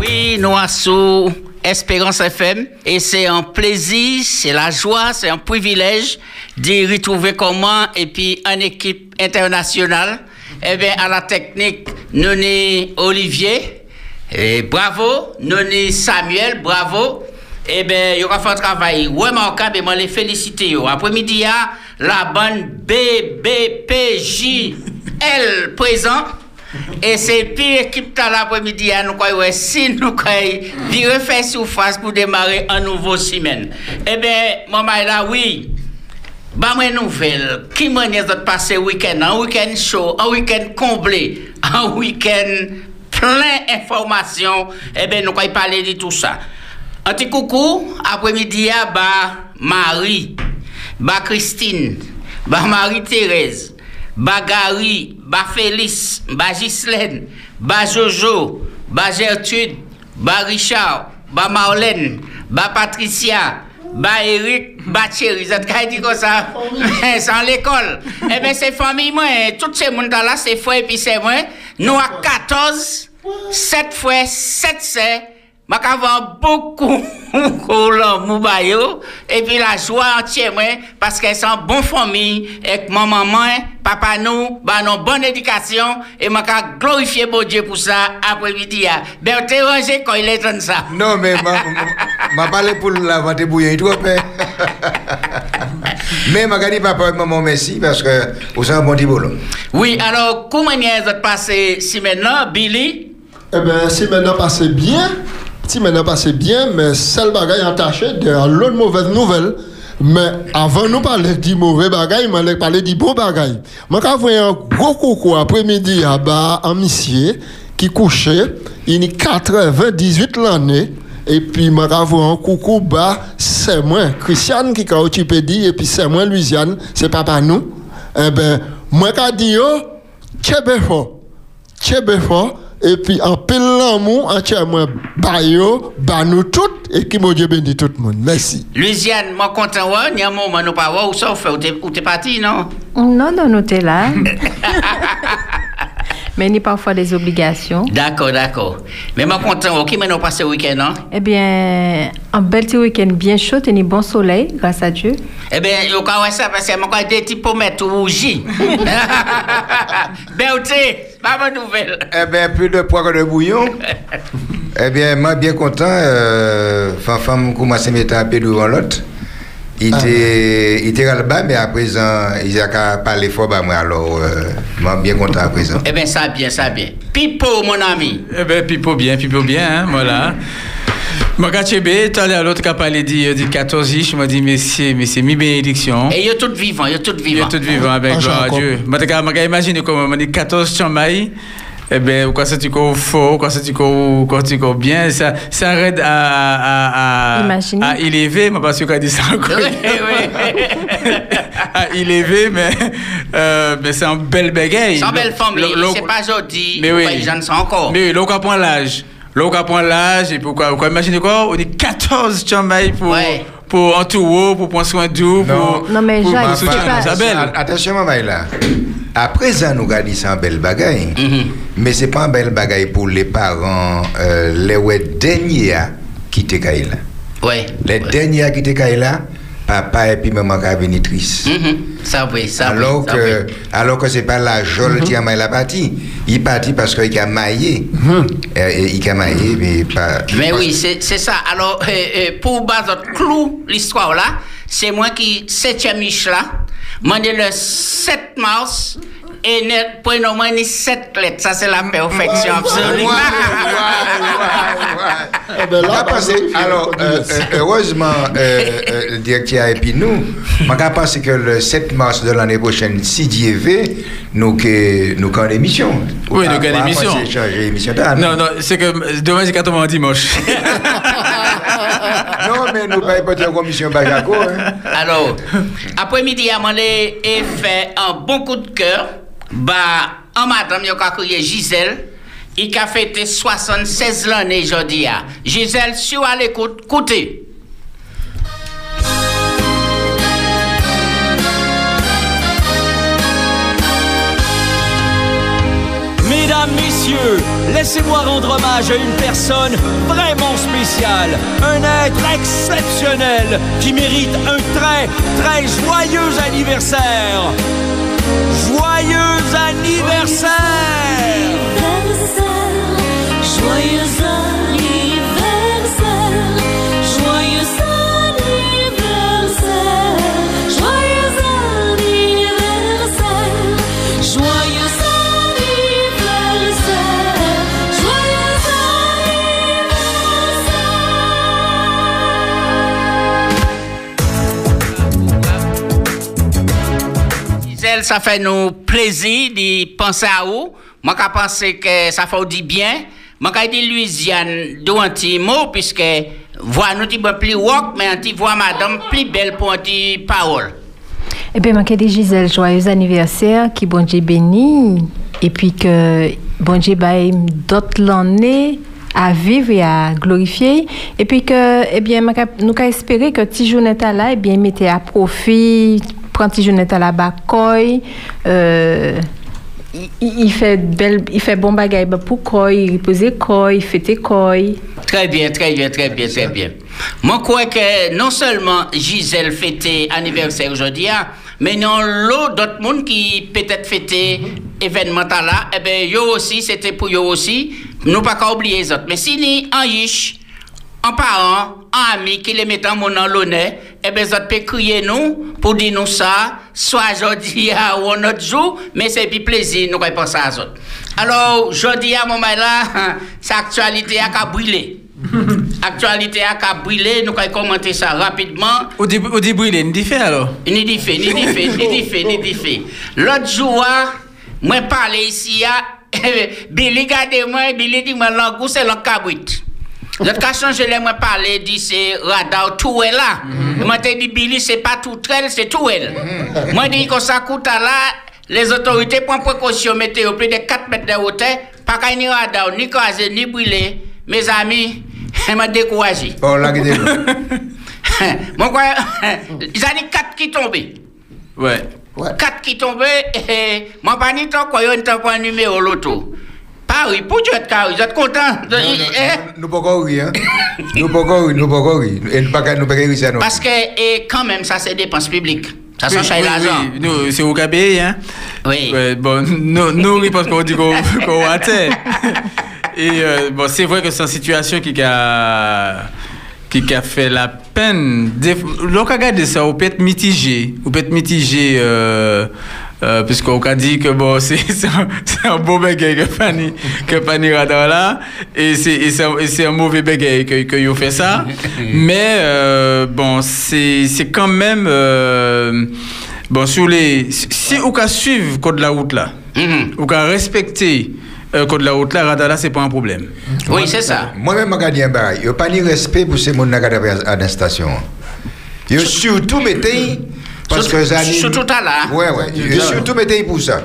Oui, nous sous Espérance FM et c'est un plaisir, c'est la joie, c'est un privilège de retrouver comment et puis en équipe internationale. Eh bien, à la technique, sommes Olivier, et bravo, sommes Samuel, bravo. Eh bien, il aura fait un travail remarquable et moi les féliciter. Après-midi, la bonne BBPJL présent. Et c'est pire équipe à l'après-midi, nous croyons, si nous croyons, refaire surface pour démarrer un nouveau semaine. Eh bien, maman là, oui. Bah, moi, nouvelle. Qui m'a dit de passer week-end, un week-end chaud, un week-end comblé, un week-end plein d'informations. Eh bien, nous croyons parler de tout ça. Un petit coucou, après-midi, bah, Marie, bah, Christine, bah, Marie-Thérèse, bah, Gary, ba Félix, ba Ghislaine, ba Jojo, ba Gertrude, ba Richard, ba Marlène, ba Patricia, ba Eric, ba Thierry. Vous avez dit comme ça? c'est en l'école. eh bien, c'est famille, moi. Toutes ces gens là, c'est frère et puis c'est moi. Nous, à 14, 7 frères, 7 sœurs. Je avoir beaucoup et puis la joie entière parce qu'elles sont bonne famille. Et que maman papa nous bah non bonne éducation. Et m'a glorifier bon Dieu pour ça après-midi ben t'es rangé quand il est dans ça. Non mais m'a parlé pour la vente bouillon trop mais m'a dit papa et maman merci parce que vous avez un bon boulot oui alors comment est passé si maintenant Billy? Eh bien si maintenant passé bien si maintenant passé bien, mais seul bagaille entaché de l'autre mauvaise nouvelle. Mais avant de parler du mauvais bagaille, je vais parler du bon bagaille. Je vais un gros coucou après-midi à en monsieur qui couchait, il est 98 l'année. Et puis, je vais un coucou bas, c'est moi, Christiane qui a dit, et puis c'est moi, Louisiane, c'est papa nous. Eh ben, moi, je dis, oh, tchébé fort, tchébé fort. Et puis, en pile l'amour, entièrement, bayo, ba nous toutes, et qui m'a Dieu béni tout le monde. Merci. Louisiane, moi content, il y a un moment, nous pas où ça, où t'es parti, non? Non, non, nous t'es là. mais il y a parfois des obligations. D'accord, d'accord. Mais moi content, qui m'a passé le week-end, non? Eh bien, un bel petit week-end bien chaud, et un bon soleil, grâce à Dieu. Eh bien, je crois ça parce que moi, des petits pommettes rougies. Beauté! Pas bonne nouvelle. Eh bien, plus de poids que de bouillon. eh bien, moi, bien content. Euh, femme commence à mettre un peu devant l'autre. Il ah. était, il était là-bas, mais à présent, il a parlé fort, bah, moi, alors, euh, moi, bien content à présent. Eh bien, ça bien, ça bien. Pipo, mon ami. Eh bien, Pipo bien, Pipo bien, hein, voilà. Tu tout à l'heure, l'autre qui a parlé de 14 je m'a dit, mais c'est mi bénédiction. Et il est tout vivant, il est tout vivant. Il est tout vivant, avec gloire à Dieu. Je imaginer comment, m'a dit 14 chamailles. Eh bien, quoi c'est qu'on faux, quoi c'est qu'on quoi qu'on bien, ça, ça aide à, à, à, Imaginer. à élever, mais parce qu'on dit ça encore. Oui, oui. à élever, mais, euh, mais c'est un bel bagaille. C'est une belle famille, c'est pas jodi, mais oui. les gens sont encore. Mais oui, l'on prend l'âge. Là, on prend l'âge, et pourquoi, quoi, imaginez quoi, on est 14 chambay pour, ouais. pour entourer, pour prendre soin d'eux, pour. Non, mais Jacques, pas. Isabelle. Attention, maman, là. Après ça, nous avons dit c'est un bel bagaille. Mm -hmm. Mais ce n'est pas un bel bagaille pour les parents, euh, les derniers qui étaient là. Ouais. Les ouais. derniers qui étaient là, papa et puis maman qui venir triste. Mm -hmm. Ça oui, ça alors oui, que, ça oui. Alors que ce n'est pas la jolie mm -hmm. qui a parti. Il parti parce qu'il a maillé. Mm -hmm. euh, il a maillé, mais pas. Mais oui, c'est ça. Alors, euh, euh, pour base clou, l'histoire là, c'est moi qui, septième miche moi le 7 mars, et net, prénom, ni 7 lettres. Ça, c'est la perfection absolue. Alors, euh, heureusement, le directeur et puis nous, je pense que le 7 mars de l'année prochaine, si Dieu veut, nous nous avons l'émission. Oui, nous avons l'émission. Non, non, c'est que demain, c'est 80 dimanche. non, mais nous ne pas de commission Bajako. Alors, après-midi, à et fait un bon coup de cœur. Bah, en madame, il a crié Gisèle. Il a fêté 76 l'année aujourd'hui. Gisèle, si à l'écoute, écoutez. Mesdames, messieurs, laissez-moi rendre hommage à une personne vraiment spéciale, un être exceptionnel qui mérite un très, très joyeux anniversaire. Joyeux anniversaire! Ça fait nous plaisir de penser à vous. Moi, je pense que ça fait du bien. Moi, je dis Louisiane, d'où un petit mot, puisque voix nous dit plus rock, mais petit voix madame plus belle pour un petit parole. Eh bien, manqué de Gisèle, joyeux anniversaire, qui bon Dieu bénit, et puis que bon Dieu baille d'autres l'année à vivre et à glorifier, et puis que, eh bien, nous espérer que petit journée là, eh bien, mettez à profit, petit journée à la bacoy, euh, il, fait belle, il fait bon bagaille bah, pour quoi, il repose quoi, il fête quoi. Très bien, très bien, très bien, très bien. Moi, je crois que non seulement Gisèle fêtait anniversaire aujourd'hui, hein, mais non l'autre d'autres monde qui peut-être fêtait événement là, eh bien, yo aussi, c'était pour eux aussi. Nous pas qu'à oublier les autres. Mais si ni en yish, en parents, en amis qui les mettent en mon nom l'honneur, eh bien, ça peut crier nous pour dire nous ça, soit aujourd'hui ou un autre jour, mais c'est puis plaisir, nous penser à ça. Alors, aujourd'hui, à mon moment là, cette actualité a qu'à brûler. actualité a qu'à brûler, nous allons commenter ça rapidement. Au début, au début, il est une différence alors? Ni di fait, ni di fait, ni di fait, ni di fait. L'autre jour, ah, moi parler ici, ah, Billy gade moi, Billy dit moi langou c'est l'autre. L'autre cas changé les parler dit c'est radar tout est là. Moi te dit Billy c'est pas tout elle, c'est tout elle. Moi dit qu'on à là, les autorités prennent précaution météo plus de 4 mètres de hauteur, pas qu'à ni radar, ni crasé, ni brûlé. Mes amis, m'a découragé. Oh, là, qui Moi, quoi, ils ont dit 4 qui tombaient. Ouais. 4 qui tombaient, et moi, pas ni tant quoi, tant pas numéro l'auto. Pour tu être carré, vous êtes content Nous ne pouvons pas rire. hein. Nous ne pouvons pas rire. Nous ne pouvons pas rire. Et nous ne pouvons pas rire. Parce que, et quand même, ça, c'est dépenses publiques. Ça, Oui, oui, l'argent. oui. Nous, c'est au hein. Oui. Ouais, bon, nous, nous, oui, parce qu'on dit qu'on qu'on. Et euh, bon, c'est vrai que c'est une situation qui a, qui a fait la peine. Lorsqu'on regarde ça, on peut être mitigé. On peut être mitigé, euh, euh, puisqu'on a dit que bon, c'est c'est un, un beau bégay que Fanny, que Fanny Radar là. Et c'est et c'est un, et c'est un mauvais bégay que, que vous fait ça. Mais euh, bon, c'est c'est quand même. euh, bon, sur les. Si on peut suivre code de la route là, Mhm. on peut respecter euh, code de la route là, Radar là, c'est pas un problème. Oui, c'est ça. Moi-même, je dis un bail. Il n'y a pas de respect pour ces gens qui sont à la station. Il surtout mettez parce que ça dit- surtout à là. Ouais. Il surtout mettez pour ça.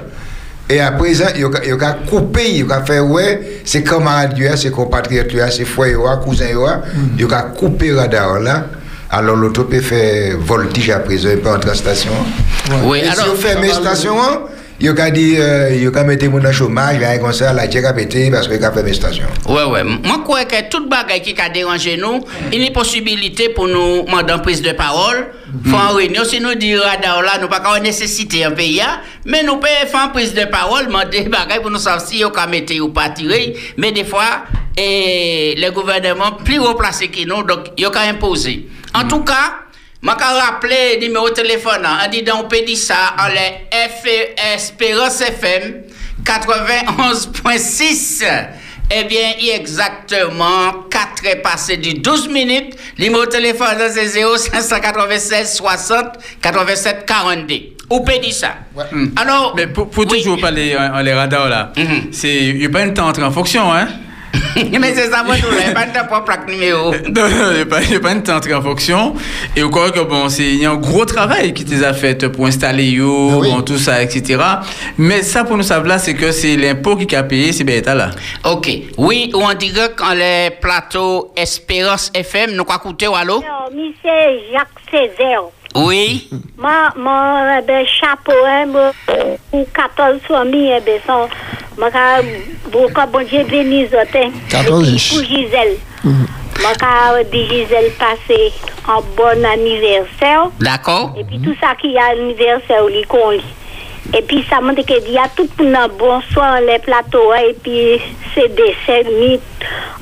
Et à présent, il y a coupé, il y a fait, ouais, c'est camarades, c'est compatriotes, c'est frères, cousins, il a coupé le radar là. Alors l'auto peut faire voltige à présent, il peut entrer la station. Oui, Et si alors. on fait mes stations, il y a dit, euh, il y a mettre mon chômage, rien comme ça, la tchèque a pété parce qu'il a fait mes stations. Ouais, ouais. Moi, je crois que toute bagaille qui a dérangé nous, il y a une possibilité pour nous demander une prise de parole. Faut en réunion, si nous disons radar là, nous pas qu'à nécessité un pays, hein. mais nous pouvons faire une prise de parole, demander bagaille pour nous savoir si on peut mettre ou fois, et les gouvernements plus haut placés que nous, donc ils ont qu'à imposer. En tout cas, je vais rappeler le numéro de téléphone. hein. On dit donc, on peut dire ça en les F Espérance FM 91.6. Eh bien, il y a exactement 4 est passé de 12 minutes. Le numéro de téléphone c'est 0 596 60 87 42. On peut dire ça. Alors, Mais pour, pour oui. toujours parler en, en les radars là, Mhm. c'est il n'y a pas une temps en fonction, hein? mais c'est ça, moi, tout là. Pas de propre plaque numéro. Non, non, il n'y a pas, a pas une temps entrée en fonction. Et au quoi que bon, c'est il y a un gros travail qui les a fait pour installer yo, Ah oui. bon, tout ça, etc. Mais ça pour nous savoir là, c'est que c'est l'impôt qui a payé, c'est bien là. OK. Oui, ou en direct quand les plateaux Espérance FM, nous quoi coûter, allô? Alors, Monsieur Jacques Césaire, Oui. moi, mon eh ben, chapeau, hein, moi, pour 14 familles, ben, son, Maka, beaucoup bon Dieu béni zotin. 14 Et puis ish. pour Gisèle. Maka, dit Gisèle passer un bon anniversaire. D'accord Et puis tout ça qui a anniversaire, li kon li. Et puis ça m'a dit que il y a tout pour nous bonsoir les plateaux hein, et puis c'est des scènes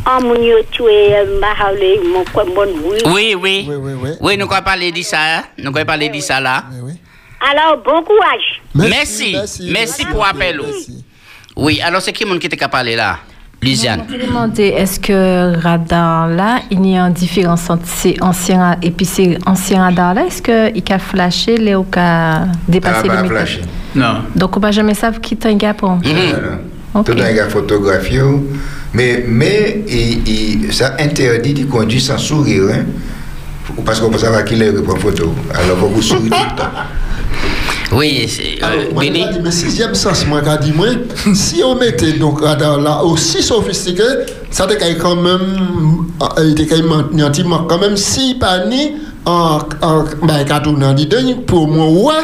en mon yo tué mahale mon quoi bon oui. Oui, oui. Oui, oui, oui. Oui, nous allons parler de ça. hein. Nous allons parler de ça là. Oui, oui. Alors bon courage. Merci. Merci pour l'appel. Merci. Oui, alors c'est qui mon qui t'a parlé là? Lysiane. Je me demandais, est-ce que radar là, il y a une différence entre ces anciens et puis ces anciens radars là, est-ce qu'il a flashé, les ou qu'a dépassé Ah, le pas méthode? flasher. Non. Donc on va jamais savoir qui t'en gars pour. Ok. Tout un gars photographié. Mais, mais il, il- ça interdit de conduire sans sourire. Hein? Parce qu'on peut savoir qu'il est pour photo. Alors, vous sourire tout le temps. Oui, Bini. Mwen sizyem sens mwen ka di mwen, si yo mette donk radar la osi sofistike, sa te kay kanmem, euh, euh, te kay nyanti mwen kanmem si pa ni an katou nan di den pou mwen wè,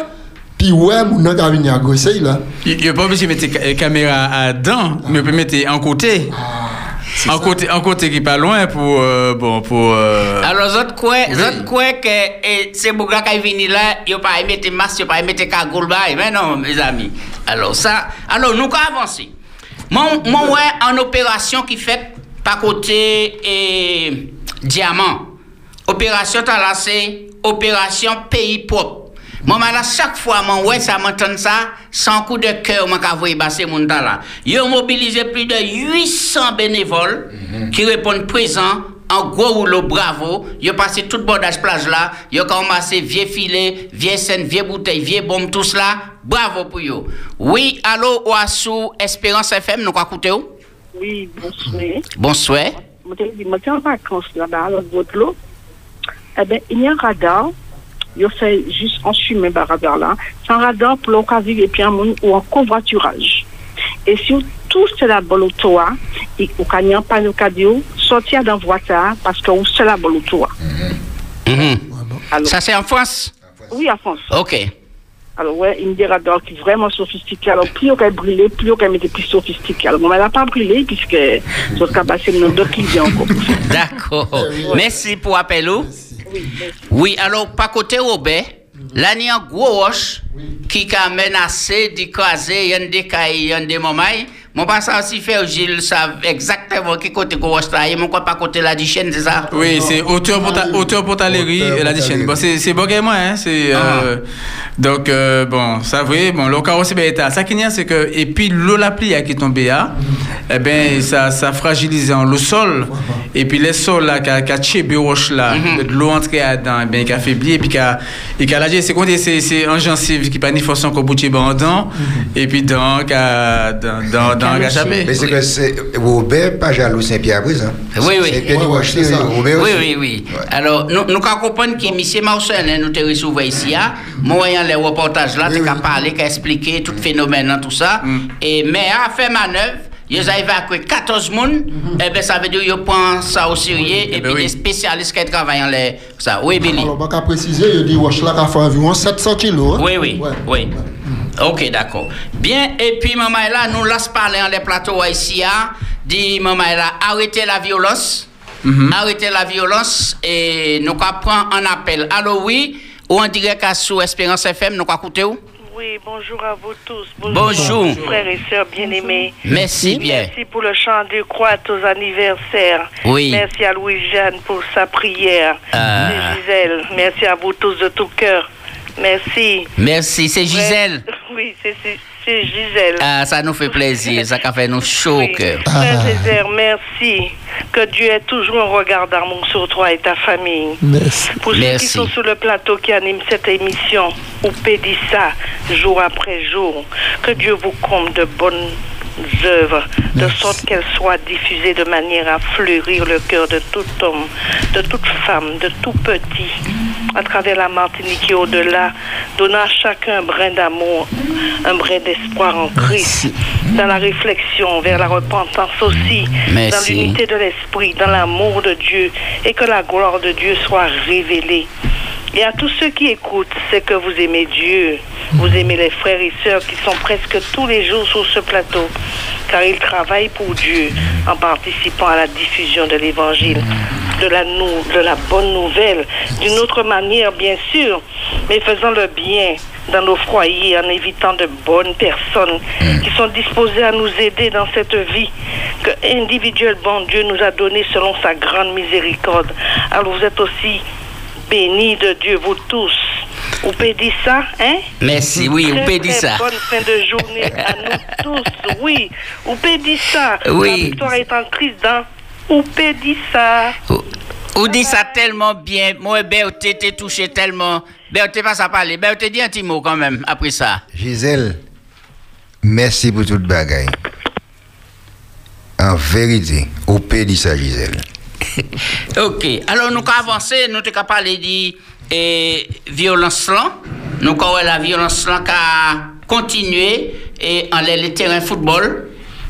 pi wè moun nan ka vini a gosey la. Yo pa mwen se mette euh, kamera a dan, mwen pe mette an kote. Ah. En côté. En côté, qui est pas loin pour. euh, bon, pour. euh, Alors, autres quoi, autres quoi que eh, c'est Bouga qui venu là, il pas mettre masque, il pas mettre cagoule bail. Mais non, mes amis. Alors, ça, alors, nous allons avancer. Mon, mon ouais, en opération qui fait par côté eh, diamant. Opération t'as c'est opération Moi, là, chaque fois, mon ouais, ça m'entend ça, sans coup de cœur, moi, quand vous passer mon là. Ils ont mobilisé plus de 800 bénévoles qui répondent présents en gros rouleau, bravo. Ils ont passé tout le bordage plage là. Ils ont commencé vieux filets, vieux scènes, vieux bouteilles, vieux bombes, tout cela. Bravo pour eux. Oui, allô, Ouassou, Espérance FM, nous quoi écouter où? Oui, bonsoir. Bonsoir. Suis en vacances là-bas, à votre lot. Eh bien, il y a un radar. Il fait juste en chemin par radar là. C'est un radar pour l'occasion et puis un monde ou en covoiturage. Et surtout, c'est la bolotoa. Et au canyon, pas le cadio, sortir dans voiture parce que c'est la bolotoa. Ça, c'est en France? oui, à France. Ok. Alors, ouais, il y a des radars qui sont vraiment sophistiqués. Alors, plus on brûlé, plus on mis plus sophistiqué. Alors, bon, elle n'a pas brûlé, puisque passé le nom d'autres qui viennent encore. D'accord. Merci pour l'appel. Ou. Oui, alors, par côté Robert, là, il y a un gros roche qui a menacé d'écraser, il y a des cailles, il y a des momailles. Mon pas ça aussi faire, Gilles, savent exactement qui côté roche là, et mon quoi pas côté la chaîne, c'est ça? Oui, c'est auteur pour ta, auteur pour ta lirie, Auteur la pour chaîne. Bon, c'est c'est bon moi, hein. C'est Ah. euh, donc euh, bon, ça vrai, bon, le carreau c'est bien état. Ça qui y a, c'est que et puis l'eau la pluie qui est tombée là, eh ben ça ça fragilise en le sol et puis les sols là qui a qui a tchébé roche là, de l'eau entrée dedans, eh ben qui a faibli et puis qui a et qui a lâché, c'est compté c'est c'est un gencive qui pas ni force encore boucher en dedans et puis dans dans dans Mais c'est que c'est Robert, pas jaloux Saint-Pierre à présent. Oui, oui. C'est. Robert Oui, aussi. oui, oui. Alors, nous, nous comprenons que M. Marcel, hein, nous te recevons ici, hein, moyen les reportages là, tu as parlé, tu as expliqué tout le phénomène, hein, tout ça. Et, mais a fait manœuvre, ils ont évacué 14 personnes, et bien ça veut dire qu'ils prennent ça au sérieux, et, ben puis des spécialistes qui travaillent en les. Ça. Oui, Billy. Alors, je vais préciser, il dit, là, qui a fait environ 700 kilos. hein. Oui, oui, oui. Ok, d'accord. Bien, et puis, maman, là, nous laisse parler en les plateaux ici, hein, dit, maman, là, arrêtez la violence. Arrêtez la violence et nous prendre un appel. Allô, oui, ou en direct à sous Espérance FM, nous écouter où? Oui, bonjour à vous tous. Bonjour. Frères et sœurs bien-aimés. Merci bien. Merci pour le chant de croix aux anniversaires. Oui. Merci à Louis-Jeanne pour sa prière. Ah. C'est Gisèle. Merci à vous tous de tout cœur. Merci. Merci, c'est Gisèle. Oui, c'est Gisèle. Ah, ça nous fait plaisir, ça a fait nous chaud au Oui. cœur. Merci. Que Dieu ait toujours un regard d'amour sur toi et ta famille. Merci. Pour ceux qui sont sur le plateau qui animent cette émission, ou pédit ça jour après jour, que Dieu vous comble de bonnes œuvres, de sorte qu'elles soient diffusées de manière à fleurir le cœur de tout homme, de toute femme, de tout petit, à travers la Martinique et au-delà, donnant à chacun un brin d'amour, un brin d'espoir en Christ, dans la réflexion vers la repentance aussi, dans l'unité de l'esprit, dans l'amour de Dieu, et que la gloire de Dieu soit révélée. Et à tous ceux qui écoutent, c'est que vous aimez Dieu, vous aimez les frères et sœurs qui sont presque tous les jours sur ce plateau, car ils travaillent pour Dieu en participant à la diffusion de l'Évangile, de la, nou- de la bonne nouvelle, d'une autre manière bien sûr, mais faisant le bien dans nos foyers en évitant de bonnes personnes qui sont disposées à nous aider dans cette vie que individuellement Dieu nous a donnée selon sa grande miséricorde. Alors vous êtes aussi bénis de Dieu, vous tous. Vous ça, hein? Merci, oui, dire très ça. Bonne fin de journée à nous tous, oui. Vous ça. Oui. La victoire est en Christ dans. Vous pouvez dire ça. Ou dit ça tellement bien. Moi, Berthe, t'es touché tellement. Berthe, pas ça parler. Berthe, dis un petit mot quand même après ça. Gisèle, merci pour toute bagaille. En vérité, au pays dit ça, Gisèle? Ok, alors nous avons avancé, nous avons parlé de eh, violence là. Nous avons la violence là qui a continué et en les terrains football.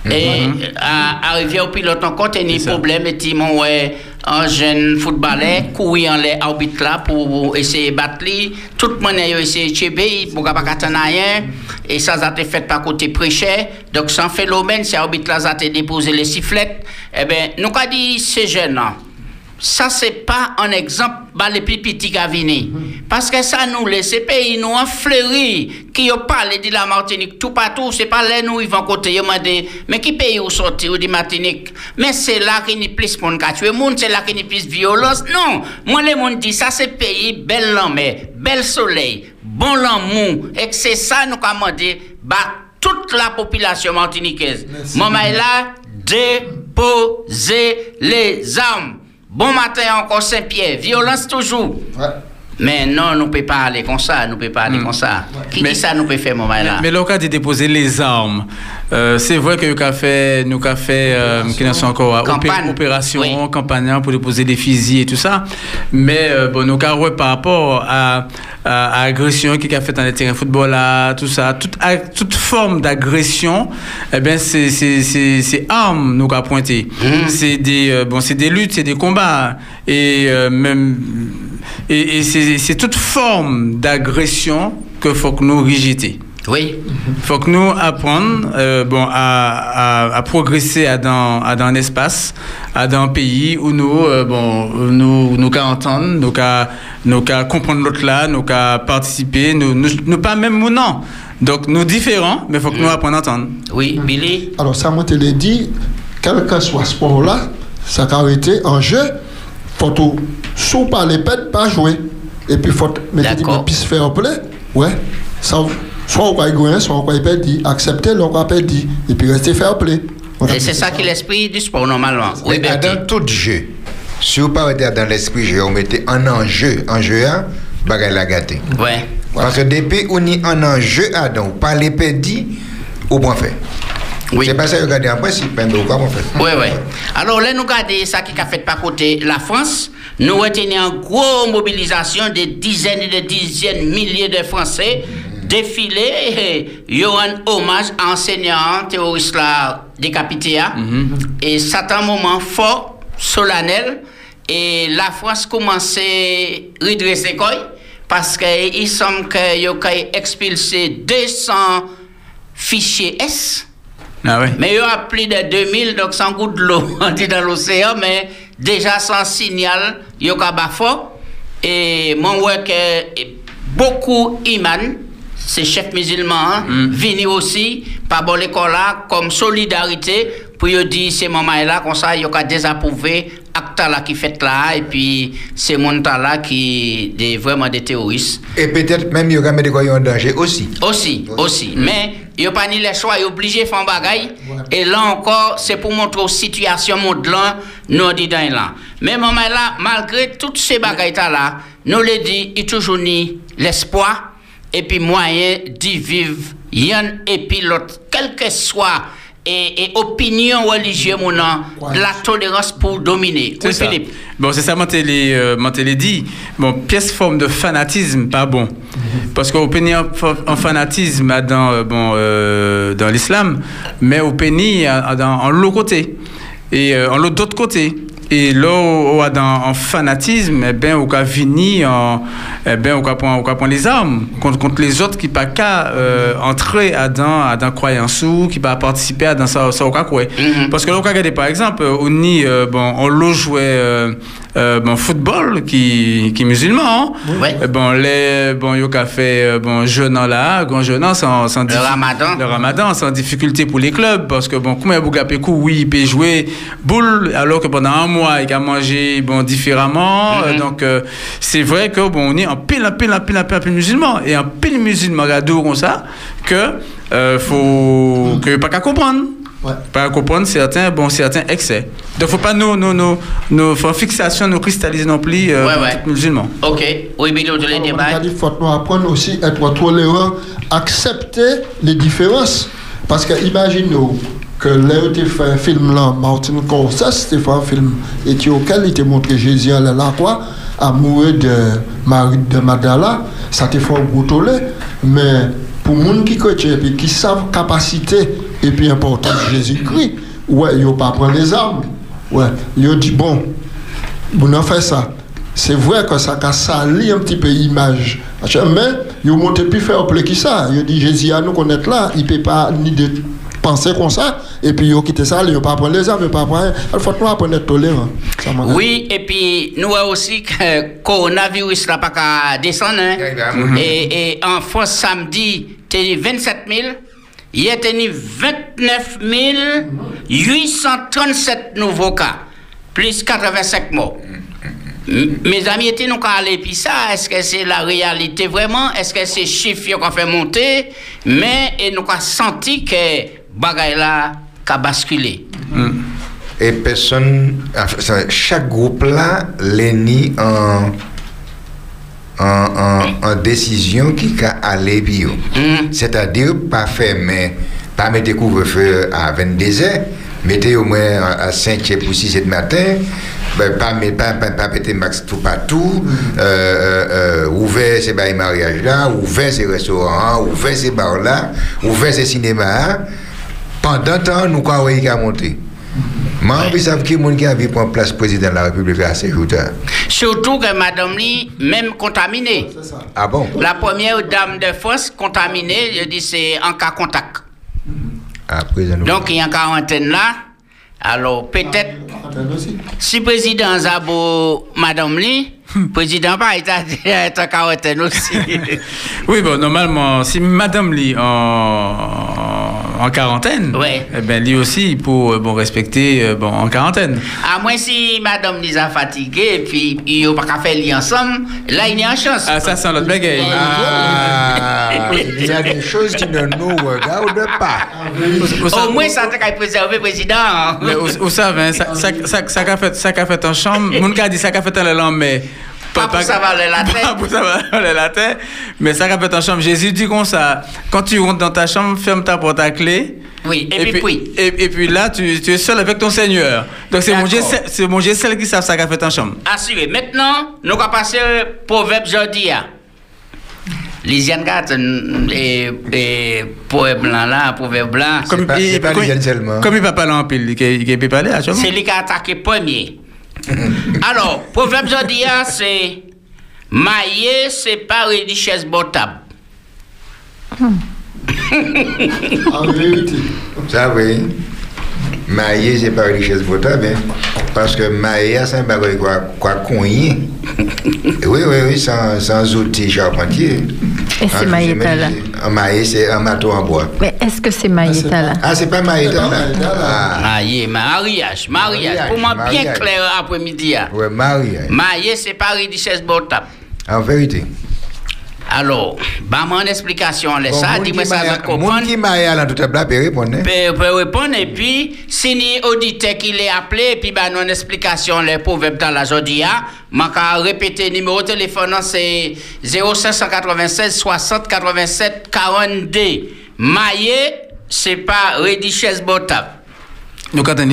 Et à, arrivé au pilote encore, il y a des problèmes et mon ouais, un jeune footballeur courir en les arbitres là pour essayer de battre lui. Tout le monde a essayé de tuer, pour pas rien. Et ça, ça a été fait par côté prêcher. Donc, sans phénomène, c'est l'arbitre là, ça a été déposé les sifflets. Eh bien, nous avons dit ces jeunes là ça c'est pas un exemple bah, les plus petits qui. Parce que ça nous laisse ces pays nous en fleuri qui ont parlé de la Martinique tout partout, c'est pas là nous ils vont côté mais qui pays où sortir de Martinique? Mais c'est là qu'il y a plus monde qui tuer monde, c'est là qu'il y a plus violence. Non, moi les monde dit ça c'est pays belle mer, bel soleil, bon l'amour et que c'est ça nous dit bah toute la population martiniquaise. Maman est là déposer les armes. Bon matin encore Saint-Pierre, violence toujours. Mais non, nous ne pouvons pas aller comme ça, nous ne pouvons pas aller comme ça. Qui dit ça, nous pouvons faire, maman là? Mais le cas de déposer les armes, euh, c'est vrai que nous avons fait, nous avons fait euh, qui n'en sont encore Campagne. opération, campagne pour déposer des fusils et tout ça. Mais euh, bon, nous avons par rapport à, à, à agression qui a fait dans les terrains de football, là, tout ça, toute, à- toute forme d'agression, eh bien, c'est c'est- c'est- c'est armes nous avons pointé. C'est des, euh, bon, c'est des luttes, c'est des combats. Et euh, même et, et c'est toute forme d'agression que faut que nous rejeter. Oui. faut que nous apprendre euh, bon, à, à, à progresser à dans, à dans un espace, à dans un pays où nous, euh, bon, nous, nous qu'à entendre, nous qu'à nous qu'à comprendre l'autre là, nous qu'à participer, nous, nous, nous pas même ou non. Donc nous différents, mais faut que nous apprendre à entendre. Oui, Billy. Alors, ça m'a été dit, quel que soit ce sport-là, ça a été en jeu, faut tout, sous par les pètes, pas jouer. Et puis, faut mettre des pistes fair play. Ouais. Ça, soit on va gagner, soit on va perdre, accepter, l'on va perdre, et puis rester fair play. Et c'est ça qui est l'esprit du sport normalement. Oui, dans tout jeu, si vous pas été dans l'esprit jeu, on mettez un enjeu, un jeu à, bagay la gâté. Ouais. Parce que depuis où ni un enjeu à donc, pas les pédis, au point fait. Oui. C'est pas ça que regardez en principe, mais au point fait. Oui, oui. Alors là, nous regardons ça qui a fait par côté la France. Nous retenons une grosse mobilisation de dizaines et de dizaines de milliers de Français défilés. et Il y a un hommage à enseignant terroriste là décapité. hein. Et c'est un moment fort, solennel. Et la France commence à redresser quoi parce qu'il semble qu'il y a expulsé 200 fichiers S. Ah ouais. Mais il y a plus de 2000, donc sans goût de l'eau on dit dans l'océan, mais déjà sans signal, il y a un fort. Et mon ouais que beaucoup iman, ces chefs musulmans, hein, venir aussi par bon l'école là comme solidarité pour dire ces moments là comme ça il y a désapprouvé acte là qui fait là et puis ces monde là qui des vraiment des terroristes Et peut-être même, il y a des en danger aussi. aussi, aussi. Mais il n'y a pas ni les choix, il est obligé de faire un bagaille. Et là encore, c'est pour montrer la situation monde là, nous dit dans là. Mais moment là, malgré toutes ces bagailles là, nous le dit, il y a toujours ni l'espoir et puis moyen d'y vivre, et puis l'autre, quel que soit et, et opinion religieuse, mon nom, la tolérance pour dominer. C'est Oui, ça. Philippe. Bon, c'est ça, Mantelé euh, dit. Bon, pièce forme de fanatisme, pas bon. Parce qu'on peut nier un fanatisme dans, euh, bon, euh, dans l'islam, mais on dans- en l'autre côté. Et euh, en l'autre côté. Et là, on a dans en fanatisme, eh ben, on a fini en, eh ben, on a prendre, on a prendre les armes contre, contre les autres qui pas qu'à euh, entrer à dans, à dans croyance ou qui pas participer à dans ça, ça, on a quoi. Parce que là, on a regardé par exemple, euh, on y, euh, bon, on l'a joué, euh, euh, bon, football qui, qui est musulman. hein. Ouais. Eh Bon, les, bon, yo qu'a fait, euh, bon, jeûnant là, grand jeûnant sans, sans Le ramadan. le ramadan sans difficulté pour les clubs parce que bon comment Bouga Pékou oui il peut jouer boule alors que pendant un mois il a mangé bon différemment Mhm. Euh, donc euh, c'est vrai que bon on est en pile en pile en pile en pile, en pile musulman et en pile musulman regarde comme ça que euh, faut que pas qu'à comprendre Ouais. pas à comprendre certains bon certains excès donc faut pas nous nous nous nos faut fixation nous cristalliser non plus euh, Ouais, ouais. tout musulman Ok. Oui, Billy, tu les On a débats. dit faut nous apprendre aussi à être tolérant, accepter les différences. Parce que imaginez-vous que là où tu fait un film là, Martin Scorsese, tu fait un film auquel il t'a montré Jésus là, là quoi, amoureux de Marie de Magdala, ça te fait un. Mais pour les gens qui coachent et qui savent capacité et puis importance de Jésus-Christ, ouais, ils ne pas prendre les armes. Ouais, ils dit bon, on a fait ça. C'est vrai que ça a sali un petit peu l'image. Mais ils ont plus faire plus que ça? Ils dit Jésus à nous connaître là, il ne peut pas ni de penser comme ça. Et puis ils quitté ça, ils n'ont pas prendre les armes, ils n'ont pas prendre. Il faut que nous apprendre à être tolérant. Ça m'a- Oui, et puis nous avons aussi que le coronavirus n'a pas qu'à descendre. hein. Et, et en France, samedi, tu 27 000. Hier, tu 29 837 nouveaux cas, plus 85 morts. Mes amis nous quand aller puis ça, est-ce que c'est la réalité vraiment? Est-ce que c'est chiffres qu'on fait monter? Mais nous avons senti que bagaille là a basculé. Et personne, chaque groupe là, les en, décision qui a aller bio. Mhm. C'est-à-dire pas fermer, pas mettre couvre-feu à 22 heures, mettez au moins à à 5 pour 6 heures du matin, ben, pas, mettre- pas, pas, pas péter max tout partout, euh, euh, euh, ouvert ces bails mariage là, ouvert ces restaurants, ouvert ces bars là, ouvert ces cinémas. Pendant temps, nous croyons qu'il a monté. Mais vous savez que les gens qui a vu prendre place président de la République à ces jours-là. Surtout que Madame Lee, même contaminée. Ah bon? La première dame de France contaminée, je dis c'est en cas contact. Ah, président. Donc il y a en quarantaine là. Alors peut-être aussi. si président Zabo Madame Lee, président pas est en quarantaine aussi. Oui, bon, normalement, si Madame Lee en, en quarantaine, Ouais. eh ben, lui aussi, pour euh, bon, respecter euh, bon, en quarantaine. à moins si Madame Lee a fatigué et puis il n'y a pas qu'à faire lit ensemble, là il y a une chance. Ah, ça, c'est notre bagaille. Ah, il y a des choses qui ne nous regardent pas. Au moins ça t'a préserver le président. Mais vous, savez, hein, ça, ça, ça, ça qu'a fait, ça qu'a fait en chambre, mon gars dit ça qu'a fait en l'élan, mais. Pas pour savoir le latin. Pas pour savoir le latin, mais ça qu'a fait en chambre. Jésus dit comme ça, quand tu rentres dans ta chambre, ferme ta porte à clé. Oui, et, puis, puis. Et, et puis là, tu, tu es seul avec ton Seigneur. Donc c'est D'accord. c'est mon Dieu seul qui savent ça qu'a fait en chambre. Assuré. Maintenant, nous allons passer au proverbe jeudi. Lisiane Gat, et, et proverbe blanc là, proverbe blanc, C'est pas- c'est pas comme-. Comme il va parler en pile, il il peut parler à chambre. c'est lui qui a attaqué premier. Alors, proverbe hein, c'est mailler, c'est pas richesse potable. En vérité. Ça, oui. Mailler, c'est pas une richesse potable, hein. Parce que mailler, c'est un bagage quoi, quoi cogner. Oui, oui, oui, sans, sans outils charpentiers. Et c'est Maïeta, là. Un mailler, c'est un matos en bois. Mais est-ce que c'est Maïeta là Ah, c'est pas Maïeta, C'est pas là? Ah, Marié, mariage, mariage. Pour moi, bien clair après-midi. hein. ouais, mariage. Marié, c'est pas richesse potable. En vérité. Alors, bah, mon explication, laisse Bon, ça, dis-moi ça, je comprends. qui maille à la toute table, peut répondre. hein. peut, répondre et puis si ni auditeur qui l'a appelé et puis bah non explication les proverbes dans la jodia man ka répéter numéro de téléphone non, c'est 0596 60 87 42 maillé c'est pas richesse botable Nous, quand on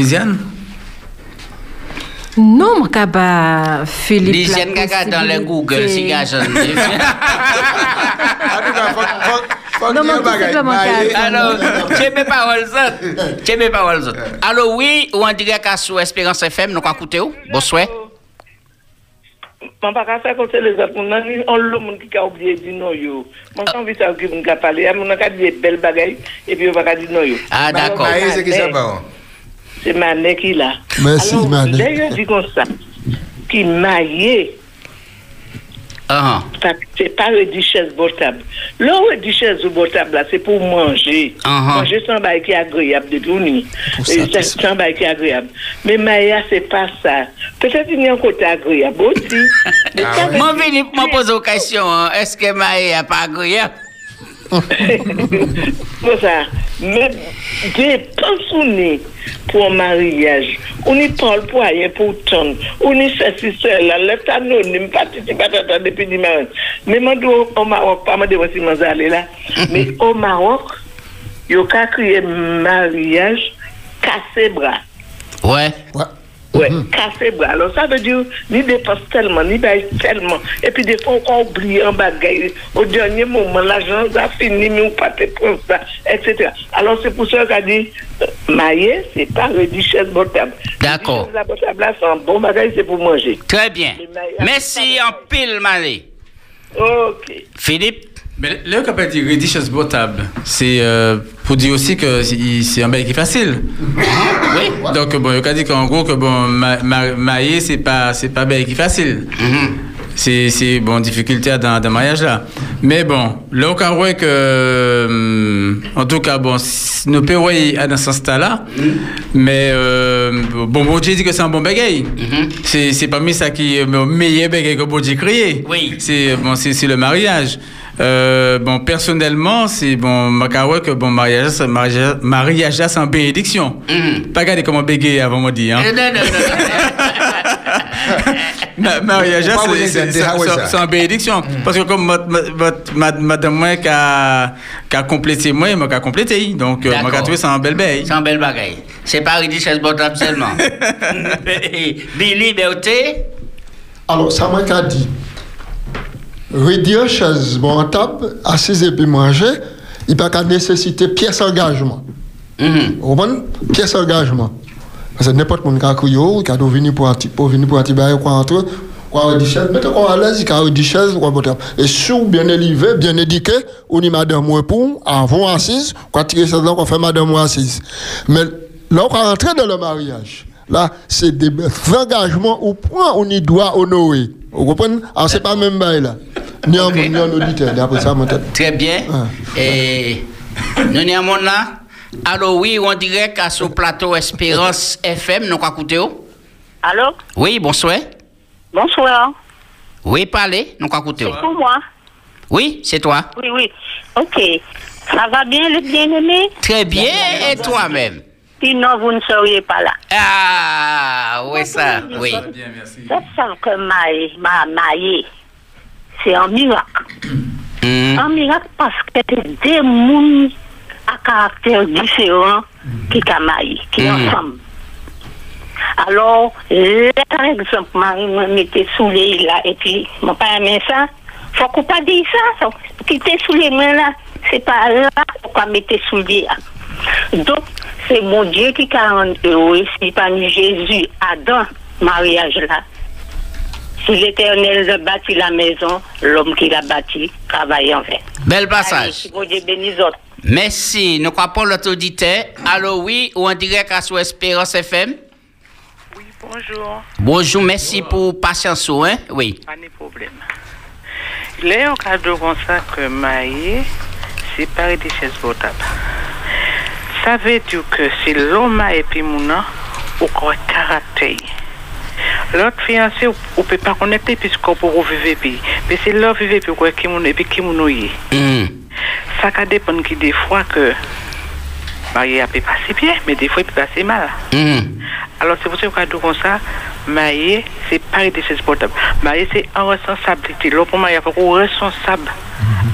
Non, mon cabas Philippe. Lisiane gaga dans le Google si gars jeune. En tout cas, Non, mais tout simplement qu'à- Alors, j'ai mes paroles. J'ai mes paroles autres. Alors, oui, ou en direct à sous Espérance FM, nous allons écouter. Bonsoir. Mwen pa ka fè kon se le zot, moun nan on lo moun ki ka oubliye di nou yo. Mwen kan vi sa ou ki moun ka pale, moun nan ka di bel bagay, epi yo pa ka di nou yo. Ah, d'accord. Marié, c'est qui ça, baron? Se manen ki la. Merci, Alors, Mané. Lè yo di kon sa, ki maye, Ah, que c'est pas une chaise portable. Là où une là, c'est pour manger. Uh-huh. Manger sans bail qui est agréable de tout c'est Sans bail qui est agréable. Mais Maya, c'est pas ça. Peut-être qu'il y a un côté agréable aussi. Mais Ah ça ouais. veut Mon dire- Philippe m'a posé une question. Est-ce que Maë n'a pas agréable? Pour ça. Mais dépense on est pour un mariage. On y parle pour rien pour ton. On y fait si cela. Le anonyme participe à ta depuis dimanche. Mais moi, au Maroc, pas moi de voir si moi aller là. Mais au Maroc, il y a crié mariage cassé bras. Ouais. Ouais. Ouais, casser bras. Alors ça veut dire, ni dépense tellement, ni bail tellement. Et puis des fois, on oublie un bagage. Au dernier moment, l'argent a fini, mais on pas te prendre ça, etc. Alors c'est pour ça qu'a dit, euh, maillé, c'est pas le richesse portable. D'accord. La c'est un bon bagage, c'est pour manger. Très bien. Merci en pile, Maë. Ok. Philippe? Mais là, qu'on peut dire Reddish potable, c'est euh, pour dire aussi que c'est un bail qui est facile. Oui. Donc, bon, il a dit qu'en gros, que bon, ma, ma, marier, c'est pas, c'est pas bail qui est facile. C'est, c'est, bon, difficulté dans, dans le mariage là. Mais bon, là, on voit que, hum, en tout cas, bon, nous pouvons aller dans ce sens-là. Mais, euh, bon, bon Dieu dit que c'est un bon bagaille. C'est, c'est parmi ça qui est le meilleur bagaille que bon Dieu créé. Oui. C'est, bon, c'est le mariage. Euh, bon, personnellement, c'est bon, ma carouette que bon, mariage, ça- mariage, mariage c'est en bénédiction. Pas regarder comment bégayer avant moi dire. Hein. Non, non, non, Ma- mariage, c'est- c'est c'est- c'est en bénédiction. Parce que comme ma- ma- ma- ma- madame moi qui a, qui a complété moi, moi qui a complété. Donc, euh, moi qui a trouvé ça en belle bail. C'est un bel bagage. C'est pas richesse portable seulement. Billy, Berté? Alors, ça m'a dit. Réduire chaise, bon, table, assise et puis manger, il n'y a pas qu'à nécessiter pièce engagement. Mhm. Vous comprenez? Pièce engagement. Parce que n'importe qui a crié, qui a venir pour pour venir pour bail, quoi, entre quoi, réduire chaise, mettez quoi à l'aise, quoi, réduire chaise, quoi, bon. Et si vous bien élevé, bien éduqué, on dit madame ou pour, avant assise, quoi, tirer ça là, quoi, fait madame ou assise. Mais là, on va rentrer dans le mariage. Là, c'est des engagements au point où on y doit honorer. Vous comprenez Alors, c'est pas le même bail là. Ni ni auditeur, d'après ça, mon tête. Très bien. Ah. Et nous n'y avons là. Alors oui, on dirait qu'à ce plateau Espérance FM, nous écouter. Allô? Oui, bonsoir. Bonsoir. Oui, parlez, nous allons écouter. Pour moi Oui, c'est toi. Oui, oui. Ok. Ça va bien, le bien-aimé? Très bien, et toi-même? Sinon, vous ne seriez pas là. Ah, oui, ça, oui. Bien, merci. Que m'a m'a maillé. C'est un miracle. Mhm. Un miracle parce que c'est des mondes à caractère différent qui ont maillé, qui Mhm. ensemble. Alors, là, par exemple, Marie me mettait sous les là, et puis, mon père aimait ça. Faut qu'on pas dire ça, ça. Quitter sous les mains là, c'est pas là qu'on mettait sous les là. Donc, c'est mon Dieu qui a rendu heureux, c'est pas nous Jésus, Adam, mariage là. Si l'éternel a bâti la maison, l'homme qui l'a bâti travaille en vain. Bel Allez, passage. Merci. Nous croyons l'autre auditeur. Alors oui, ou en direct à sous Espérance FM. Oui, bonjour. Bonjour, merci pour patience, hein? Oui. Pas de problème. Là, on cadeau comme ça que maillé, c'est pas des chaises portables. Ça veut dire que c'est l'homme et puis mon nom, ou quoi caractère. L'autre fiancé, on peut pas connecter puisqu'on peut vivre. Mais c'est l'autre vivre puis quoi qui et puis qui. Mhm. Ça va dépendre qui des fois que marié a peut passer bien, mais des fois il peut passer mal. Mhm. Alors c'est pour ça qu'on dit comme ça, marié, c'est pas des choses portables. Marié, c'est en responsabilité. L'autre pour marié, il responsable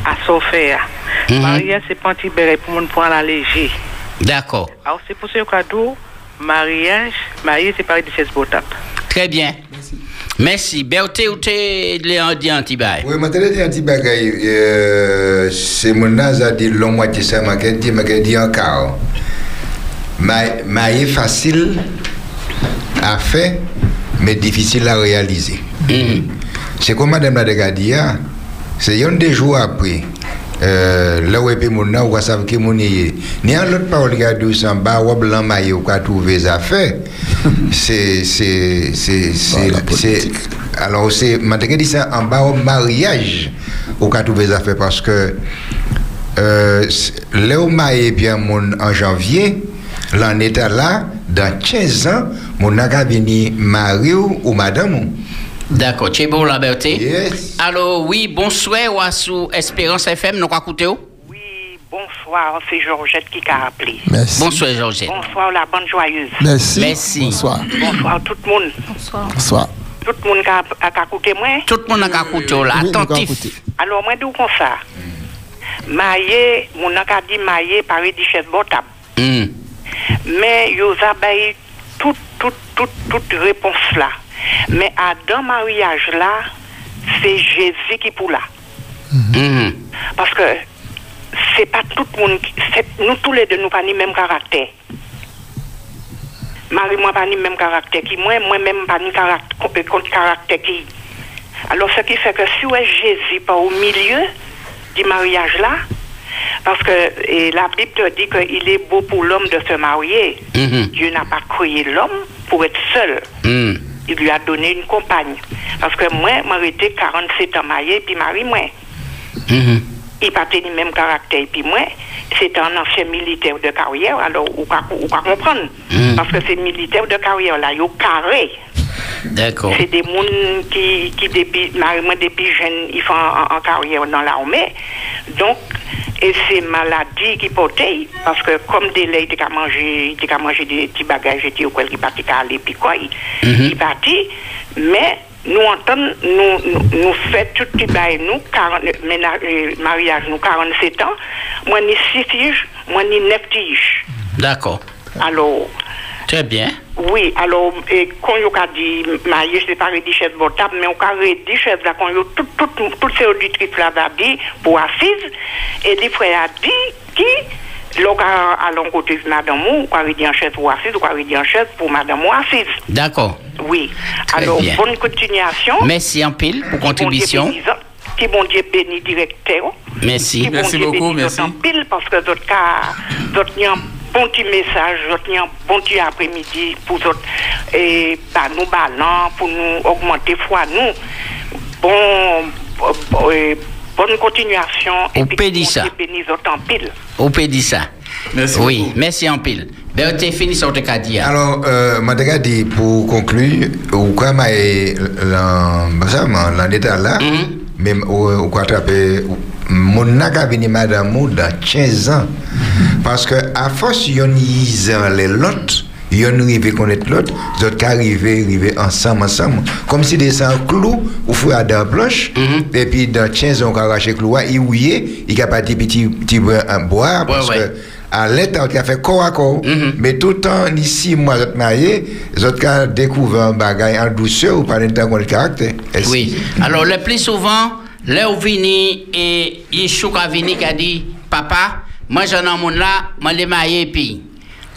à son faire. Mhm. Marié, c'est pas un petit béret pour la léger. D'accord. Alors c'est pour ça qu'on dit mariage, marié, c'est pas des choses portables. Très bien. Merci. Berté ou t'es dit anti-bail? Oui, maintenant, il y a un petit bagage. Euh, c'est mon âge a dit long moitié ça, m'a dit, m'a dit encore. Ma- Maille facile à faire, mais difficile à réaliser. C'est comme Madame la Dégadière, c'est un des jours après. Mon nom, où ça veut que mon y ni un autre parole qui a dit ça, bah, ou blanc maillot, ou qu'a trouvé les affaires? C'est, c'est, c'est, c'est, alors c'est, maintenant dit ça en bas au mariage, ou qu'a trouvé parce que, euh, où maillé bien mon en janvier, l'en état là, dans 15 ans, mon n'a qu'à venir marié ou ou madame? D'accord. Tu es bon, la Berté? Yes. Alors, oui, bonsoir, ou à sous Espérance FM, nous écouter ou? Oui, bonsoir, c'est Georgette qui a appelé. Merci. Bonsoir, Georgette. Bonsoir, la bonne joyeuse. Merci. Merci. Bonsoir. Bonsoir, tout le monde. Bonsoir. Tout le monde qui a, écouté moi? Tout le monde a qu'à écouter ou là, attentif. écouté. Alors, moi, d'où comme ça? Maillé, mon a dit maillé par des chaises botables. Hmm. Mais yo a baillé toute, toute, toute, toute réponse là. Mais à dans mariage là, c'est Jésus qui pour là. Mhm. Parce que c'est pas tout le monde, nous tous les deux, nous pas ni même caractère. Marie, moi, pas ni même caractère qui moi, moi-même, pas ni caractère, contre caractère qui. Alors, ce qui fait que si ouais Jésus pas au milieu du mariage là, parce que et la Bible dit qu'il est beau pour l'homme de se marier. Mhm. Dieu n'a pas créé l'homme pour être seul. Hmm. Il lui a donné une compagne. Parce que moi, j'étais 47 ans marié, puis Marie, moi Mhm. il pas tenu le même caractère. Puis moi, c'est un ancien militaire de carrière, alors on va comprendre. Mm. Parce que ces militaires de carrière là, ils sont carrés. D'accord. C'est des gens qui, qui depuis, depuis jeune, ils font en, en carrière dans l'armée. Donc, et c'est maladie qui portait, parce que comme des laits, il a mangé, il a mangé des petits bagages, il quoi, il partit à aller, puis quoi, il, partit. Mais nous entendons, nous, nous, nous fait tout petit bail, nous, 40, ménage, euh, mariage, nous, 47 ans, moi, ni 6 tiges, moi, ni 9 tiges. D'accord. Alors, Très bien. oui, alors, et quand on a dit marié, c'est pas des chaises portables, mais on a chaises là, quand on tout, ces auditrices là a dit pour assise, et les frères a dit qui, l'on a à l'on côté de madame ou, on a dit en chaise pour assise, ou on a dit en chaise pour madame ou assise. D'accord. Oui. Très alors, bien. bonne continuation. Merci en pile pour contribution. Qui bon Dieu bénit directeur. Merci. Qui bon Merci Dieu beaucoup, merci. pile parce que d'autres cas, d'autres bon petit message, un bon petit après-midi pour d'autres, et bah, nous ballons, pour nous augmenter foi nous. Bon, bon, bonne continuation. On peut dire ça. On peut dire ça. Merci Oui, beaucoup. merci en pile. Berté, fini sur tes cadia. Alors, euh, je dit pour conclure, ou quoi, l'en état là, même ou quoi attraper, mon n'a venu madame dans 15 ans. Parce que à force, yon y les lots, yon arrivé connaître l'autre, les autres arrivé, arrivé ensemble, ensemble. Comme si des sans clou, ou à dans planche, et puis dans 15 ans, on arraché clou, il ouillé, il a pas petit, petit bois, parce que à l'état, on a fait corps à corps. Mais tout le temps, ici, moi, je marié, je découvert un bagage en douceur ou pas le temps qu'on le caractère. Oui. Alors, le plus souvent, là où vini et Yeshua a vini qui a dit, papa, moi j'en ai mon là, moi les marié puis.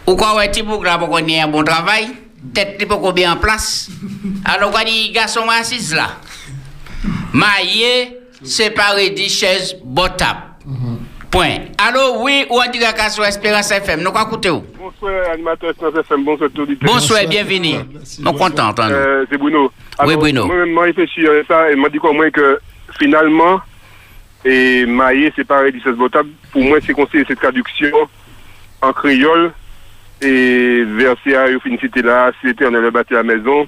Ou quoi, ouais, tu pour qu'on ait un bon travail, tête tu pour bien en place. Alors, quand dit, garçon assis là, marié, séparé des chaises, botap. Point. Alors, oui, ou dit la sur Espérance FM, nous quoi écouter où? Bonsoir, animateur Espérance FM, bonsoir tout auditeur. Bonsoir, Bonsoir. bienvenue. Nous bonsoir. content, entendre. Euh, c'est Bruno. Oui, Bruno. Moi, moi, réfléchi à ça et m'a dit quoi, moi, que finalement, et maillé, séparé du 16 botable, pour moi, c'est conseillé cette traduction en créole et verset à Félicité là, si l'éternel a bâti la maison,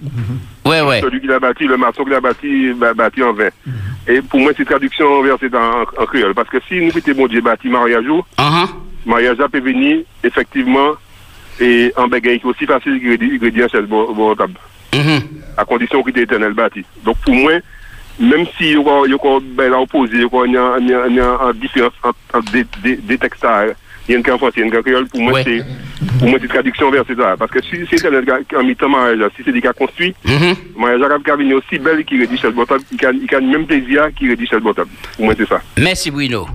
Ouais, ouais. celui qui l'a bâti, le maçon qui l'a bâti, bâti en vain. Et pour moi, c'est traduction verset en, en créole. Parce que si nous étions bon Dieu bâti mariage, Uh-huh. mariage peut venir, effectivement, et en bagaille aussi facile ingrédient chez le bon bon table. Mhm. à condition qu'il est éternel bâti. Donc pour moi, même si il y a ben, là opposé, il y a il y a- il y a une différence entre entre des, des, des textes, là, il y a une en français, il y a une en créole, pour moi, Ouais. c'est pour moi, c'est traduction vers ça. Parce que si c'est en mi-temps mariage, là, si c'est des cas construits, Mhm. mariage arabe qui a venu aussi belle qui rédige le botable, il a, il a le même plaisir qui rédige le botable. Pour moi, c'est ça. Merci Bruno.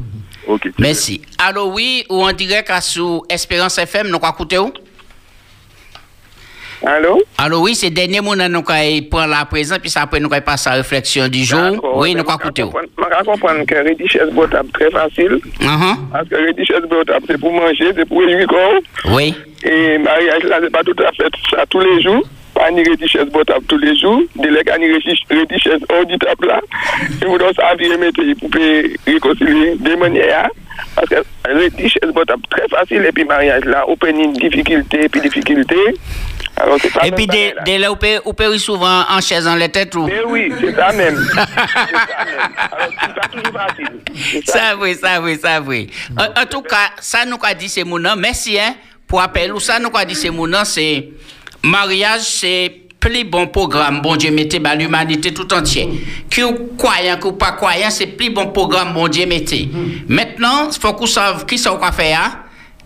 Ok. Merci. Allô, oui, ou en direct à sous Espérance FM, nous quoi écouter où? Allô? Allô, oui, c'est dernier mot nous quoi prend la présent, puis ça après nous quoi passer à la réflexion du jour. Oui, nous écouter? Je peux comprendre que rédiger botable très facile. Mhm. Parce que rédiger botable, c'est pour manger, c'est pour corps. Oui. Et mariage là, c'est pas tout à fait ça tous les jours. Pas ni rédiger botable tous les jours. Des les cas ni rédiger auditable là. Et vous devez savoir mettre pour réconcilier des manières. Parce que rédiger botable très facile. Et puis mariage là, on peut une difficulté, puis difficulté. Alors, c'est pas Et puis, dès dès là, pouvez- vous pouvez souvent en chaise les têtes ou? Mais oui, c'est ça même. C'est ça même. Alors, pas toujours facile. Ça oui, ça oui, ça oui. En, en tout cas, ça nous a dit c'est mon nom. Merci hein, pour appel. Ou ça nous a dit c'est mon nom, c'est mariage, c'est plus bon programme, bon Dieu, mettez bah, l'humanité tout entière. Que vous croyant, que vous pas croyant, c'est plus bon programme, bon Dieu, mettez. Maintenant, il faut qu'on sache qui ça qu'on fait, hein?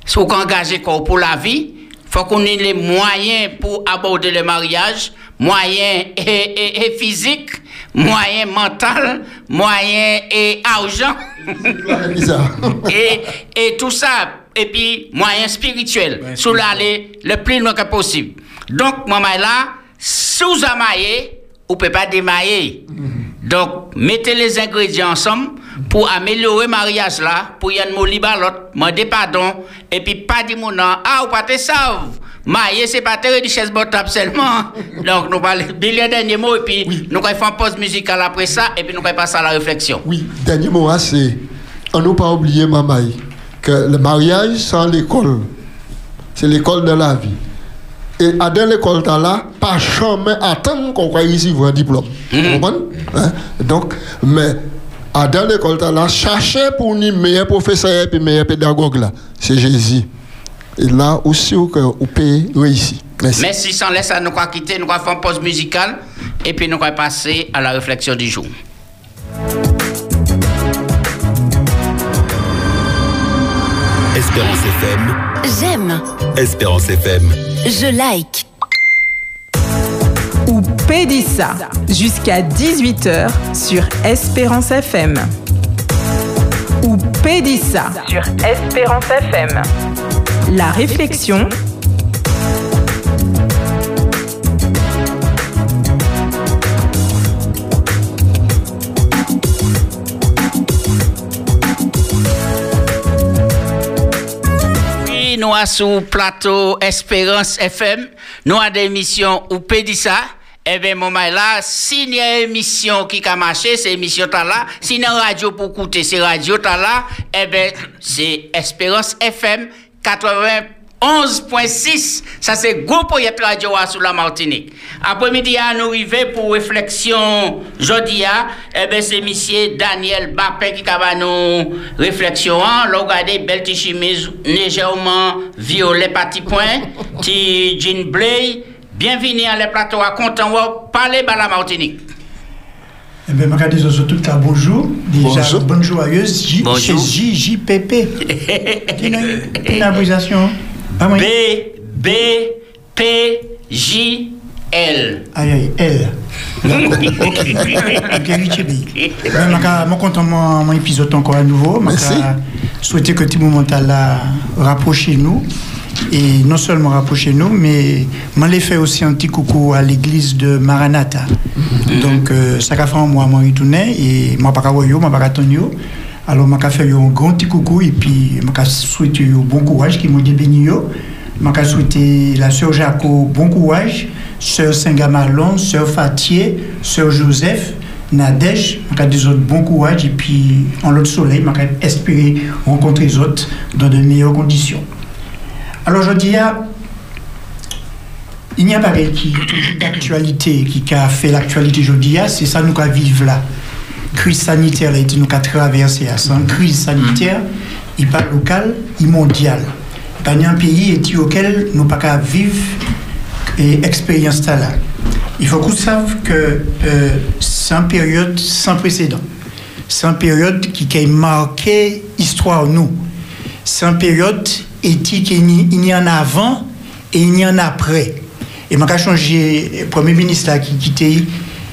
faut qu'on engage quoi pour la vie. faut qu'on ait les moyens pour aborder le mariage, moyens et, et, et physiques, moyens mentaux, moyens et argent. et, et tout ça, et puis moyens spirituels, sous l'aller le plus loin que possible. Donc, maman là, amaillez, vous ne pouvez pas démailler. Donc, mettez les ingrédients ensemble pour améliorer le mariage là, pour y avoir libre l'autre, demander pardon, et puis pas dire mon nom, ah, ou pas te savent. Marié, c'est pas très richesse botable seulement. Donc, nous allons dire les derniers mots, et puis nous allons faire une pause musicale après ça, et puis nous allons passer à la réflexion. Oui, dernier mot, hein, c'est. On n'a pas oublié, Mamaï, que le mariage, c'est l'école. C'est l'école de la vie. Et à dans l'école, là, pas jamais attendre qu'on croit ici un diplôme. Vous comprenez? Hein? Donc, mais à dans l'école, là, chercher pour nous meilleur professeur et meilleur pédagogue là. C'est Jésus. Et là aussi, vous pouvez réussir. Merci. Merci, sans laisser nous quitter, nous allons faire une pause musicale, et puis nous allons passer à la réflexion du jour. Espérance FM. J'aime, Espérance FM. je like. ou Pédissa jusqu'à 18h sur Espérance FM. Ou Pédissa sur Espérance FM. La réflexion. Oui, nous sur plateau Espérance FM, nous avons des émissions où ça. Eh bien, mon là, s'il y a une émission qui a marché, c'est émission t'as là. S'il y a une radio pour écouter, c'est radio t'as là. Eh bien, c'est Espérance FM 91.6. Ça, c'est gros projet radio à sur la Martinique. Après-midi, à nous arriver pour réflexion jeudi, à, eh bien, c'est monsieur Daniel Bapin qui va nous réflexion. Hein. Là, regardez, belle chemise, légèrement violet, petit point, petit jean bleu. Bienvenue à le plateau à content de parler de la Martinique. Eh bien, dire tout cas bonjour. Déjà, Bonjour. bonne joyeuse. J, Bonjour. C'est JJPP. Une abréviation. Ah, oui. B, B, P, J, L. Aïe, aïe, L. Je suis content de mon épisode encore à nouveau. Merci. Je souhaite que monde là rapprocher nous. Et non seulement rapprocher nous, mais je vais faire aussi un petit coucou à l'église de Maranatha. Donc, euh, ça a fait un mois, moi, retourné. Et je ne sais pas, je ne pas, alors, je faire un grand petit coucou et puis je un bon courage qui m'a béni. Je vais souhaiter la sœur Jaco bon courage, sœur Saint-Gamalon, sœur Fatier, sœur Joseph, Nadège, je vais dire bon courage et puis en l'autre soleil, je espérer rencontrer les autres dans de meilleures conditions. Alors, je dis, ah, il n'y a pas d'actualité qui a fait l'actualité aujourd'hui, c'est ça nous qui vivre là. Crise sanitaire là, nous qui traversé à sans crise sanitaire, il pas local, il mondial. Il y a un pays et auquel nous pas qu'à vivre et expérience là. Il faut qu'on sache que euh, c'est une période sans précédent. C'est une période qui a marqué l'histoire nous. c'est une période éthique, il y- en a avant et il y en a après. Et m'a changé, le Premier ministre là, qui quittait,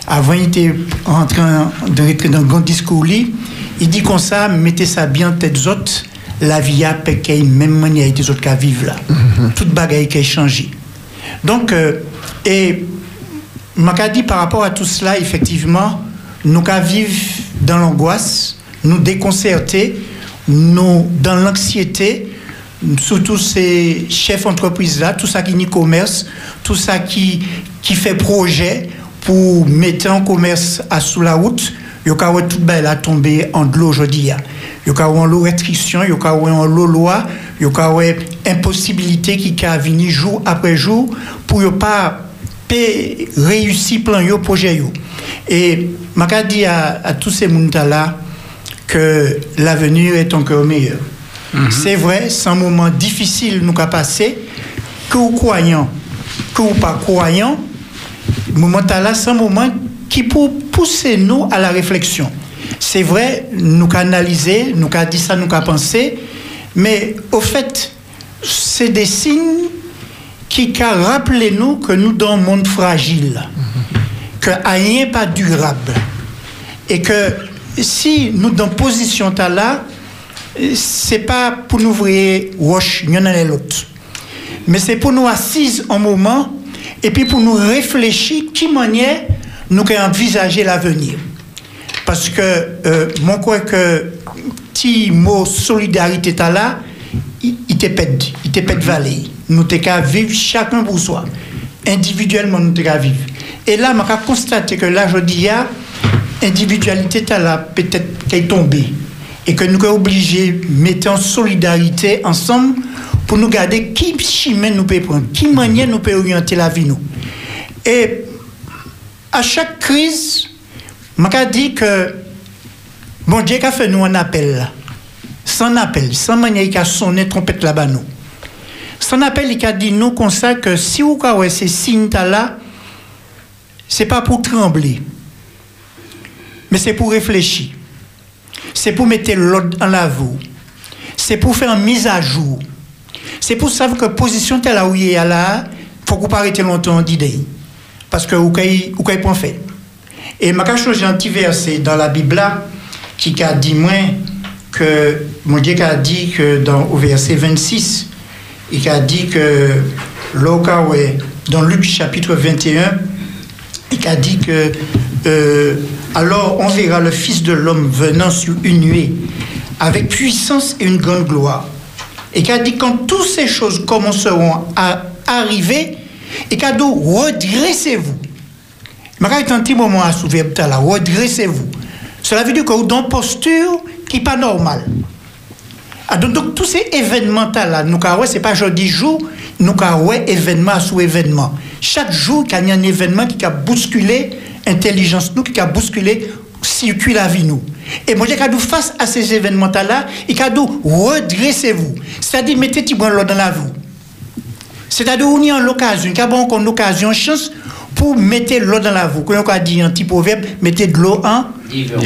avant il était en train de rentrer dans un grand discours, il dit comme ça, mettez ça bien en tête autres, la vie a une même manière des autres qu'à vivre là. Toute bagaille qui a changé. Donc, euh, et m'a dit par rapport à tout cela, effectivement, nous qu'à vivre dans l'angoisse, nous déconcerter, nous dans l'anxiété, surtout ces chefs d'entreprise là, tout ça qui nie commerce, tout ça qui, qui fait projet pour mettre en commerce à sous la route, il y a tout belle à tomber en de l'eau aujourd'hui. Il y a en l'eau restriction, il y a en l'eau loi, il y a impossibilité qui a venir jour après jour pour ne pas réussir plan yo projet yo. Et m'a dit à, à tous ces monde là que l'avenir est encore meilleur. C'est vrai, c'est un moment difficile nous qu'a passé, que vous croyant, que vous pas croyant, moment là, c'est un moment qui peut pousser nous à la réflexion. C'est vrai, nous analysé, nous qu'a dit ça, nous qu'a pensé, mais au fait, c'est des signes qui qu'a rappelé nous que nous dans un monde fragile, que rien pas durable, et que si nous dans position là, c'est pas pour nous ouvrir roche, en a l'autre. Mais c'est pour nous assises un moment et puis pour nous réfléchir qui manière nous pouvons envisager l'avenir. Parce que euh, mon crois que petit mot solidarité t'as là, il te pète, il te pète vallée. Nous t'es qu'à vivre chacun pour soi. Individuellement, nous t'es qu'à vivre. Et là, je constaté que là, je dis, ah, individualité t'as là peut-être qu'elle est tombée. Et que nous pour nous garder qui chemin nous peut prendre, qui manière nous peut orienter la vie nous. Et à chaque crise, je dit que bon Dieu a fait nous un appel. Sans appel, sans manière qu'il a sonné trompette là-bas nous. Sans appel, il a dit nous comme ça que si vous avez ces signes là, c'est pas pour trembler, mais c'est pour réfléchir. C'est pour mettre l'ordre en la. C'est pour faire une mise à jour. C'est pour savoir que position telle là où il est là, faut qu'on pas longtemps d'idée. Parce que vous avez point fait. Et je changer un petit verset dans la Bible qui a dit moins que mon Dieu a dit que dans au verset 26, il a dit que l'oka ouais, dans Luc chapitre 21, il a dit que euh, alors on verra le Fils de l'homme venant sur une nuée avec puissance et une grande gloire. Et qu'il a dit quand toutes ces choses commenceront à arriver, et qu'il a dit redressez-vous. Je vais un petit moment à soulever redressez-vous. Cela veut dire que vous dans une posture qui n'est pas normale. Ah, donc, tous ces événements là, nous avons c'est pas aujourd'hui jour, nous avons événement sous événement. Chaque jour, il y a un événement qui a bousculé l'intelligence nous, qui a bousculé circuit la vie nous. Et moi, j'ai qu'à face à ces événements là, il a dit redressez-vous. C'est-à-dire, mettez petit l'eau dans la vie. C'est-à-dire, on y a l'occasion, il y a bon une occasion, une chance pour mettre l'eau dans la vie. Quand on a dit un petit proverbe, mettez de l'eau en,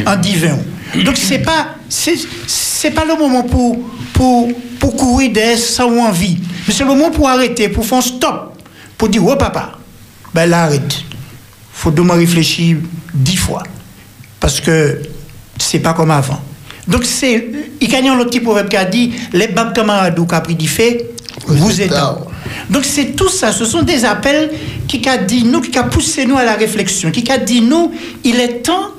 en divin. Donc, c'est pas, c'est, c'est pas le moment pour, pour, pour courir derrière sans envie. Mais c'est le moment pour arrêter, pour faire un stop. Pour dire, oh papa, ben là, arrête. faut demain réfléchir dix fois. Parce que c'est pas comme avant. Donc, c'est. Il y a un autre petit proverbe qui a dit les babes camarades qui a pris du fait, vous êtes. Donc, c'est tout ça. Ce sont des appels qui a dit nous, qui a poussé nous à la réflexion, qui a dit nous, il est temps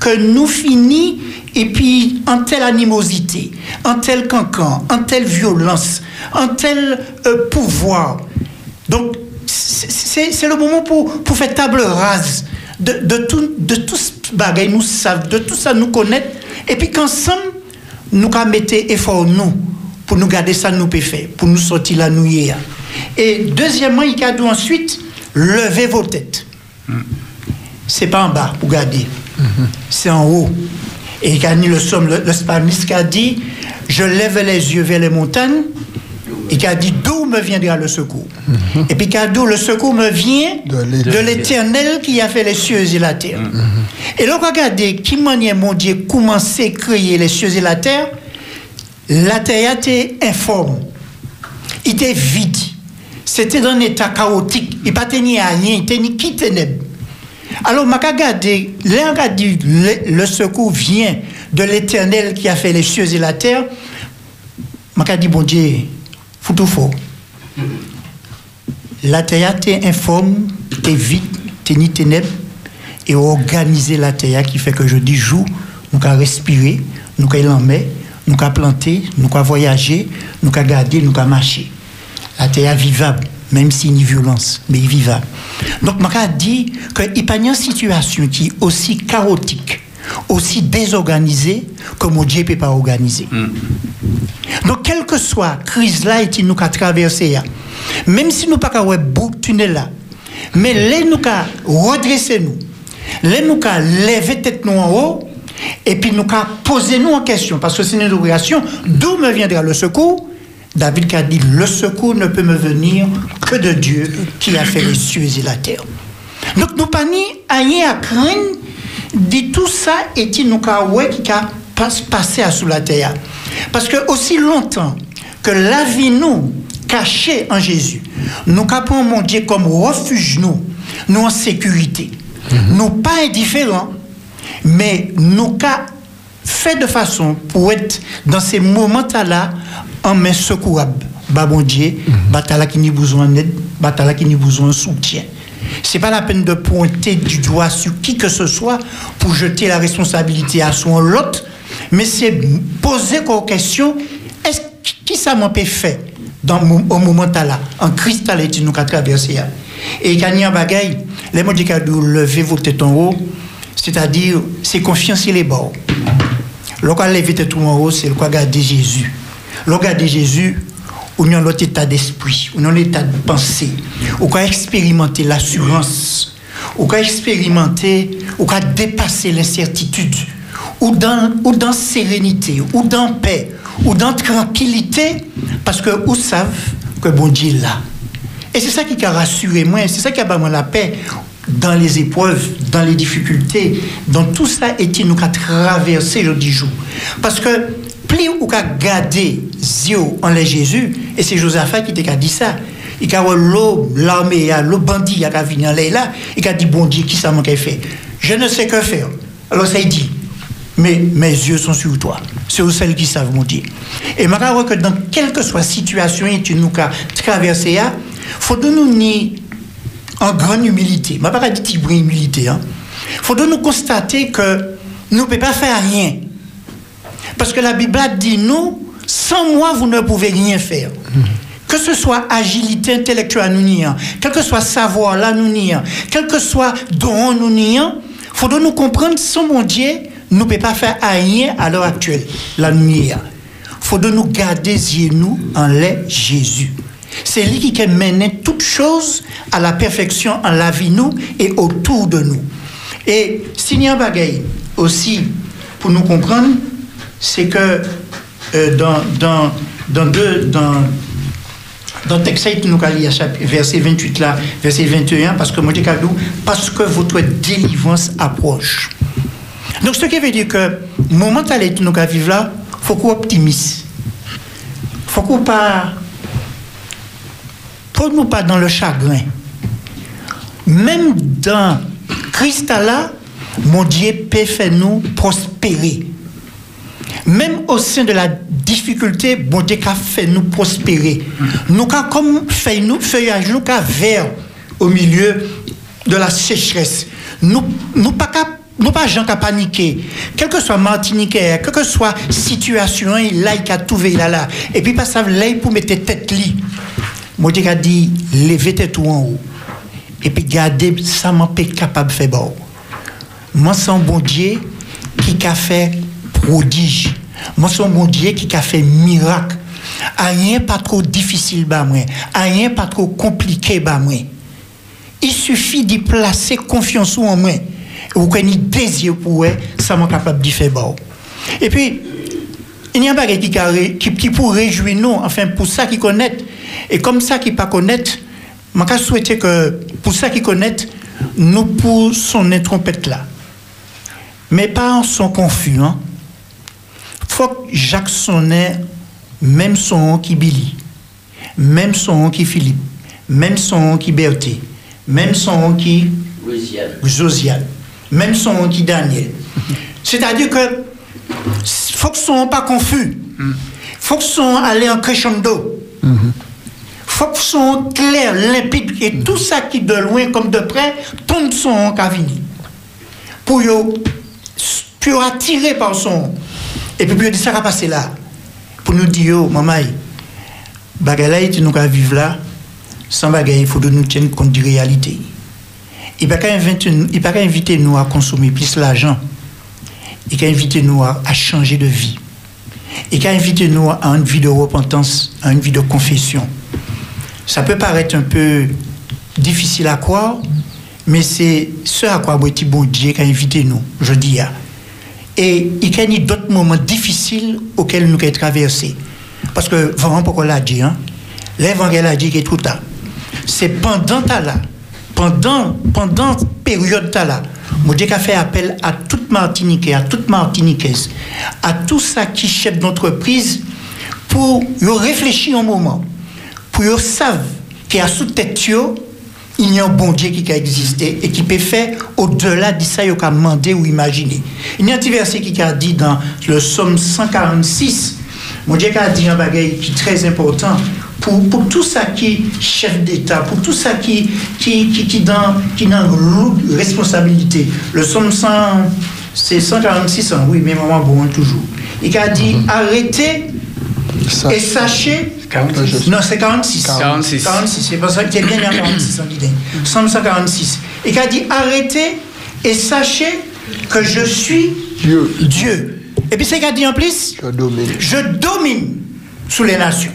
que nous finis et puis en telle animosité, en tel cancan, en telle violence, en tel euh, pouvoir. Donc, c'est c'est le moment pour, pour faire table rase de, tout, de tout ce bagage nous savons, de tout ça nous connaître, et puis qu'ensemble, nous qu'à mettre effort nous pour nous garder ça nous peut pour nous sortir la nouille. Et deuxièmement, il a ensuite lever vos têtes. C'est pas en bas pour garder, c'est en haut. Et il a le somme, le, le qui a dit Je lève les yeux vers les montagnes, et qui a dit D'où me viendra le secours? Et puis qui a dit Le secours me vient de l'éternel qui a fait les cieux et la terre. Et là, regardez qui manière mon Dieu commençait à créer les cieux et la terre? la terre était informe. Il était vide. C'était dans un état chaotique. Il pas tenir à rien. Il était ni qui ténèbres. Alors, m'a regardé, a dit, le, le secours vient de l'éternel qui a fait les cieux et la terre. M'a dit, bon Dieu, faux. La terre était informe, était vide, était ni ténèbres, et organiser la terre qui fait que je dis jour, nous avons respirer, nous avons l'emmener, nous avons planter, nous avons voyager, nous avons garder, nous avons marcher. La est vivable, même s'il y a violence, mais vivable. Donc, je dit qu'il n'y a pas une situation qui est aussi chaotique, aussi mon Dieu ne peut pas organiser. Donc, quelle que soit la crise là et nous avons traversé, même si nous pas bout de tunnel là, mais les nous avons redressé nous, les nous avons levé tête nous en haut, et puis nous avons posé nous en question, parce que c'est une interrogation, d'où me viendra le secours? David qui a dit, le secours ne peut me venir que de Dieu qui a fait les cieux et la terre. Donc nous pas ni rien à craindre de tout ça et qui nous qui a pas- passé à sous la terre? Parce que aussi longtemps que la vie nous cachée en Jésus, nous capons mon Dieu comme refuge nous, nous en sécurité. Nous pas indifférents, mais nous qu'a fait de façon pour être dans ces moments-là en main secourable. Bah bon Dieu, bataille qui n'a besoin d'aide, bataille qui n'a besoin de soutien. C'est pas la peine de pointer du doigt sur qui que ce soit pour jeter la responsabilité à son l'autre, mais c'est poser comme question est-ce qui ça m'a fait au moment là en cristal et nous qu'a traversé et gagner un bagaille les mots dit lever vos têtes en haut c'est-à-dire c'est confiance il est bon le cas lever tête en haut c'est le cas garder Jésus. Le garder Jésus on est dans l'autre état d'esprit on est dans l'état de pensée on peut expérimenter l'assurance on peut expérimenter on peut dépasser l'incertitude ou dans, ou dans sérénité, ou dans paix, ou dans tranquillité, parce que vous savez que bon Dieu est là. Et c'est ça qui a rassuré moi, c'est ça qui a donné la paix dans les épreuves, dans les difficultés, dans tout ça et qui nous a traversé le 10 jours. Parce que plus ou qu'a gardé Zio en les Jésus, et c'est Josaphat qui t'a dit ça, il a l'eau, l'armée, le bandit, il a venu en là, il a dit bon Dieu, qui ça m'a fait Je ne sais que faire. Alors ça il dit, mais mes yeux sont sur toi. C'est celles qui savent mon Dieu. Et crois que dans quelle que soit situation et tu nous as traversé, il faut de nous ni en grande humilité. Je ne pas dire humilité. Il faut de nous constater que nous ne pouvons pas faire rien. Parce que la Bible dit nous, sans moi, vous ne pouvez rien faire. Que ce soit agilité intellectuelle nous niant, quel que soit savoir là nous niant, quel que soit don nous niant, faut de nous comprendre sans mon Dieu, nous ne pouvons pas faire rien à l'heure actuelle, la nuit. faut de nous garder nous en lait Jésus. C'est lui qui mène toutes choses à la perfection en la vie nous et autour de nous. Et s'il y a un bagaille aussi pour nous comprendre, c'est que euh, dans, dans, dans, deux, dans, dans texte nous verset 28 là, verset 21, parce que moi parce que votre délivrance approche. Donc ce qui veut dire que moment où nous vivre là, faut qu'on optimise. Faut qu'on pas pour pas dans le chagrin. Même dans Christ là, mon Dieu peut faire nous prospérer. Même au sein de la difficulté, bon Dieu a fait nous prospérer. Nous avons comme fait nous feuillage, nous avons vert au milieu de la sécheresse. Nous nous pas nous pas gens qui paniqué. Quel que soit Martinique, quelle que soit situation, il a tout là là. Et puis pas ça là pour mettre tête li. Moi a dit levez tête tout en haut. Et puis gardez ça pas capable de faire bon. Moi c'est un bon Dieu qui a fait prodige. Moi, c'est mon Dieu qui a fait miracle. Rien pas trop difficile, bah moi. Rien pas trop compliqué, bah moi. Il suffit d'y placer confiance en moi. Vous connaissez désir pour eux, ça m'a capable d'y faire bon. Et puis, il y a bagage qui, qui, qui pour réjouir nous, enfin, pour ça qui connaît. Et comme ça qui pas connaître, je souhaiter que, pour ça qui connaît, nous pour son trompette là. Mais pas en son confus, hein faut que Jacques Sonnet même son qui Billy, même son qui Philippe, même son qui Berthe, même son qui Josiane, même son qui Daniel. C'est-à-dire que faut que son pas confus, faut que son aller en crescendo, faut que son clair, limpide et tout ça qui de loin comme de près tombe son cavini pour yo pour attirer par son et puis dit ça va passer là. Pour nous dire yo maman bagay là tu nous ka vivre là. Sans bagay il faut que nous tenir compte de réalité. Il inviter il pas inviter nous à consommer plus l'argent. Il qu'à inviter nous à, changer de vie. Il qu'à inviter nous à une vie de repentance à une vie de confession. Ça peut paraître un peu difficile à croire mais c'est ce à quoi bon Dieu a invité nous je dis à et il y a d'autres moments difficiles auxquels nous avons traversé. Parce que vraiment, pourquoi l'a dit, hein? l'évangile a dit que tout ça. C'est pendant ta là, pendant, pendant période ta là, mon Dieu a fait appel à toute Martinique, à toute Martiniquaise, à tout ça qui chef d'entreprise pour réfléchir un moment, pour y savent qu'il y a sous tête il n'y a un bon Dieu qui a existé et qui peut faire au-delà de ça qu'il a demandé ou imaginé. Il y a un petit verset qui a dit dans le psaume 146, mon Dieu qui a dit un bagage qui est très important pour, pour tout ça qui est chef d'État, pour tout ça qui, qui, qui, qui, dans, qui dans une responsabilité. Le psaume 100, c'est 146, hein? oui, mais maman, bon, toujours. Il a dit, mm -hmm. arrêtez et sachez 46. non, c'est 46. 46. 46, c'est pour ça que tu es bien à 46 en guidé. Psaume 146. Et qui a dit arrêtez et sachez que je suis Dieu. Et puis c'est qu'il a dit en plus Je domine. je domine sous les nations.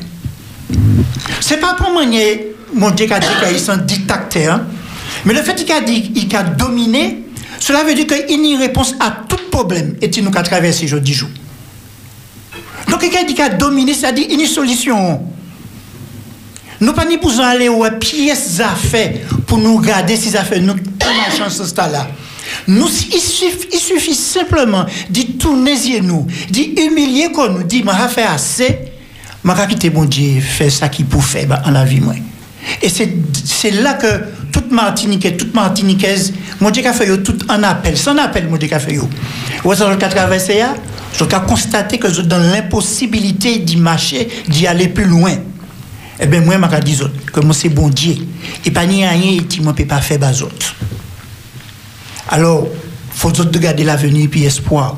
C'est pas pour moi, mon Dieu qui a dit qu'il est un dictateur, hein. mais le fait qu'il a dit qu'il a dominé, cela veut dire qu'il y a une réponse à tout problème et il nous a traversé jeudi jour. Donc, quelqu'un qu'il a dominé, c'est-à-dire une solution. Nous pas ni pour aller aux pièces à faire pour nous garder ces affaires, nous prenons chance ce là Nous, il suffit, il suffit simplement de tourner nous, d'humilier qu'on nous dit, m'a fait assez, m'a quitté mon Dieu, faire ça qu'il peut faire bah, en la vie, moi. Et c'est là que toute Martinique, toute Martiniquaise, mon Dieu fait tout en appel, sans appel, mon Dieu fait yo. Vous avez traversé je dois constater que je dans l'impossibilité d'y marcher, d'y aller plus loin. Eh bien, moi, je dis que moi, c'est bon Dieu. Et pas ni rien, tu ne peux pas faire autres. Alors, faut de garder l'avenir et espoir.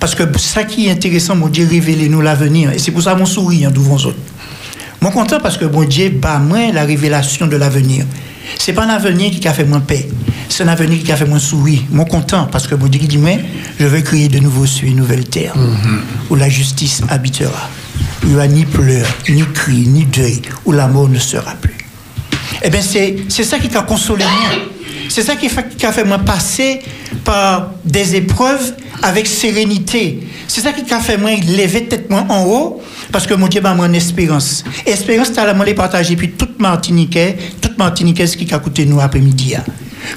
Parce que ça qui est intéressant, mon Dieu, révélez-nous l'avenir. Et c'est pour ça que mon souris hein, devant autres. Moi, content parce que mon Dieu bat moi la révélation de l'avenir. C'est pas un avenir qui a fait moins paix. C'est un avenir qui a fait moins sourire. Moi, content parce que mon dit, je vais créer de nouveaux cieux et une nouvelle terre où la justice habitera. Il n'y aura ni pleurs, ni cris, ni deuil, où la mort ne sera plus. Eh bien, c'est ça qui a consolé moi. C'est ça qui, a fait moi passer par des épreuves avec sérénité. C'est ça qui a fait moi lever tête en haut parce que mon Dieu m'a mon espérance. Espérance, t'as la partager puis toute Martiniquais, toute Martiniquaise qui a coûté nous après-midi. hein.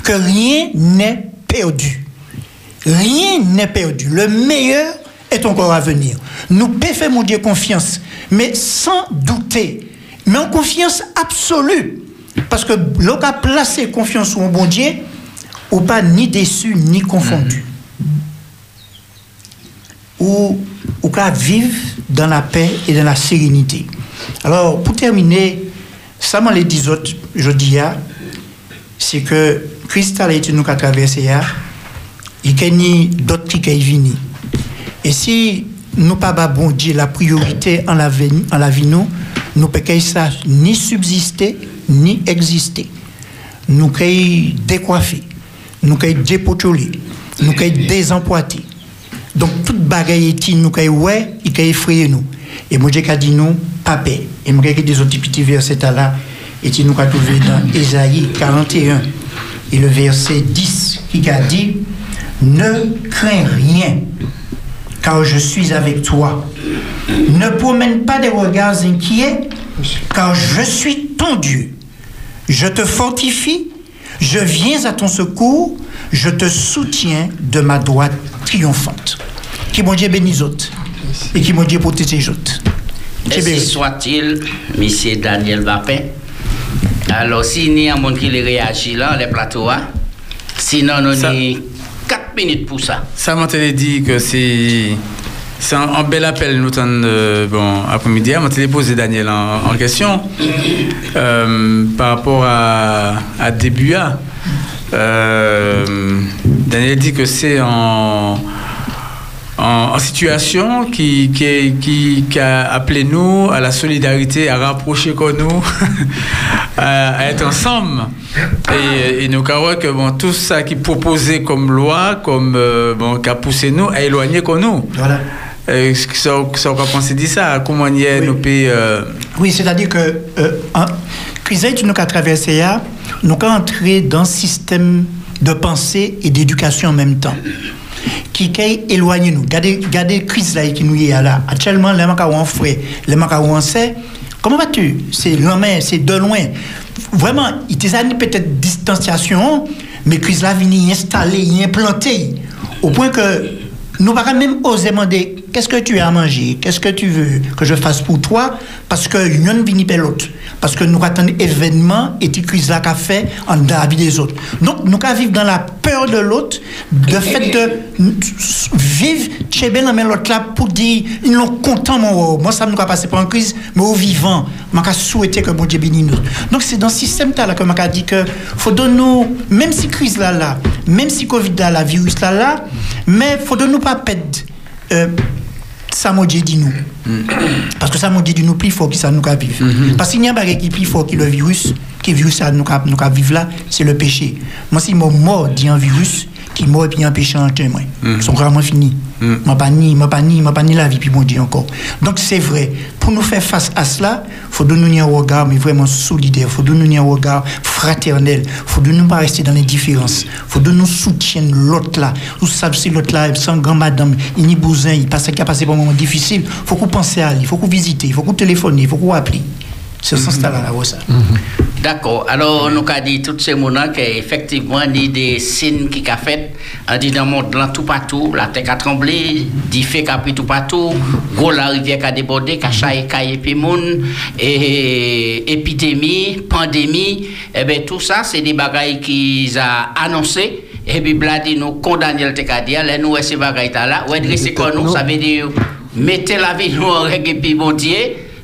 Que rien n'est perdu. Rien n'est perdu. Le meilleur est encore à venir. Nous pouvons faire mon Dieu confiance, mais sans douter, mais en confiance absolue. Parce que l'on a placé confiance un bon Dieu, ou pas ni déçu ni confondu. Ou, ou qu'à vivre dans la paix et dans la sérénité. Alors, pour terminer, ça m'a les autres, je dis, ah, c'est que Christ a été nous qu'a traversé, ah, il y a d'autres qui sont venus. Et si nous pas bon la priorité en la vie, en la nous, nous pouvons ça ni subsister ni exister. Nous pouvons décoiffer, nous pouvons dépotoler, nous pouvons désempoiter. Donc toute bagaille est nous pouvons ouais, il peut effrayer nous. Et moi j'ai dit nous pas paix. Et moi j'ai des autres petits versets là et nous nous trouvé dans Ésaïe 41 et le verset 10 qui a dit ne crains rien car je suis avec toi. Ne promène pas des regards inquiets, car je suis ton Dieu. Je te fortifie, je viens à ton secours, je te soutiens de ma droite triomphante. Qui mon Dieu bénisse autres et qui mon Dieu protège autres. Ainsi soit-il, monsieur Daniel Bapin. Alors, s'il y a un monde qui les réagit là, les plateaux, hein, sinon, on a 4 minutes pour ça. Ça m'a dit que c'est. C'est un, un bel appel, nous, euh, bon, après-midi. M'a posé Daniel en, en question euh, par rapport à, à Daniel dit que c'est en, en, en situation qui, qui, est- qui, qui a appelé nous à la solidarité, à rapprocher comme nous, à, à être ensemble. Et, et nous croyons que bon, tout ça qui proposé comme loi, comme euh, bon, qui a poussé nous à éloigner comme nous. Voilà. Euh, ça, ça, on dit ça, comment y est, nous pays. euh, Oui, c'est-à-dire que euh, en- crise tu nous avons traversé nous avons entré dans un système de pensée et d'éducation en même temps qui qui éloigné nous. Regardez, regardez crise qui nous est là. Actuellement, les ont frère, les ont sait. Comment vas-tu? C'est loin, c'est de loin. Vraiment, il y a peut-être distanciation, mais crise là vient installer. Au point que nous ne même oser demander qu'est-ce que tu as à manger, qu'est-ce que tu veux que je fasse pour toi, parce que vient pas l'autre. Parce que nous attendons événement et tu crise là qu'a fait en dans la vie des autres. Donc nous qu'à vivre dans la peur de l'autre, le fait de vivre chez ben dans l'autre là pour dire ils l'ont content mon moi ça nous a passé par une crise mais au vivant qu'a souhaité que bon Dieu bénisse nous. Donc c'est dans ce système là que m'a dit que faut donner nous même si crise là là, même si Covid là la virus là là, mais faut donner nous pas perdre euh, ça m'a dit nous. Parce que ça m'a dit nous plus fort que ça nous a vivre. Parce qu'il y a bagage qui plus fort que le virus, qui virus ça nous nous a vivre là, c'est le péché. Moi si mon mort dit un virus qui mort et puis un péché en témoin. Ils sont vraiment finis. M'a pas ni, m'a pas ni, m'a pas ni la vie puis mon Dieu encore. Donc c'est vrai, pour nous faire face à cela, faut donner un regard mais vraiment solidaire, faut donner un regard fraternel, faut de nous pas rester dans les différences, faut de nous soutenir l'autre là. Vous savez si l'autre là sans grand madame, il n'y bousin, il passe qui a passé par un moment difficile, faut qu'on pense à lui, faut qu'on visite, il faut qu'on téléphone, il faut qu'on appelle. C'est ce sens là là ça. D'accord. Alors, nous avons dit tous ces moments qu'effectivement, il y a des signes qui ont fait. On dit dans le monde, là, tout partout, la terre a tremblé, du fait qu'a pris tout partout, gros la rivière qui a débordé, qui a puis moun, et épidémie, pandémie, eh bien, tout ça, c'est des bagailles qu'ils ont annoncé. Et puis, dit nous condamner le TKD, là, nous, ces bagailles là, ouais, dresser comme nous, ça veut dire, mettez la vie nous en règle, et puis, bon Dieu,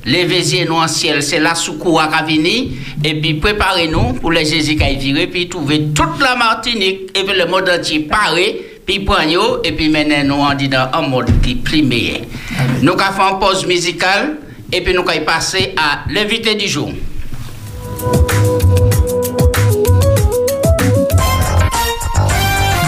Levez nous en ciel, c'est la soukoua qui a venu. Et puis préparez-nous pour les Jésus qui a viré, puis trouver toute la Martinique et puis le monde entier paré, puis prendre et puis maintenant nous en un mode qui plus meilleur. Nous avons fait une pause musicale et puis nous allons passer à l'invité du jour.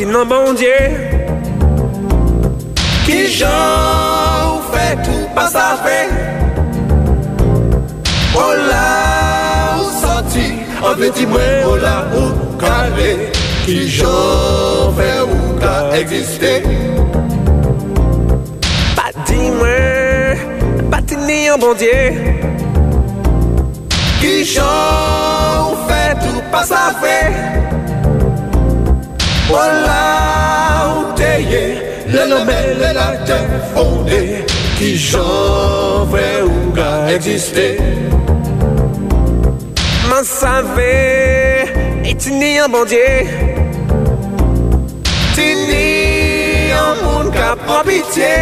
soti nan bandye Ki jan ou fè tou pa sa fè O la ou soti An ve peti mwen o la ou kale. Ki jan fè ou ka egziste. Pa di mwen, pa ti ni an bandye Ki jan ou fè tou pa sa fe. Ola ou teye, le lome le la te fonde Ki jan vre ou ga egziste Man save, etini an bandye Tini an moun ka pran pitiye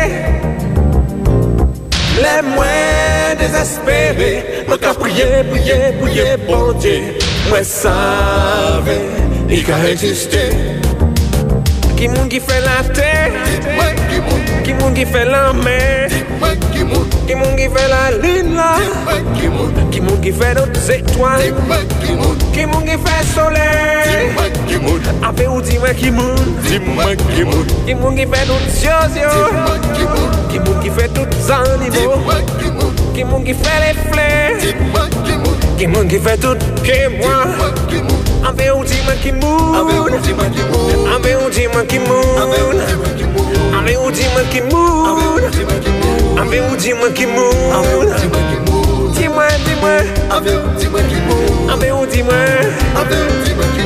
Le mwen desespere, mwen ka priye, priye, priye bandye Mwen save, i ka egziste Ki moun ki fè la tè. Ki moun ki fè la mè. Ki moun ki fè la lin la. Ki moun ki fè nou zektoan Ki moun ki fè solè. Ape ou di mè ki moun. Ki moun ki fè nou zyo Ki moun ki fè tout zanimo Ki moun ki fè le flè Ki moun ki fè tout ke mwa Ambe ou di man ki moun Ambe ou di man ki moun Ambe ou di man ki moun Ambe ou di man ki moun Ambe ou di man ki moun Di mwen, di mwen Ambe ou di man ki moun Ambe ou di man Ambe ou di man ki moun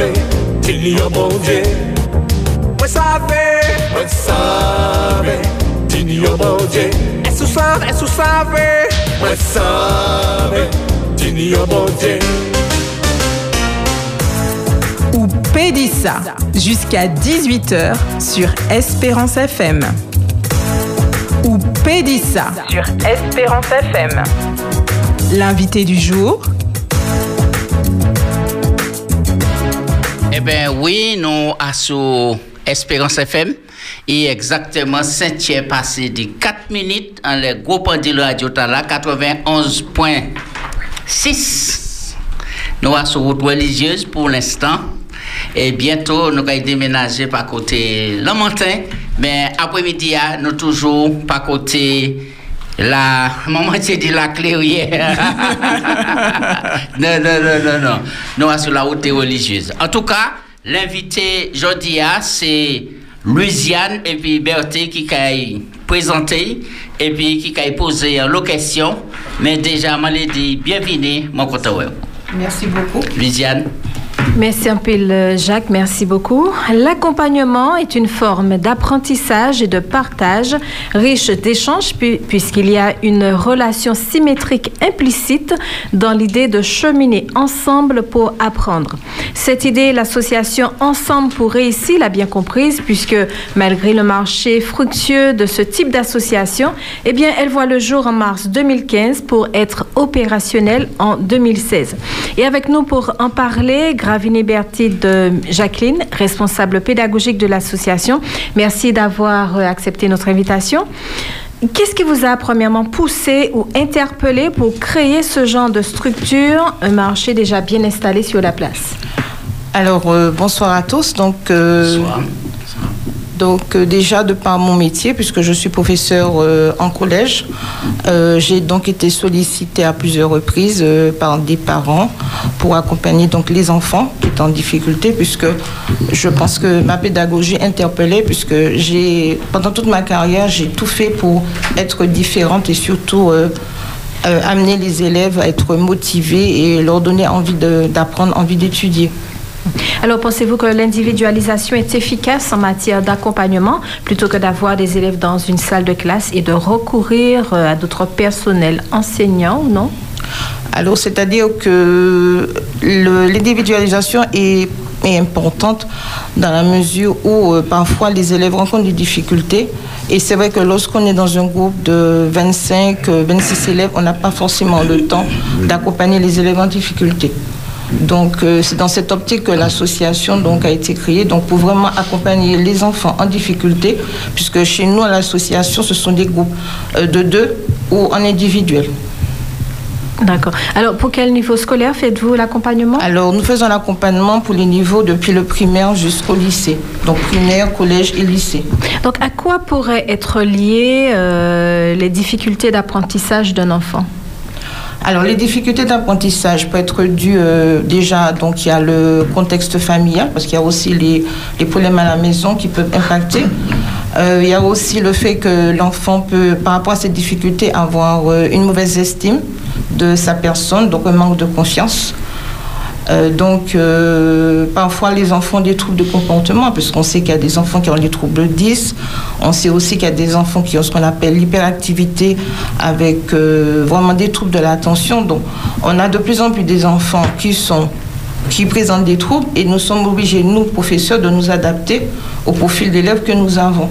savais, il y a mon Dieu. Moi, savais, moi, savais, il y a mon Dieu. Est-ce que vous savez, est-ce que vous savez Moi, savais, il y a mon Dieu. Ou Pédissa jusqu'à 18h sur Espérance FM. Ou Pédissa sur Espérance FM. L'invité du jour, Eh bien, oui, nous, sous Espérance FM, et exactement 5 passé de 4 minutes en le groupe de radio Tala 91.6. Nous sur route religieuse pour l'instant. Et bientôt, nous allons déménager par côté Lamantin. Mais après-midi, nous toujours par côté la maman t'ai dit la clairière. non, non, non, non, non. Nous sommes sur la route religieuse. En tout cas, l'invité aujourd'hui, c'est Louisiane et puis Berthe qui a présenté et puis qui a posé une question. Mais déjà, je l'ai dit, bienvenue, mon côté. Merci beaucoup. Louisiane. Merci un peu, Jacques. Merci beaucoup. L'accompagnement est une forme d'apprentissage et de partage riche d'échanges pu- puisqu'il y a une relation symétrique implicite dans l'idée de cheminer ensemble pour apprendre. Cette idée, l'association Ensemble pour réussir l'a bien comprise puisque malgré le marché fructueux de ce type d'association, eh bien, elle voit le jour en mars 2015 pour être opérationnelle en 2016. Et avec nous pour en parler, Graviné Berti de Jacqueline, responsable pédagogique de l'association. Merci d'avoir euh, accepté notre invitation. Qu'est-ce qui vous a premièrement poussé ou interpellé pour créer ce genre de structure, un marché déjà bien installé sur la place? Alors, euh, bonsoir à tous. Donc, euh, donc euh, déjà, de par mon métier, puisque je suis professeur euh, en collège, euh, j'ai donc été sollicitée à plusieurs reprises par des parents pour accompagner donc les enfants qui étaient en difficulté, puisque je pense que ma pédagogie interpellait, puisque j'ai, pendant toute ma carrière, j'ai tout fait pour être différente et surtout amener les élèves à être motivés et leur donner envie d'apprendre, envie d'étudier. Alors, pensez-vous que l'individualisation est efficace en matière d'accompagnement plutôt que d'avoir des élèves dans une salle de classe et de recourir euh, à d'autres personnels enseignants ou non? Alors, c'est-à-dire que l'individualisation est, importante dans la mesure où euh, parfois les élèves rencontrent des difficultés. Et c'est vrai que lorsqu'on est dans un groupe de 25, euh, 26 élèves, on n'a pas forcément le temps d'accompagner les élèves en difficulté. Donc, euh, c'est dans cette optique que l'association donc, a été créée donc, pour vraiment accompagner les enfants en difficulté, puisque chez nous, à l'association, ce sont des groupes euh, de deux ou en individuel. D'accord. Alors, pour quel niveau scolaire faites-vous l'accompagnement? Alors, nous faisons l'accompagnement pour les niveaux depuis le primaire jusqu'au lycée. Donc, primaire, collège et lycée. Donc, à quoi pourraient être liées euh, les difficultés d'apprentissage d'un enfant? Alors, les difficultés d'apprentissage peuvent être dues euh, déjà, donc il y a le contexte familial, parce qu'il y a aussi les, les problèmes à la maison qui peuvent impacter. Euh, il y a aussi le fait que l'enfant peut, par rapport à ces difficultés, avoir euh, une mauvaise estime de sa personne, donc un manque de confiance. Euh, donc, euh, parfois, les enfants ont des troubles de comportement, puisqu'on sait qu'il y a des enfants qui ont des troubles 10. On sait aussi qu'il y a des enfants qui ont ce qu'on appelle l'hyperactivité, avec euh, vraiment des troubles de l'attention. Donc, on a de plus en plus des enfants qui sont qui présentent des troubles et nous sommes obligés, nous, professeurs, de nous adapter au profil d'élèves que nous avons.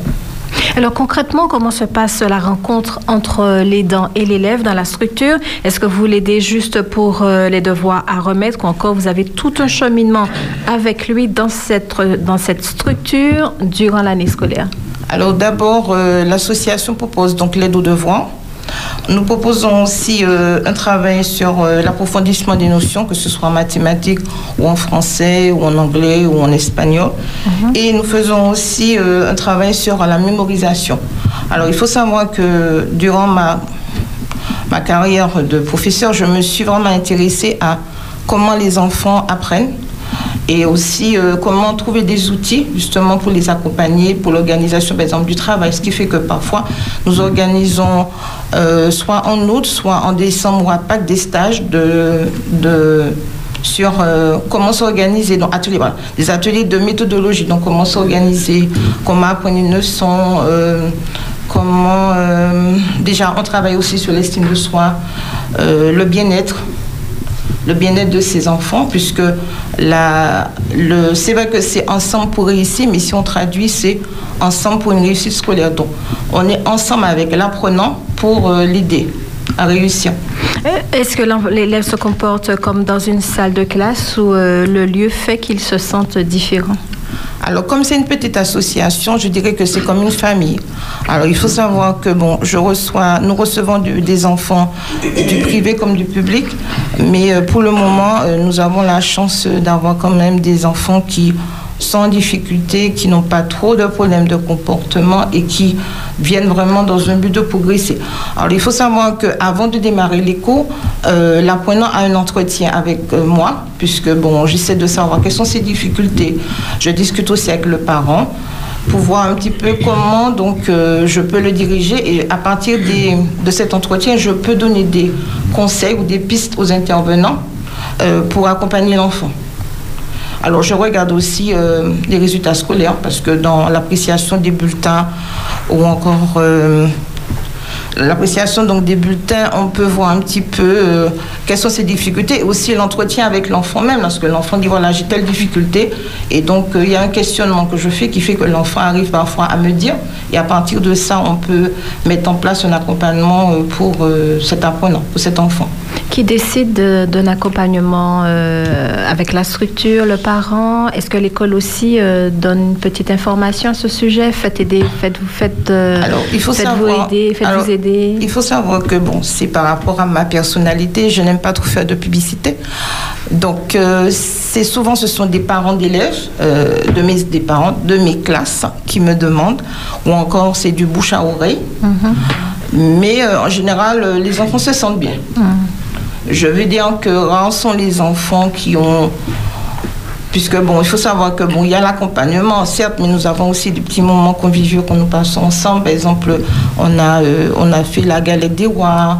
Alors concrètement, comment se passe la rencontre entre l'aidant et l'élève dans la structure? Est-ce que vous l'aidez juste pour euh, les devoirs à remettre ou encore vous avez tout un cheminement avec lui dans cette, structure durant l'année scolaire? Alors d'abord, euh, l'association propose donc l'aide aux devoirs. Nous proposons aussi euh, un travail sur euh, l'approfondissement des notions, que ce soit en mathématiques ou en français ou en anglais ou en espagnol. Et nous faisons aussi euh, un travail sur la mémorisation. Alors il faut savoir que durant ma, ma carrière de professeur, je me suis vraiment intéressée à comment les enfants apprennent et aussi euh, comment trouver des outils justement pour les accompagner, pour l'organisation par exemple du travail. Ce qui fait que parfois nous organisons euh, soit en août, soit en décembre ou à Pâques des stages de, de sur euh, comment s'organiser, voilà, des ateliers de méthodologie, donc comment s'organiser, comment apprendre une leçon, comment déjà on travaille aussi sur l'estime de soi, le bien-être, le bien-être de ses enfants, puisque c'est vrai que c'est ensemble pour réussir, mais si on traduit, c'est ensemble pour une réussite scolaire. Donc, on est ensemble avec l'apprenant pour euh, l'aider à réussir. Est-ce que l'élève se comporte comme dans une salle de classe ou euh, le lieu fait qu'il se sente différent Alors, comme c'est une petite association, je dirais que c'est comme une famille. Alors, il faut savoir que, bon, nous recevons des enfants du privé comme du public, mais euh, pour le moment, euh, nous avons la chance d'avoir quand même des enfants qui en difficulté, qui n'ont pas trop de problèmes de comportement et qui viennent vraiment dans un but de progresser. Alors, il faut savoir qu'avant de démarrer les cours, euh, l'apprenant a un entretien avec euh, moi, puisque, bon, j'essaie de savoir quelles sont ses difficultés. Je discute aussi avec le parent pour voir un petit peu comment donc euh, je peux le diriger et à partir de cet entretien, je peux donner des conseils ou des pistes aux intervenants pour accompagner l'enfant. Alors je regarde aussi euh, les résultats scolaires parce que dans l'appréciation des bulletins ou encore euh, l'appréciation donc des bulletins, on peut voir un petit peu euh, quelles sont ses difficultés et aussi l'entretien avec l'enfant même parce que l'enfant dit voilà j'ai telle difficulté et donc euh, il y a un questionnement que je fais qui fait que l'enfant arrive parfois à me dire et à partir de ça on peut mettre en place un accompagnement euh, pour cet apprenant, pour cet enfant. Qui décide de- d'un accompagnement avec la structure, le parent? Est-ce que l'école aussi donne une petite information à ce sujet? Faites aider, faites-vous faites, Alors, il faut savoir. aider, faites-vous alors, aider. Il faut savoir que bon, c'est par rapport à ma personnalité, je n'aime pas trop faire de publicité. Donc, euh, c'est souvent ce sont des parents d'élèves, euh, de mes des parents de mes classes qui me demandent, ou encore c'est du bouche à oreille. Mais euh, en général, les enfants se sentent bien. Je veux dire que rares sont les enfants qui ont Puisque bon, il faut savoir que bon, il y a l'accompagnement, certes, mais nous avons aussi des petits moments conviviaux que nous passons ensemble. Par exemple, on a, euh, on a fait la galette des rois,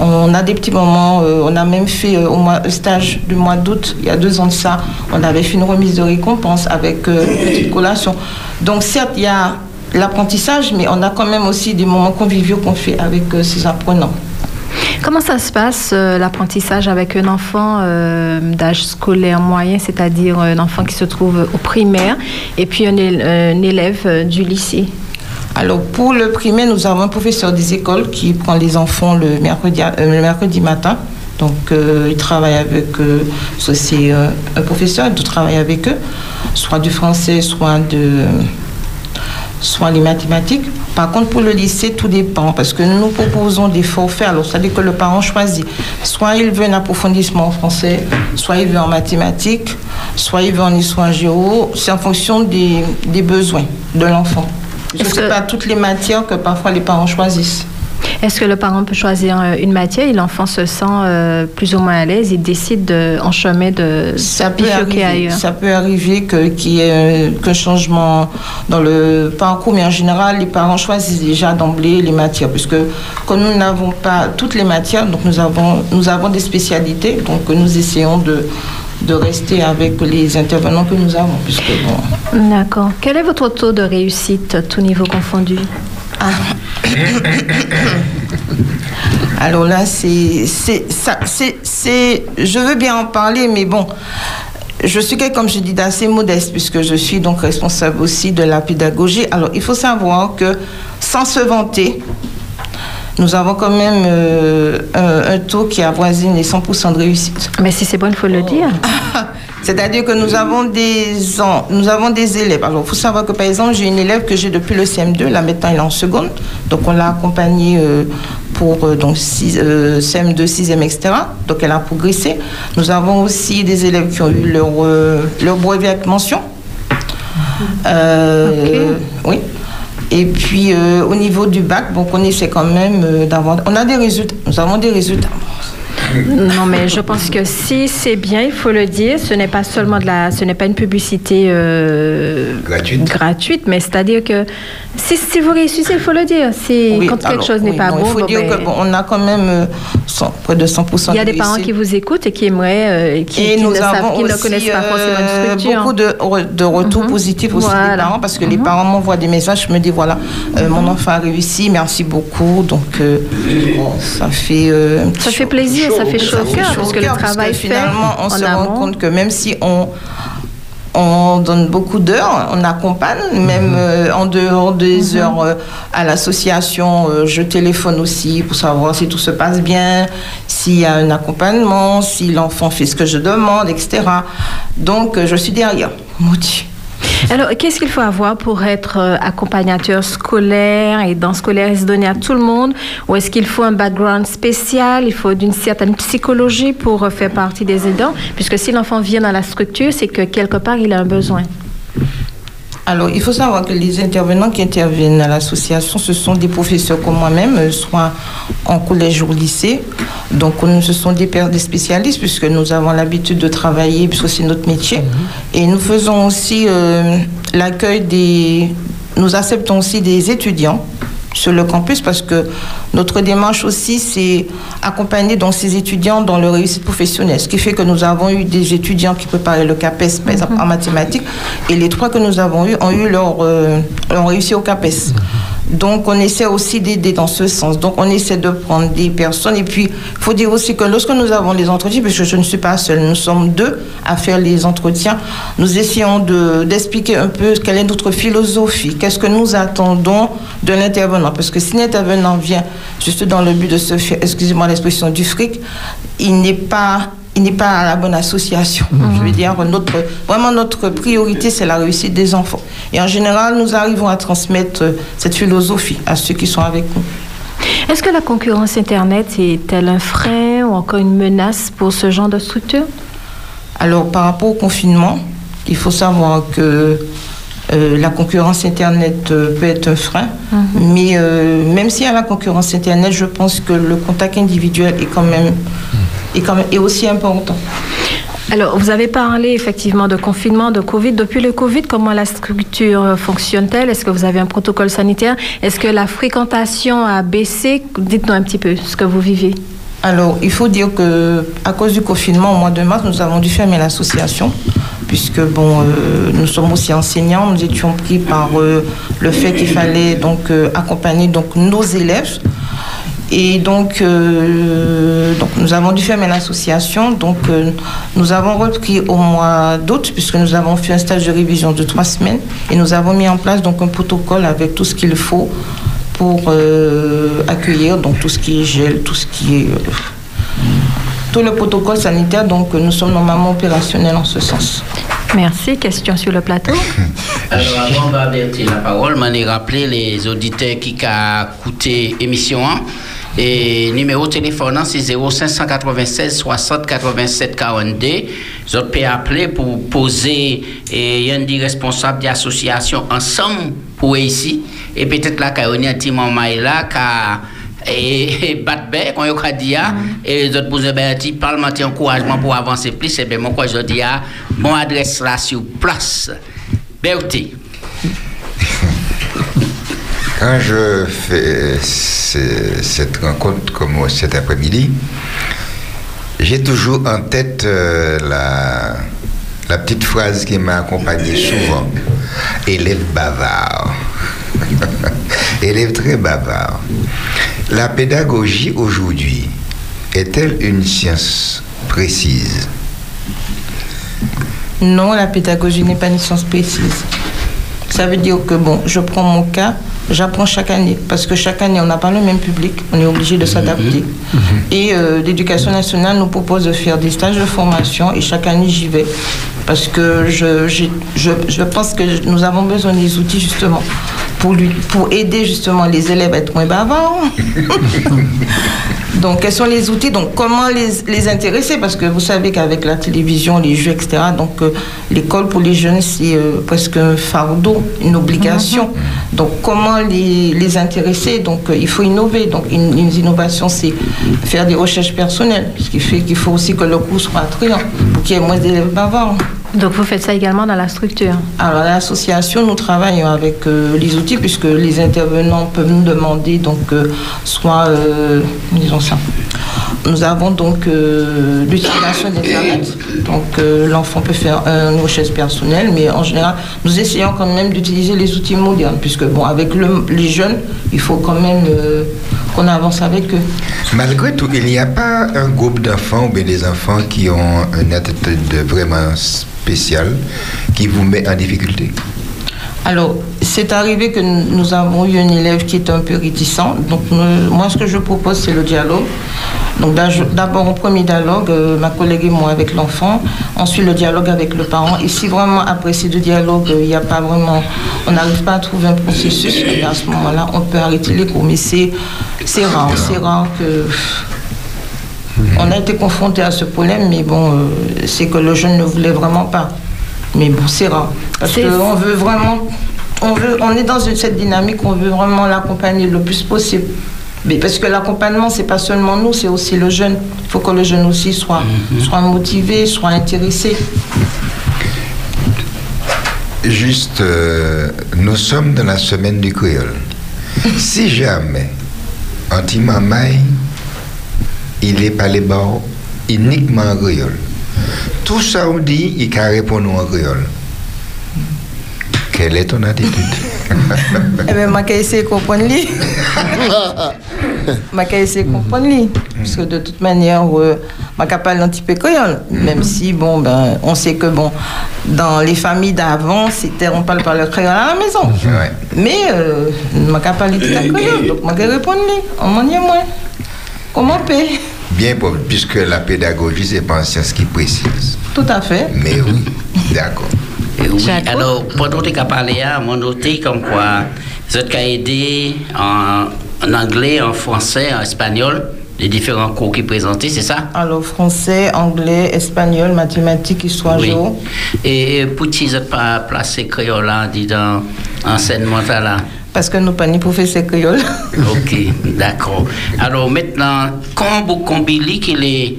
on a des petits moments, euh, on a même fait euh, au mois, stage du mois d'août, il y a deux ans de ça, on avait fait une remise de récompense avec euh, une petite collation. Donc certes, il y a l'apprentissage, mais on a quand même aussi des moments conviviaux qu'on fait avec ces apprenants. Comment ça se passe, euh, l'apprentissage avec un enfant euh, d'âge scolaire moyen, c'est-à-dire un enfant qui se trouve au primaire, et puis un, él- un élève euh, du lycée? Alors pour le primaire, nous avons un professeur des écoles qui prend les enfants le mercredi, matin. Donc euh, il travaille avec eux, c'est un professeur, il travaille avec eux, soit du français, soit de, soit les mathématiques. Par contre, pour le lycée, tout dépend parce que nous proposons des forfaits. Alors, c'est-à-dire que le parent choisit. Soit il veut un approfondissement en français, soit il veut en mathématiques, soit il veut en histoire géo. C'est en fonction des, des besoins de l'enfant. Ce n'est pas toutes les matières que parfois les parents choisissent. Est-ce que le parent peut choisir euh, une matière et l'enfant se sent euh, plus ou moins à l'aise Il décide de, en chemin de ça peut bifurquer arriver, ailleurs? ça peut arriver que- qu'il y ait euh, qu'un changement dans le parcours, mais en général, les parents choisissent déjà d'emblée les matières, puisque comme nous n'avons pas toutes les matières, donc nous avons, nous avons des spécialités, donc nous essayons de, de rester avec les intervenants que nous avons, puisque bon, D'accord. Quel est votre taux de réussite, tout niveau confondu Alors là, c'est, c'est, je veux bien en parler, mais bon, je suis quelqu'un, comme je dis, d'assez modeste, puisque je suis donc responsable aussi de la pédagogie. Alors, il faut savoir que, sans se vanter, nous avons quand même euh, un, un taux qui avoisine les 100% de réussite. Mais si c'est bon, il faut le dire. C'est-à-dire que nous avons des, nous avons des élèves. Alors, il faut savoir que, par exemple, j'ai une élève que j'ai depuis le CM2. Là, maintenant, elle est en seconde. Donc, on l'a accompagnée euh, pour euh, donc, six- euh, CM2, 6e, etc. Donc, elle a progressé. Nous avons aussi des élèves qui ont eu leur, euh, leur brevet avec mention. Euh, Oui. Et puis, au niveau du bac, donc, on essaie quand même d'avoir... On a des résultats. Nous avons des résultats. Non, mais je pense que si c'est bien, il faut le dire. Ce n'est pas seulement de la, ce n'est pas une publicité euh, gratuite. mais c'est-à-dire que si, si vous réussissez, il faut le dire. Si Oui, quand quelque alors, chose n'est oui, pas bon, bon, Il faut bon, dire ben, que bon, on a quand même euh, cent- près de 100% il y a de des parents qui vous écoutent et qui aimeraient, euh, qui, et qui nous ne savent, avons qui ne aussi, connaissent pas forcément euh, une structure. beaucoup de, re- de retours positifs aussi des Voilà. Mhm. parents parce que les parents m'envoient des messages, je me dis voilà, euh, mon enfant a réussi, merci beaucoup. Donc euh, bon, ça fait euh, un petit Ça fait chaud- plaisir, ça fait chaud au cœur, parce que le travail fait finalement on se rend compte que même si on on donne beaucoup d'heures, on accompagne, même euh, en dehors des heures euh, à l'association, euh, je téléphone aussi pour savoir si tout se passe bien, s'il y a un accompagnement, si l'enfant fait ce que je demande, etc. Donc, je suis derrière, maudit. Alors, qu'est-ce qu'il faut avoir pour être euh, accompagnateur scolaire et dans scolaire, est-ce donné à tout le monde Ou est-ce qu'il faut un background spécial? Il faut d'une certaine psychologie pour euh, faire partie des aidants? Puisque si l'enfant vient dans la structure, c'est que quelque part, il a un besoin. Alors, il faut savoir que les intervenants qui interviennent à l'association, ce sont des professeurs comme moi-même, euh, soit en collège ou lycée. Donc, nous, ce sont des pères, des spécialistes, puisque nous avons l'habitude de travailler, puisque c'est notre métier. Et nous faisons aussi euh, l'accueil des... Nous acceptons aussi des étudiants sur le campus parce que notre démarche aussi c'est accompagner donc ces étudiants dans leur réussite professionnelle. Ce qui fait que nous avons eu des étudiants qui préparaient le CAPES par exemple en mathématiques. Et les trois que nous avons eu ont eu leur euh, ont réussi au CAPES donc on essaie aussi d'aider dans ce sens. Donc on essaie de prendre des personnes. Et puis il faut dire aussi que lorsque nous avons les entretiens parce que je ne suis pas seule nous sommes deux à faire les entretiens nous essayons de d'expliquer un peu quelle est notre philosophie qu'est-ce que nous attendons de l'intervenant. Parce que si l'intervenant vient juste dans le but de se faire excusez-moi l'expression du fric il n'est pas il n'est pas à la bonne association. Je veux dire, notre, vraiment notre priorité, c'est la réussite des enfants. Et en général, nous arrivons à transmettre euh, cette philosophie à ceux qui sont avec nous. Est-ce que la concurrence Internet est-elle un frein ou encore une menace pour ce genre de structure? Alors, par rapport au confinement, il faut savoir que euh, la concurrence Internet euh, peut être un frein, mais euh, même s'il y a la concurrence Internet, je pense que le contact individuel est quand même, est quand même est aussi important. Alors, vous avez parlé effectivement de confinement, de Covid. Depuis le Covid, comment la structure fonctionne-t-elle? Est-ce que vous avez un protocole sanitaire? Est-ce que la fréquentation a baissé? Dites-nous un petit peu ce que vous vivez. Alors, il faut dire que à cause du confinement, au mois de mars, nous avons dû fermer l'association, puisque bon, euh, nous sommes aussi enseignants, nous étions pris par euh, le fait qu'il fallait donc euh, accompagner donc nos élèves. Et donc, euh, donc, nous avons dû fermer l'association. Donc, euh, nous avons repris au mois d'août, puisque nous avons fait un stage de révision de trois semaines. Et nous avons mis en place donc, un protocole avec tout ce qu'il faut pour euh, accueillir donc, tout ce qui est gel, tout ce qui est. euh, tout le protocole sanitaire. Donc, nous sommes normalement opérationnels en ce sens. Merci. Question sur le plateau. Alors, avant d'avertir la parole, je vais rappeler les auditeurs qui ont écouté l'émission. hein. Et numéro de téléphone, c'est 0596 60 87 42. Vous pouvez appeler pour poser et il y a une responsable d'association ensemble pour ici. Et peut-être là, quand on a un petit moment là, et, battre bien, quand on a dit, ah, et les autres posent un petit parlementaire encouragement pour avancer plus, et bien, moi, je dis, ah, mon adresse là sur place. Bertie. Quand je fais ce- cette rencontre comme cet après-midi, j'ai toujours en tête euh, la, la petite phrase qui m'a accompagné souvent. Élève bavard. Élève très bavard. La pédagogie aujourd'hui est-elle une science précise? Non, la pédagogie n'est pas une science précise. Ça veut dire que, bon, je prends mon cas, j'apprends chaque année, parce que chaque année, on n'a pas le même public, on est obligé de s'adapter. Et euh, l'éducation nationale nous propose de faire des stages de formation, et chaque année, j'y vais. Parce que je, je, je pense que nous avons besoin des outils, justement, pour, lui, pour aider, justement, les élèves à être moins bavards. Donc, quels sont les outils? Donc, comment les, les intéresser? Parce que vous savez qu'avec la télévision, les jeux, etc., donc euh, l'école pour les jeunes, c'est euh, presque un fardeau, une obligation. Donc, comment les, les intéresser? Donc, euh, il faut innover. Donc, une, une innovation, c'est faire des recherches personnelles. Ce qui fait qu'il faut aussi que le cours soit attrayant pour qu'il y ait moins d'élèves bavards. Donc, vous faites ça également dans la structure Alors, l'association, nous travaillons avec euh, les outils puisque les intervenants peuvent nous demander, donc, euh, soit, euh, disons ça, nous avons donc euh, l'utilisation d'Internet. Donc, euh, l'enfant peut faire euh, une recherche personnelle, mais en général, nous essayons quand même d'utiliser les outils modernes puisque, bon, avec le- les jeunes, il faut quand même euh, qu'on avance avec eux. Malgré tout, il n'y a pas un groupe d'enfants ou bien des enfants qui ont une attitude vraiment spéciale qui vous met en difficulté? Alors, c'est arrivé que nous avons eu un élève qui était un peu réticent. Donc, nous- moi, ce que je propose, c'est le dialogue. Donc, d'abord, au premier dialogue, euh, ma collègue et moi avec l'enfant. Ensuite, le dialogue avec le parent. Et si vraiment, après ces deux dialogues, euh, il n'y a pas vraiment, on n'arrive pas à trouver un processus, et à ce moment-là, on peut arrêter les cours. Mais c'est rare, c'est rare que. On a été confronté à ce problème, mais bon, euh, c'est que le jeune ne voulait vraiment pas. Mais bon, c'est rare. Parce qu'on veut vraiment. On, veut, on est dans une, cette dynamique, on veut vraiment l'accompagner le plus possible. Mais parce que l'accompagnement, c'est pas seulement nous, c'est aussi le jeune. Il faut que le jeune aussi soit, soit motivé, soit intéressé. Juste, euh, nous sommes dans la semaine du créole. si jamais, anti-mamaï, il est pas les bords uniquement en créole. Tout ça on dit, il can répondre en créole. Quelle est ton attitude Eh bien, je vais essayer de comprendre. Je vais essayer de comprendre. Parce que de toute manière, euh, je suis capable un petit peu créole. Même si, bon, ben, on sait que, bon, dans les familles d'avant, c'était, on parle pas le créole à la maison. Mais, euh, je suis capable de parler créole. Donc, je vais répondre. On m'en dit moins. Comment on peut? Bien, puisque la pédagogie, c'est pas une science qui précise. Tout à fait. Mais oui, d'accord. Oui, alors, pendant que tu as parlé, hein, on noté comme quoi, vous avez aidé en, en anglais, en français, en espagnol, les différents cours qui présentaient, c'est ça? Alors, français, anglais, espagnol, mathématiques, histoire, Oui. Et pour qui vous pas placé créole là, dit dans enseignement là? Parce que nous pas ni professeur créole. Ok, d'accord. Alors maintenant, quand vous combinez qu'il est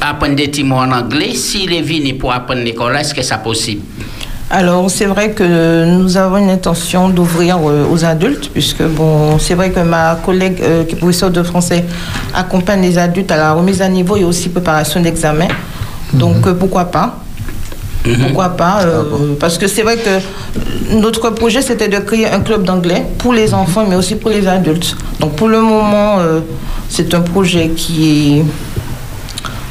apprendre des mots en anglais, s'il est venu pour apprendre l'école, est-ce que c'est possible? Alors, c'est vrai que nous avons une intention d'ouvrir euh, aux adultes, puisque, bon, c'est vrai que ma collègue euh, qui est professeure de français accompagne les adultes à la remise à niveau et aussi préparation d'examen. Donc, euh, pourquoi pas? Pourquoi pas euh, Parce que c'est vrai que notre projet, c'était de créer un club d'anglais pour les enfants, mais aussi pour les adultes. Donc, pour le moment, euh, c'est un projet qui est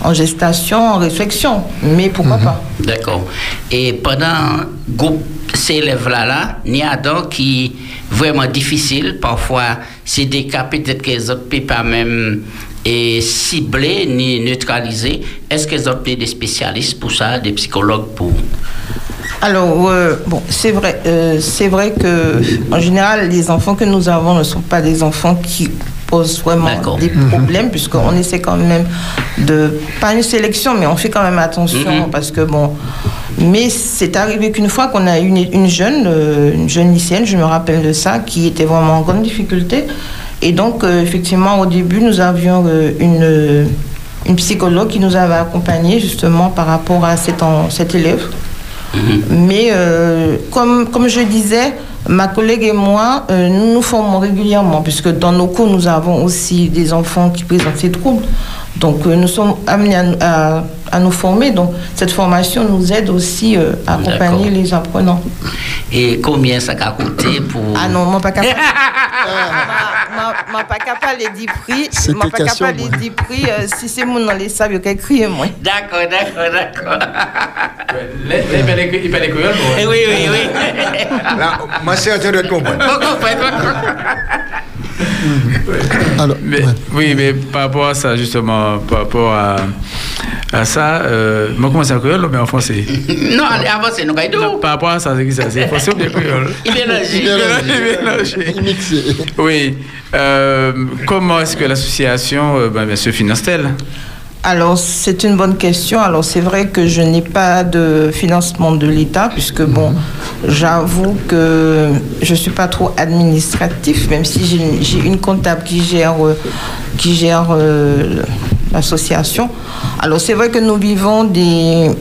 en gestation, en réflexion, mais pourquoi pas? D'accord. Et pendant groupe ces élèves-là, là, il y a donc qui vraiment difficile. Parfois, c'est des cas peut-être que les autres ne peuvent pas même et ciblé ni neutralisé. Est-ce qu'ils ont des spécialistes pour ça, des psychologues pour... Alors, euh, bon, c'est vrai, euh, c'est vrai que en général, les enfants que nous avons ne sont pas des enfants qui posent vraiment des problèmes, puisqu'on essaie quand même de, pas une sélection, mais on fait quand même attention, Mhm. parce que bon, mais c'est arrivé qu'une fois qu'on a une, une jeune, euh, une jeune lycéenne, je me rappelle de ça, qui était vraiment en grande difficulté, et donc euh, effectivement, au début, nous avions euh, une une psychologue qui nous avait accompagnés justement par rapport à cet, en- cet élève. Mais euh, comme, comme je disais, ma collègue et moi, euh, nous nous formons régulièrement, puisque dans nos cours, nous avons aussi des enfants qui présentent ces troubles. Donc, euh, nous sommes amenés à, nous- à- à nous former. Donc, cette formation nous aide aussi euh, à accompagner les apprenants. Et combien ça a coûté pour... Ah non, moi pas capable. Ma pas capable de dire prix. C'était Ma pas capable de dire prix. euh, Si c'est mon dans les sables, il y a crier moi. D'accord, d'accord, d'accord. Il bon. Eh oui, oui, oui. Là, moi, c'est en train de te comprendre. Mais- Oui, mais par rapport à ça, justement, par rapport à, à ça, euh, moi, comment c'est en créole, mais en français? Non, nous gagnons. Non, par rapport à ça, c'est qui ça? C'est français ou bien créole Il mélange. Il mélange, il mélange. Oui. Euh, comment est-ce que l'association, euh, ben, bien sûr, finance-t-elle? Alors, c'est une bonne question. Alors, c'est vrai que je n'ai pas de financement de l'État, puisque, bon, j'avoue que je ne suis pas trop administratif, même si j'ai- une comptable qui gère, qui gère euh, l'association. Alors, c'est vrai que nous vivons des...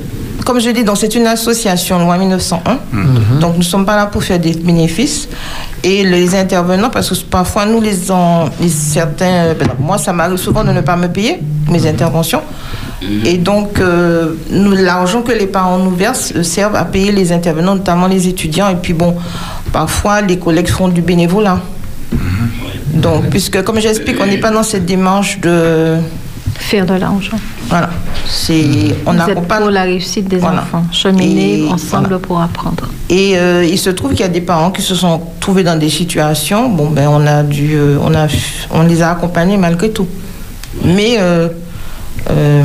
Comme je dis, donc c'est une association loi 1901. Donc nous ne sommes pas là pour faire des bénéfices. Et les intervenants, parce que parfois nous les, en, les certains, euh, ben, moi ça m'arrive souvent de ne pas me payer mes interventions. Et donc euh, l'argent que les parents nous versent euh, servent à payer les intervenants, notamment les étudiants. Et puis bon, parfois les collègues font du bénévolat. Donc, puisque comme j'explique, on n'est pas dans cette démarche de faire de l'argent. Voilà. C'est on Vous êtes accompagne pour la réussite des Voilà. enfants. Cheminer Et ensemble voilà. pour apprendre. Et euh, il se trouve qu'il y a des parents qui se sont trouvés dans des situations. Bon, ben, on a dû, euh, on a, on les a accompagnés malgré tout. Mais euh, euh,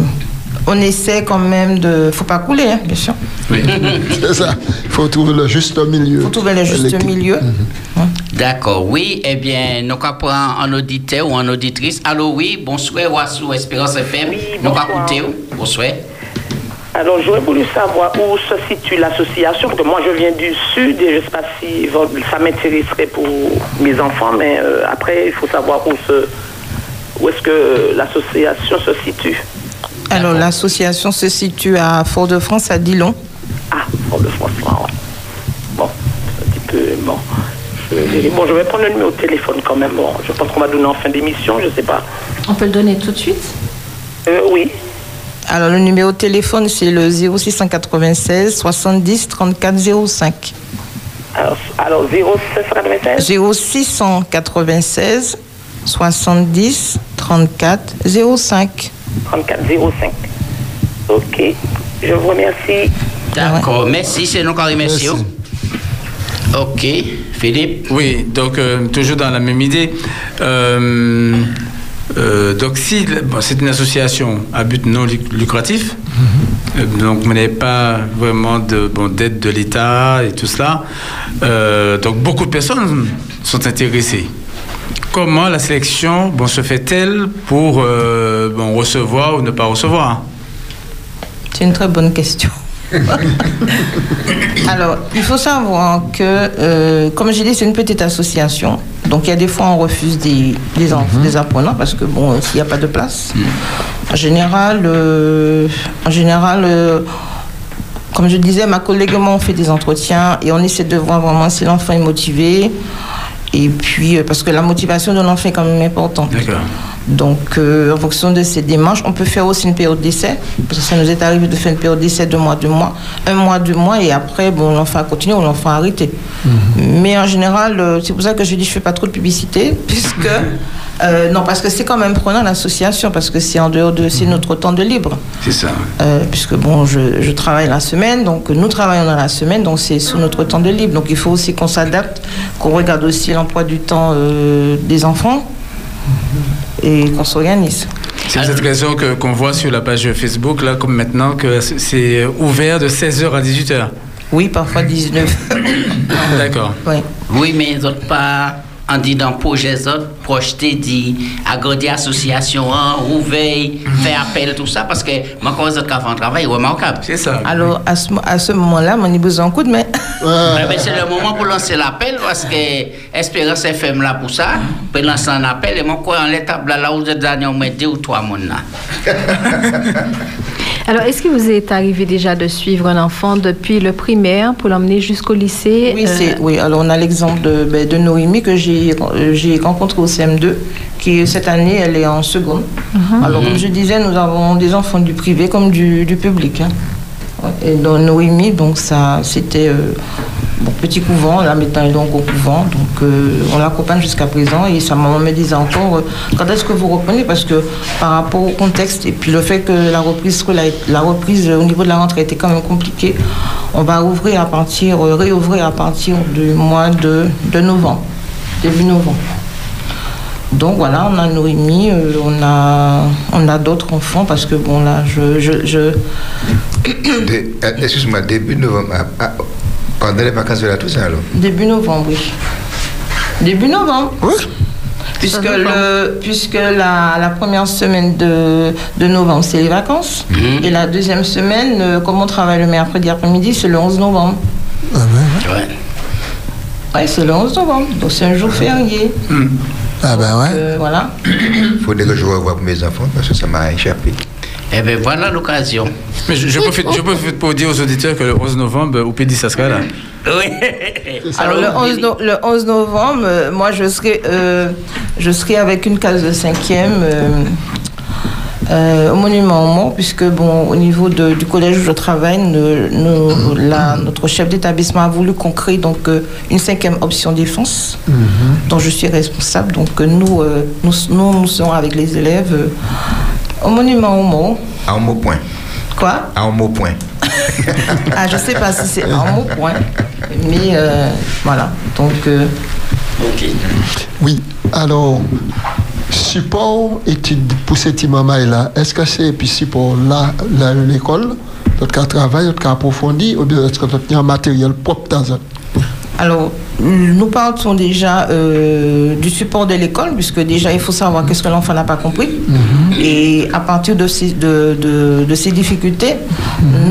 on essaie quand même de, faut pas couler, hein, bien sûr. C'est ça. Il faut trouver le juste milieu. Il faut trouver le juste milieu. D'accord, oui. Eh bien, nous avons un auditeur ou une auditrice. Allô, oui, bonsoir, Wassou, Espérance FM. nous avons écouté. Bonsoir. Alors, j'aurais voulu savoir où se situe l'association, parce que moi, je viens du Sud et je ne sais pas si ça m'intéresserait pour mes enfants, mais euh, après, il faut savoir où, se, où est-ce que l'association se situe. Alors l'association se situe à Fort-de-France, à Dillon. Ah, Fort-de-France, wow. Bon, un petit peu, bon. Vais, bon, je vais prendre le numéro de téléphone quand même. Bon, je pense qu'on va donner en fin d'émission, je ne sais pas. On peut le donner tout de suite Euh, oui. Alors le numéro de téléphone c'est le 0696 70 34 05. Alors, alors 0796 0696 70 34 05. 34 05. Ok. Je vous remercie. D'accord, merci, c'est nous qui remercions. Ok, Philippe. Oui, donc euh, toujours dans la même idée. Euh, euh, donc si bon, c'est une association à but non luc- lucratif, euh, donc vous n'avez pas vraiment de bon, d'aide de l'État et tout cela, euh, donc beaucoup de personnes sont intéressées. Comment la sélection bon, se fait-elle pour euh, bon, recevoir ou ne pas recevoir? C'est une très bonne question. Alors, il faut savoir que, euh, comme j'ai dit, c'est une petite association. Donc, il y a des fois, on refuse des, des, enfants, des apprenants parce que, bon, s'il n'y a pas de place. En général, euh, en général euh, comme je disais, ma collègue et moi, on fait des entretiens et on essaie de voir vraiment si l'enfant est motivé. Et puis, euh, parce que la motivation de l'enfant est quand même importante. D'accord. Donc, euh, en fonction de ces démarches, on peut faire aussi une période d'essai. Parce que ça nous est arrivé de faire une période d'essai de mois, deux mois, un mois, deux mois, et après, bon, l'enfant a continué ou l'enfant a arrêté. Mais en général, euh, c'est pour ça que je dis je fais pas trop de publicité, puisque euh, non, parce que c'est quand même prenant l'association, parce que c'est en dehors de, c'est notre temps de libre. C'est ça. Euh, puisque bon, je, je travaille la semaine, donc nous travaillons dans la semaine, donc c'est sous notre temps de libre. Donc il faut aussi qu'on s'adapte, qu'on regarde aussi l'emploi du temps euh, des enfants et qu'on s'organise. C'est cette raison que- qu'on voit sur la page Facebook, là, comme maintenant, que c'est- ouvert de 16h à 18h. Oui, parfois 19. D'accord. Oui. Oui, mais les autres pas. On dit dans projet, autres projetés dit agrandir l'association, hein, ouvrir, faire appel, tout ça, parce que moi, autres qui font un travail remarquable. C'est ça. Alors, à ce, mo- à ce moment-là, besoin coup de main. Eh ben, c'est le moment pour lancer l'appel parce que Espérance FM là pour ça, pour lancer un appel et moi quoi en l'étape là, là où au moins deux ou trois monde là. Alors, est-ce que vous est arrivé déjà de suivre un enfant depuis le primaire pour l'emmener jusqu'au lycée Oui, euh, c'est, oui, alors on a l'exemple de, ben, de Noémie que j'ai, euh, j'ai rencontré au CM2, qui cette année, elle est en seconde. Mhm. Alors, comme je disais, nous avons des enfants du privé comme du, du public. hein. Et dans Noémie, donc ça, c'était euh, bon, petit couvent, là maintenant elle est donc au couvent, donc euh, on l'accompagne jusqu'à présent et sa maman me disait encore euh, quand est-ce que vous reprenez? Parce que par rapport au contexte et puis le fait que la reprise, scolaire- la reprise euh, au niveau de la rentrée était quand même compliquée, on va ouvrir à partir, réouvrir à partir du mois de, de novembre, début novembre. Donc voilà, on a Noémie, on a, on a d'autres enfants parce que bon là, je, je, Excuse-moi, début novembre. ah, ah, pendant les vacances de la Toussaint, alors Début novembre, oui. Début novembre. Puisque, le, puisque la, la première semaine de, de novembre, c'est les vacances. Et la deuxième semaine, euh, comme on travaille le mercredi après-midi, c'est le 11 novembre. Ouais. Ouais, c'est le 11 novembre. Donc c'est un jour férié. Ah ben ouais. Euh, voilà. Faudrait que je revoie pour mes enfants parce que ça m'a échappé. Eh bien voilà l'occasion. Mais je, je profite, je profite pour dire aux auditeurs que le 11 novembre, au Pédis, ça sera là. Oui. Alors le 11, no- le 11 novembre, euh, moi je serai, euh, je serai avec une case de cinquième euh, euh, au monument aux morts, puisque bon, au niveau de- du collège où je travaille, nous- nous- la- notre chef d'établissement a voulu qu'on crée donc euh, une cinquième option défense, dont je suis responsable. Donc euh, nous, euh, nous, nous, nous serons avec les élèves euh, au monument aux morts. À un mot point. Quoi? À un mot point. Ah, je sais pas si c'est un mot point, mais euh, voilà. Donc euh, Oui, alors, support études pour cette maman-là, est-ce que c'est puis support là, là, l'école, notre cas travail, notre cas approfondi, ou bien est-ce que notre un matériel propre dans ça Alors, nous partons déjà euh, du support de l'école, puisque déjà il faut savoir qu'est-ce que l'enfant n'a pas compris. Et à partir de ces, de, de- de ces difficultés,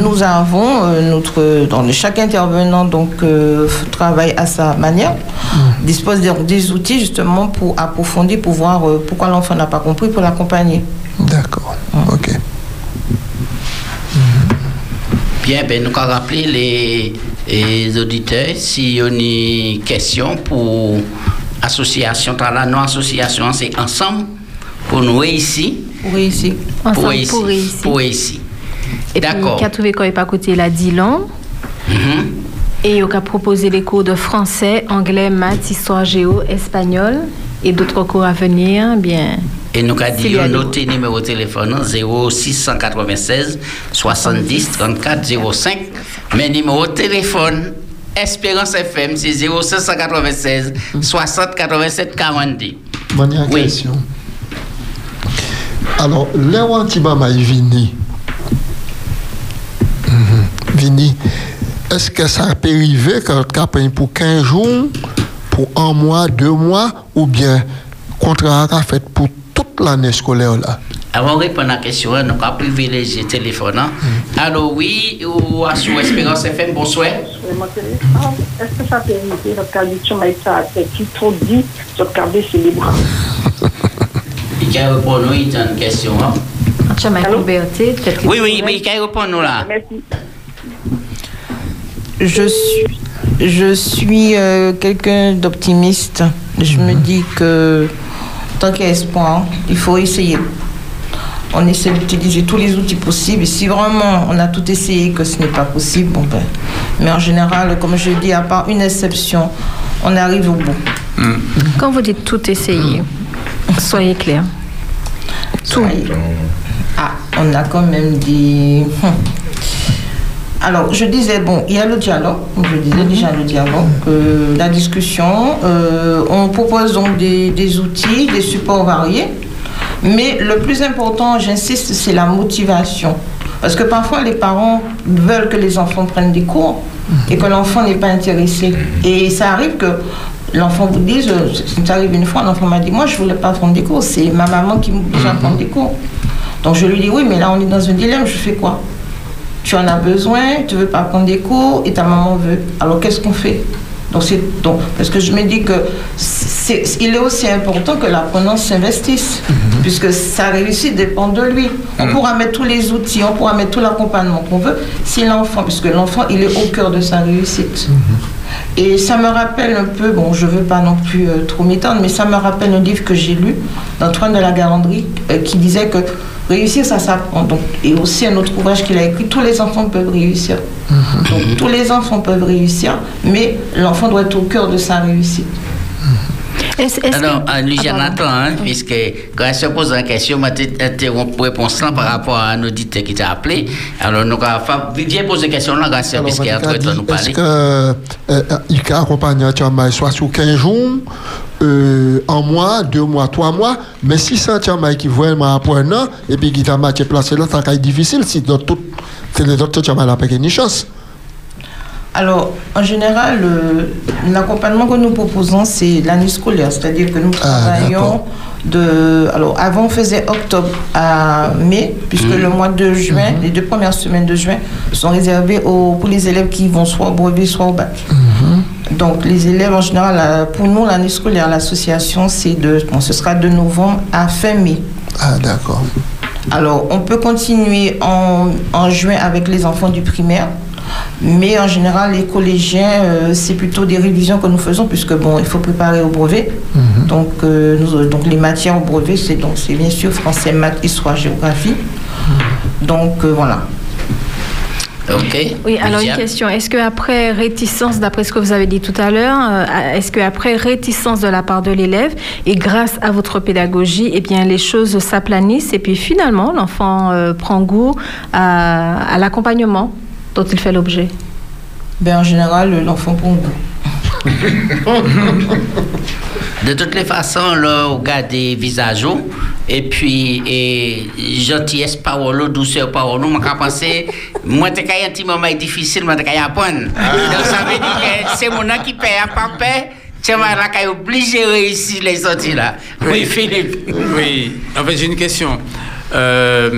nous avons euh, notre. Dans chaque intervenant donc, euh, travaille à sa manière, dispose des, des outils justement pour approfondir, pour voir euh, pourquoi l'enfant n'a pas compris, pour l'accompagner. D'accord, ok. Bien, ben, nous allons rappeler les, les auditeurs si y a une question pour association, la non-association, c'est ensemble pour nous ici. Pour ici. Pour Ensemble ici. pour réussir. Pour ici. Et puis, D'accord. qu'a trouvé quoi? Pas côté la. Mhm. Et il a proposé les cours de français, anglais, maths, histoire géo, espagnol et d'autres cours à venir. Bien. Et nous avons dit notre numéro de téléphone 0696 70 34 05. Mais numéro de téléphone Espérance FM, c'est 0596 60 87 42. Dernière question. Alors, Antibama est vini, Mhm. vini, est-ce que ça peut arriver quand tu as pour 15 jours, pour un mois, deux mois, ou bien contrat a fait pour toute l'année scolaire là? Avant de répondre à la question, nous avons privilégié le téléphone. hein. Allô, oui, ou à sur Espérance FM, bonsoir. Est-ce que ça peut arriver, notre traduction m'a été à tête qui trop dit, notre cardé c'est bras. Il a répondu, il a une question. hein. Oui, oui, mais il a répondu là. Je suis, je suis euh, quelqu'un d'optimiste. Je me dis que tant qu'il y a espoir, il faut essayer. On essaie d'utiliser tous les outils possibles. Et si vraiment on a tout essayé que ce n'est pas possible, bon ben. Mais en général, comme je dis, à part une exception, on arrive au bout. Quand vous dites tout essayer, soyez clair. Tout. Ah, on a quand même des. Alors, je disais, bon, il y a le dialogue, je disais déjà le dialogue, euh, la discussion. euh, on propose donc des, outils, des supports variés Mais le plus important, j'insiste, c'est la motivation. Parce que parfois, les parents veulent que les enfants prennent des cours et que l'enfant n'est pas intéressé. Et ça arrive que l'enfant vous dise, euh, c'est arrivé une fois, l'enfant m'a dit, moi, je voulais pas prendre des cours, c'est ma maman qui m'oblige à prendre des cours. Donc je lui dis, oui, mais là, on est dans un dilemme, je fais quoi? Tu en as besoin, tu veux pas prendre des cours et ta maman veut. Alors qu'est-ce qu'on fait? Donc, c'est, donc, parce que je me dis que c'est, il est aussi important que l'apprenant s'investisse, puisque sa réussite dépend de lui. On pourra mettre tous les outils, on pourra mettre tout l'accompagnement qu'on veut, si l'enfant, puisque l'enfant, il est au cœur de sa réussite. Et ça me rappelle un peu, bon, je veux pas non plus euh, trop m'étendre, mais ça me rappelle un livre que j'ai lu d'Antoine de la Garandrie euh, qui disait que réussir, ça s'apprend. Donc, et aussi un autre ouvrage qu'il a écrit, tous les enfants peuvent réussir. Donc, tous les enfants peuvent réussir, mais l'enfant doit être au cœur de sa réussite. Alors, euh, lui, j'en attends, hein, puisque quand elle se pose la question, m'a interrompu réponse là par rapport à un auditeur qui t'a appelé. Alors, nous avons viens poser la question là, grâce à puisqu'il est en train de nous Est-ce parler. que euh, euh, il peut accompagner un soit sur 15 jours, euh, un mois, deux mois, trois mois, mais si c'est un qui vraiment après un an, et puis qui t'a matché placé là, ça va être difficile si dans tout, c'est les autres pas une chance. Alors, en général, le- l'accompagnement que nous proposons, c'est l'année scolaire, c'est-à-dire que nous travaillons de. Alors, avant, on faisait octobre à mai, puisque le mois de juin, les deux premières semaines de juin, sont réservées aux, pour les élèves qui vont soit au brevet, soit au bac. Donc, les élèves, en général, euh, pour nous, l'année scolaire, l'association, c'est de. Bon, ce sera de novembre à fin mai. Ah, d'accord. Alors, on peut continuer en, en juin avec les enfants du primaire, mais en général, les collégiens, euh, c'est plutôt des révisions que nous faisons, puisque bon, il faut préparer au brevet. Donc, euh, nous- donc, les matières au brevet, c'est donc c'est bien sûr français, maths, histoire, géographie. Donc, euh, voilà. OK. Oui, alors une question. Est-ce qu'après réticence, d'après ce que vous avez dit tout à l'heure, euh, est-ce qu'après réticence de la part de l'élève, et grâce à votre pédagogie, eh bien, les choses s'aplanissent et puis finalement, l'enfant euh, prend goût à, à l'accompagnement? Dont il fait l'objet Ben, en général, l'enfant prend goût. De toutes les façons, là, on regarde des visages et puis et gentillesse parole, douceur parole, moi quand penser moi t'es un petit moment difficile, moi t'es apprendre. Donc ça veut dire que c'est mon qui paye à pas paix. Tu vas là qu'à obligé de réussir les sorties là. Oui, Philippe. Oui, en fait, j'ai une question. Euh,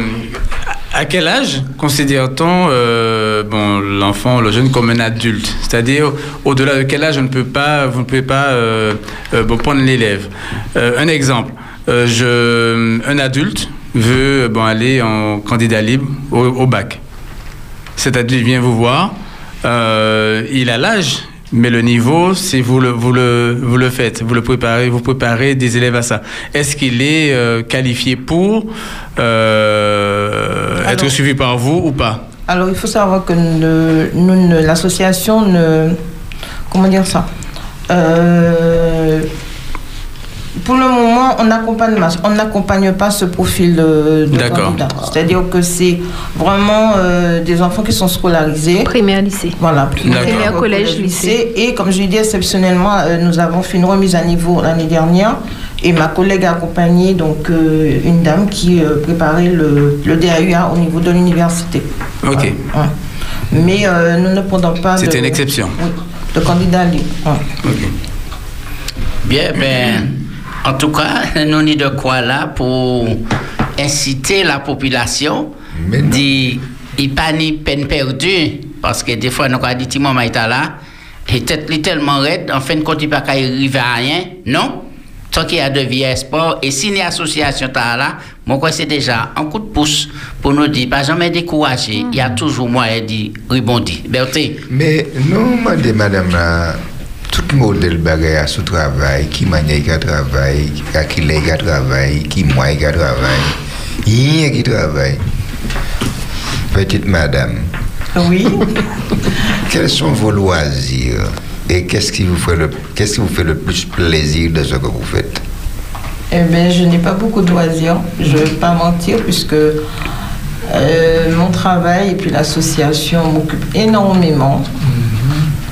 à quel âge considère-t-on euh, bon, l'enfant, le jeune comme un adulte? C'est-à-dire, au-delà de quel âge on ne peut pas, vous ne pouvez pas euh, euh, prendre l'élève? Un exemple, un adulte veut aller en candidat libre au, bac. Cet adulte vient vous voir, il a l'âge, mais le niveau, c'est vous le, vous, le, vous le faites, vous le préparez, vous préparez des élèves à ça. Est-ce qu'il est euh, qualifié pour euh, être Alors- suivi par vous ou pas? Alors, il faut savoir que l'association ne. Comment dire ça? Euh, Pour le moment, on n'accompagne pas, on n'accompagne pas ce profil de, de candidat. C'est-à-dire que c'est vraiment euh, des enfants qui sont scolarisés. Primaire, lycée. Voilà. Primaire, collège, lycée. Et comme je l'ai dit, exceptionnellement, euh, nous avons fait une remise à niveau l'année dernière. Et ma collègue a accompagné donc, euh, une dame qui euh, préparait le, le DAUA au niveau de l'université. Ok. Ouais. Mais euh, nous ne prenons pas de, C'était une exception. oui, de candidat libre. Ouais. Bien, ben, en tout cas, nous n'y de quoi là pour inciter la population dit il pas ni peine perdue. Parce que des fois nous avons dit Timon Maïta là et tête tellement raide en fin de compte il pas qu'à arriver à rien. Non. Tant qu'il y a de vie espoir et si une association ta là moi quoi c'est déjà un coup de pouce pour nous dire pas jamais décourager. Il y a toujours moyen de rebondir. Berthe. Mais non, madame, madame, là, tout modèle bagay à sous travail, qui manière qui travaille, qui qui travaille, qui moi qui travaille, rien qui travaille. Petite madame. Oui. Quels sont vos loisirs et qu'est-ce qui vous fait le qu'est-ce qui vous fait le plus plaisir de ce que vous faites? Eh bien, je n'ai pas beaucoup de loisirs, je ne vais pas mentir, puisque euh, mon travail et puis l'association m'occupent énormément.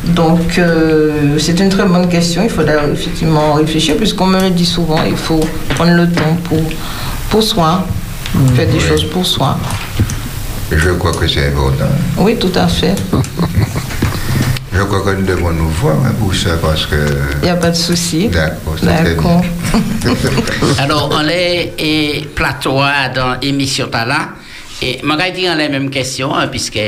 Donc, euh, c'est une très bonne question. Il faudra effectivement réfléchir, puisqu'on me le dit souvent, il faut prendre le temps pour pour soi, faire des choses pour soi. Je crois que c'est important. Oui, tout à fait. Je crois que nous devons nous voir hein, pour ça parce que. Il n'y a pas de souci. D'accord, c'est très bien. D'accord. Alors, on est et plateau dans l'émission Talent. Et je vais dire la même question, hein, puisque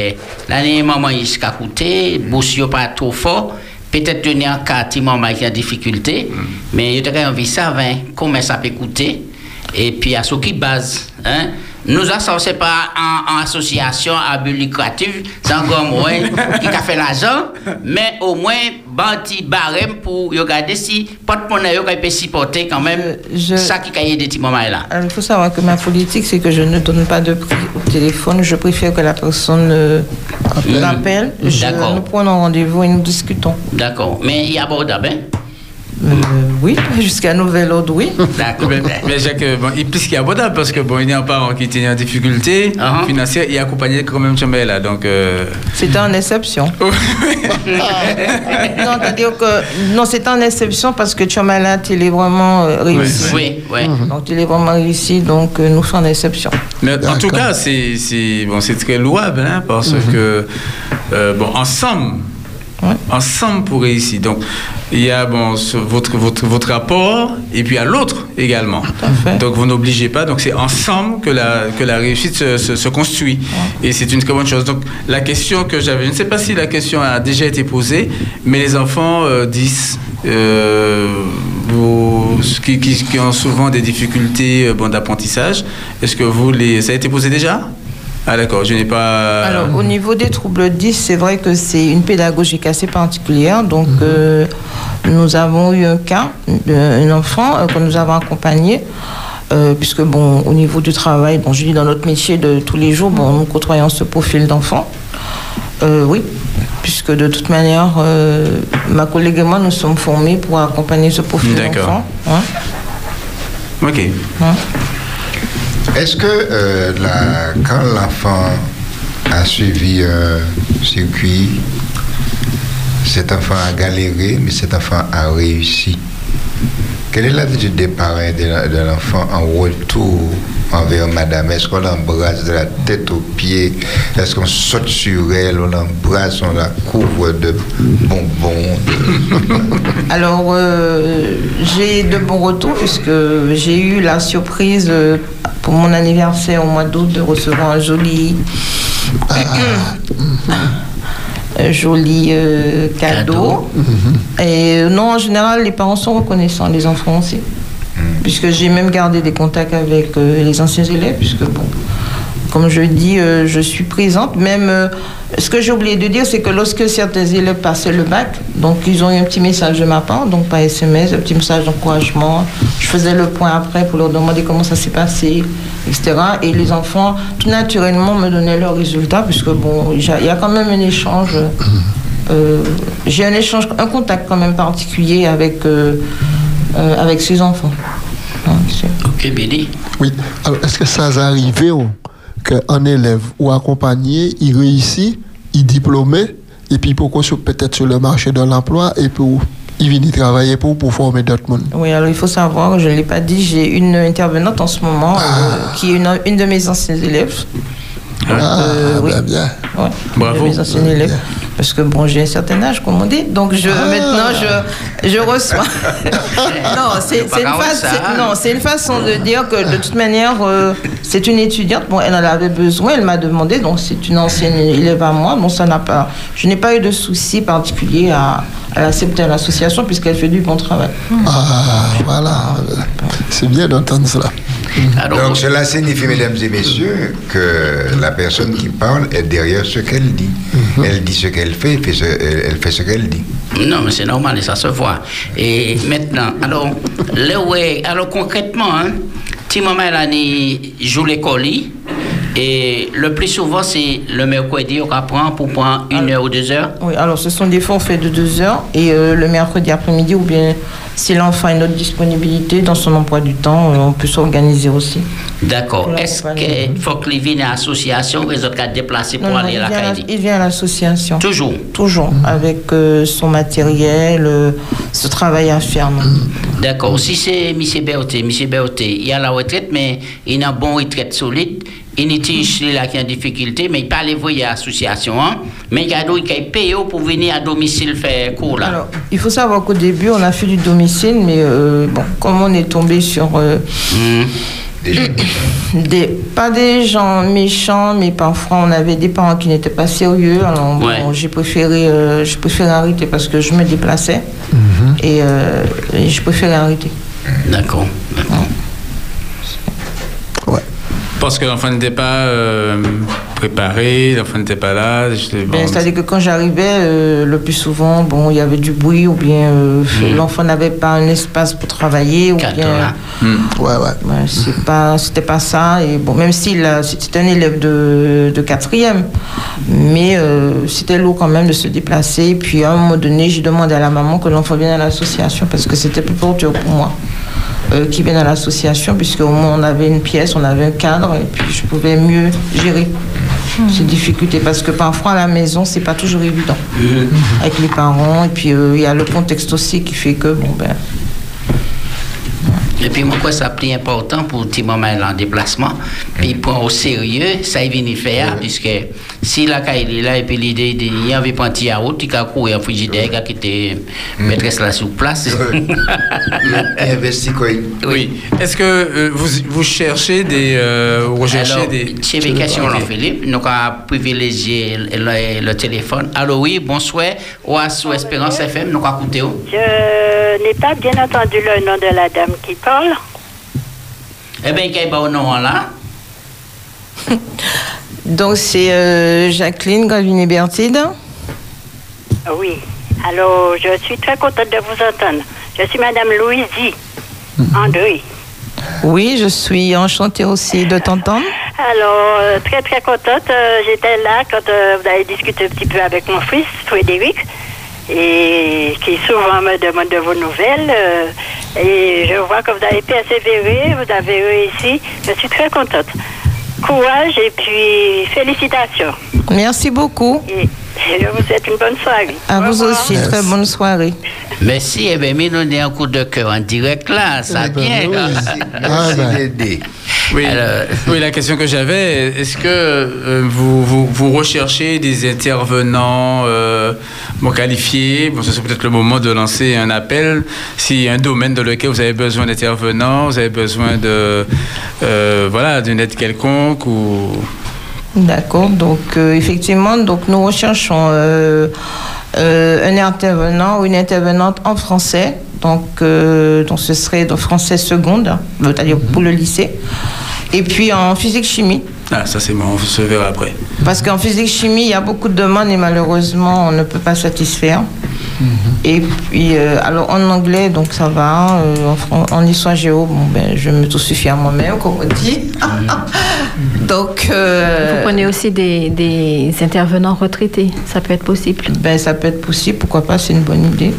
l'année maman jusqu'à coûter, bourse yo pas trop fort. Peut-être tenir en cas maman qui a difficulté, mais il y a envie de savoir comment ça peut coûter. Et puis à ce qui base, hein, nous ça c'est pas en, en association à but lucratif, c'est encore moins qui a fait l'argent, mais au moins banti barème pour regarder si porte-monnaie peut supporter quand même ça qui a aidé petit maman là. Il faut savoir que ma politique, c'est que je ne donne pas de prix au téléphone. Je préfère que la personne euh. Je- D'accord. Nous prenons rendez-vous et nous discutons. D'accord, mais il y a abordable, hein? Euh, oui, jusqu'à nouvel ordre, oui. D'accord. Mais, mais Jacques, euh, bon, il plus qu'il y a abordable parce que bon, il y a un parent qui était en difficulté Uh-huh. financière et accompagné quand même Chambé là. Donc, euh, C'était en exception. non, c'est-à-dire que non, c'est en exception parce que Tchomalat, il est vraiment euh, réussi. Oui, oui. Donc il est vraiment réussi, donc euh, nous sommes en exception. Mais en tout cas, c'est bon, c'est très louable hein, parce Mhm. que euh, bon, ensemble, ensemble pour réussir. Donc, il y a bon, votre, votre, votre rapport et puis à l'autre également. Donc, vous n'obligez pas. Donc, c'est ensemble que la, que la réussite se, se- se construit. Et c'est une très bonne chose. Donc, la question que j'avais, je ne sais pas si la question a déjà été posée, mais les enfants euh, 10, euh, vous- qui, qui- qui ont souvent des difficultés euh, bon, d'apprentissage, est-ce que vous les. Ça a été posé déjà? Ah, d'accord, je n'ai pas. Alors, au niveau des troubles 10, c'est vrai que c'est une pédagogique assez particulière. Donc, euh, nous avons eu un cas d'un enfant euh, que nous avons accompagné. euh, puisque, bon, au niveau du travail, bon, je dis dans notre métier de tous les jours, bon, nous côtoyons ce profil d'enfant. Euh, oui, puisque de toute manière, euh, ma collègue et moi, nous sommes formés pour accompagner ce profil D'accord. d'enfant. Hein. Ok. Est-ce que euh, quand l'enfant a suivi un circuit, cet enfant a galéré, mais cet enfant a réussi? Quelle est l'attitude des parents de l'enfant en retour envers madame? Est-ce qu'on l'embrasse de la tête aux pieds? Est-ce qu'on saute sur elle, on l'embrasse, on la couvre de bonbons? Alors, euh, j'ai de bons retours puisque j'ai eu la surprise euh, pour mon anniversaire au mois d'août de recevoir un joli, un joli euh, cadeau. Et euh, non, en général, les parents sont reconnaissants, les enfants aussi. Puisque j'ai même gardé des contacts avec euh, les anciens élèves, puisque bon, comme je dis, euh, je suis présente. Même euh, ce que j'ai oublié de dire, c'est que lorsque certains élèves passaient le bac, donc ils ont eu un petit message de ma part, donc par SMS, un petit message d'encouragement. Je faisais le point après pour leur demander comment ça s'est passé, etc. Et les enfants, tout naturellement, me donnaient leurs résultats, puisque bon, il y a quand même un échange. euh, j'ai un échange, un contact quand même particulier avec, euh, euh, avec ces enfants. Ok, Billy. Oui. Alors, est-ce que ça a arrivé oh, qu'un élève ou accompagné, il réussit, il est diplômé, et puis pourquoi sur- peut-être sur le marché de l'emploi, et puis il vient y travailler pour, pour former d'autres monde Oui, alors il faut savoir, je ne l'ai pas dit, j'ai une intervenante en ce moment euh, qui est une, une de mes anciens élèves. Euh, oui. bien. Ouais, Bravo. de mes anciens élèves. Parce que bon, j'ai un certain âge, comme on dit. Donc je, maintenant, je, je reçois. non, c'est une, non, façon de dire que de toute manière, euh, c'est une étudiante. Bon, elle en avait besoin, elle m'a demandé. Donc c'est une ancienne élève à moi. Bon, ça n'a pas. Je n'ai pas eu de souci particulier à, à l'accepter à l'association puisqu'elle fait du bon travail. Ah, voilà. C'est bien d'entendre cela. Donc cela signifie, mesdames et messieurs, que la personne qui parle est derrière ce qu'elle dit. Elle dit ce qu'elle fait, fait ce- elle elle fait ce qu'elle dit. Non, mais c'est normal, et ça se voit. Et maintenant, alors, le ouais, alors concrètement, hein, petit maman, elle a ni joue l'école, Et le plus souvent, c'est le mercredi, on apprend pour prendre une heure ou deux heures. Oui, alors ce sont des forfaits de deux heures et euh, le mercredi après-midi ou bien si l'enfant a une autre disponibilité dans son emploi du temps, euh, on peut s'organiser aussi. D'accord. Est-ce qu'il faut que les viennent à l'association ou les autres cas déplacés pour Non, aller à la il vient à l'association. Toujours? Toujours, avec euh, son matériel, ce travail à. D'accord. Si c'est M. Berthe, M. Berthe, il y a la retraite, mais il a une bonne retraite solide. Pas là qui en difficulté, mais il parle les voyer à l'association. Hein? Mais il y a d'autres qui payent pour venir à domicile faire cours là. Alors, il faut savoir qu'au début, on a fait du domicile, mais euh, bon, comme on est tombé sur. euh, des, pas des gens méchants, mais parfois on avait des parents qui n'étaient pas sérieux. Alors, bon, Ouais. j'ai préféré, euh, j'ai préféré arrêter parce que je me déplaçais. Et, euh, et je préférais arrêter. D'accord. Parce que l'enfant n'était pas euh, préparé, l'enfant n'était pas là. bon, Ben, C'est-à-dire que quand j'arrivais, euh, le plus souvent, bon, il y avait du bruit ou bien euh, l'enfant n'avait pas un espace pour travailler ou bien. Ouais, ouais. c'est pas, c'était pas ça. Et bon, même s'il a- c'était un élève de, de quatrième, mais euh, c'était lourd quand même de se déplacer. Et puis à un moment donné, j'ai demandé à la maman que l'enfant vienne à l'association parce que c'était plus dur pour moi. Euh, qui vienne à l'association, puisque au moins on avait une pièce, on avait un cadre, et puis je pouvais mieux gérer ces difficultés. Parce que parfois à la maison, c'est pas toujours évident avec les parents, et puis euh, il y a le contexte aussi qui fait que, bon ben. Et puis, moi, quoi, ça plus important pour petit moment est en déplacement. Puis, il prend au sérieux, ça, il vient y faire, puisque si la il est là, et puis l'idée, il y avait pas un petit yaourt, il a couru en frigidaire, il a quitté maîtresse là sur place. Il investit quoi? Oui. Est-ce que euh, vous, vous cherchez des. euh, vous recherchez Alors, des. c'est une question, Jean-Philippe. Nous avons privilégié le, le téléphone. Allô, oui, bonsoir. Ou à sous Espérance FM, nous avons écouté. Je n'ai pas bien entendu le nom de la dame qui parle. Eh bien, quel bon nom là? Donc c'est euh, Jacqueline Galvini Bertide. Oui. Alors, je suis très contente de vous entendre. Je suis Madame Louisie André. Oui, je suis enchantée aussi de t'entendre. Alors, euh, très très contente. Euh, J'étais là quand euh, vous avez discuté un petit peu avec mon fils, Frédéric, et qui souvent me demande de vos nouvelles. euh, et je vois que vous avez persévéré, vous avez réussi. Je suis très contente. Courage et puis félicitations. Merci beaucoup. Et je vous souhaite une bonne soirée. À vous aussi, très bonne soirée. Merci, eh bien, avons un coup de cœur en direct là, ça d'aider. Oui, oui, la question que j'avais, est-ce que euh, vous, vous, vous recherchez des intervenants euh, bon, qualifiés? Bon, Ce serait peut-être le moment de lancer un appel. S'il y a un domaine dans lequel vous avez besoin d'intervenants, vous avez besoin de, euh, voilà, d'une aide quelconque ou... D'accord. Donc euh, effectivement, donc nous recherchons euh, euh, un intervenant ou une intervenante en français. Donc, donc ce serait de français seconde, c'est-à-dire pour le lycée. Et puis en physique chimie. Ah, ça c'est bon, on se verra après. Parce qu'en physique chimie, il y a beaucoup de demandes et malheureusement, on ne peut pas satisfaire. Et puis, euh, alors en anglais, donc ça va. euh, en, histoire géo, bon, ben, je me tout suffis à moi-même, comme on dit. donc. euh, Vous prenez aussi des, des intervenants retraités. Ça peut être possible. Ben, ça peut être possible. Pourquoi pas C'est une bonne idée.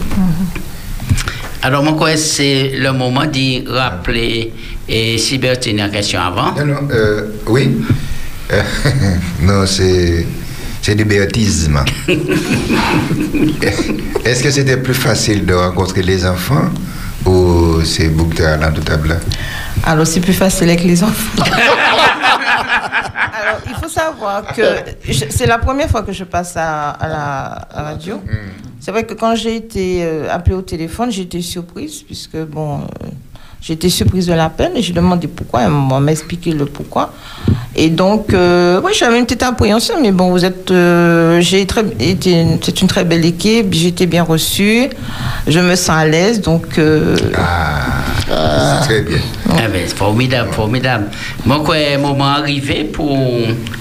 Alors, moi, quoi, c'est le moment d'y rappeler et si Berthe a une question avant. Non, non, euh, oui. Non, c'est. C'est du béatisme. Est-ce que c'était plus facile de rencontrer les enfants ou c'est de talent tout Alors, c'est plus facile avec les enfants. Alors, il faut savoir que c'est la première fois que je passe à, à la à la radio. C'est vrai que quand j'ai été euh, appelée au téléphone, j'ai été surprise, puisque bon, euh, été surprise de l'appel et j'ai demandé pourquoi. Elle m'a expliqué le pourquoi. Et donc, euh, oui, j'avais une petite appréhension, mais bon, vous êtes. euh, j'ai très, été, c'est une très belle équipe, j'ai été bien reçue, je me sens à l'aise, donc. euh, Très bien. Eh bien, formidable, formidable. Moi, quoi, moment arrivé pour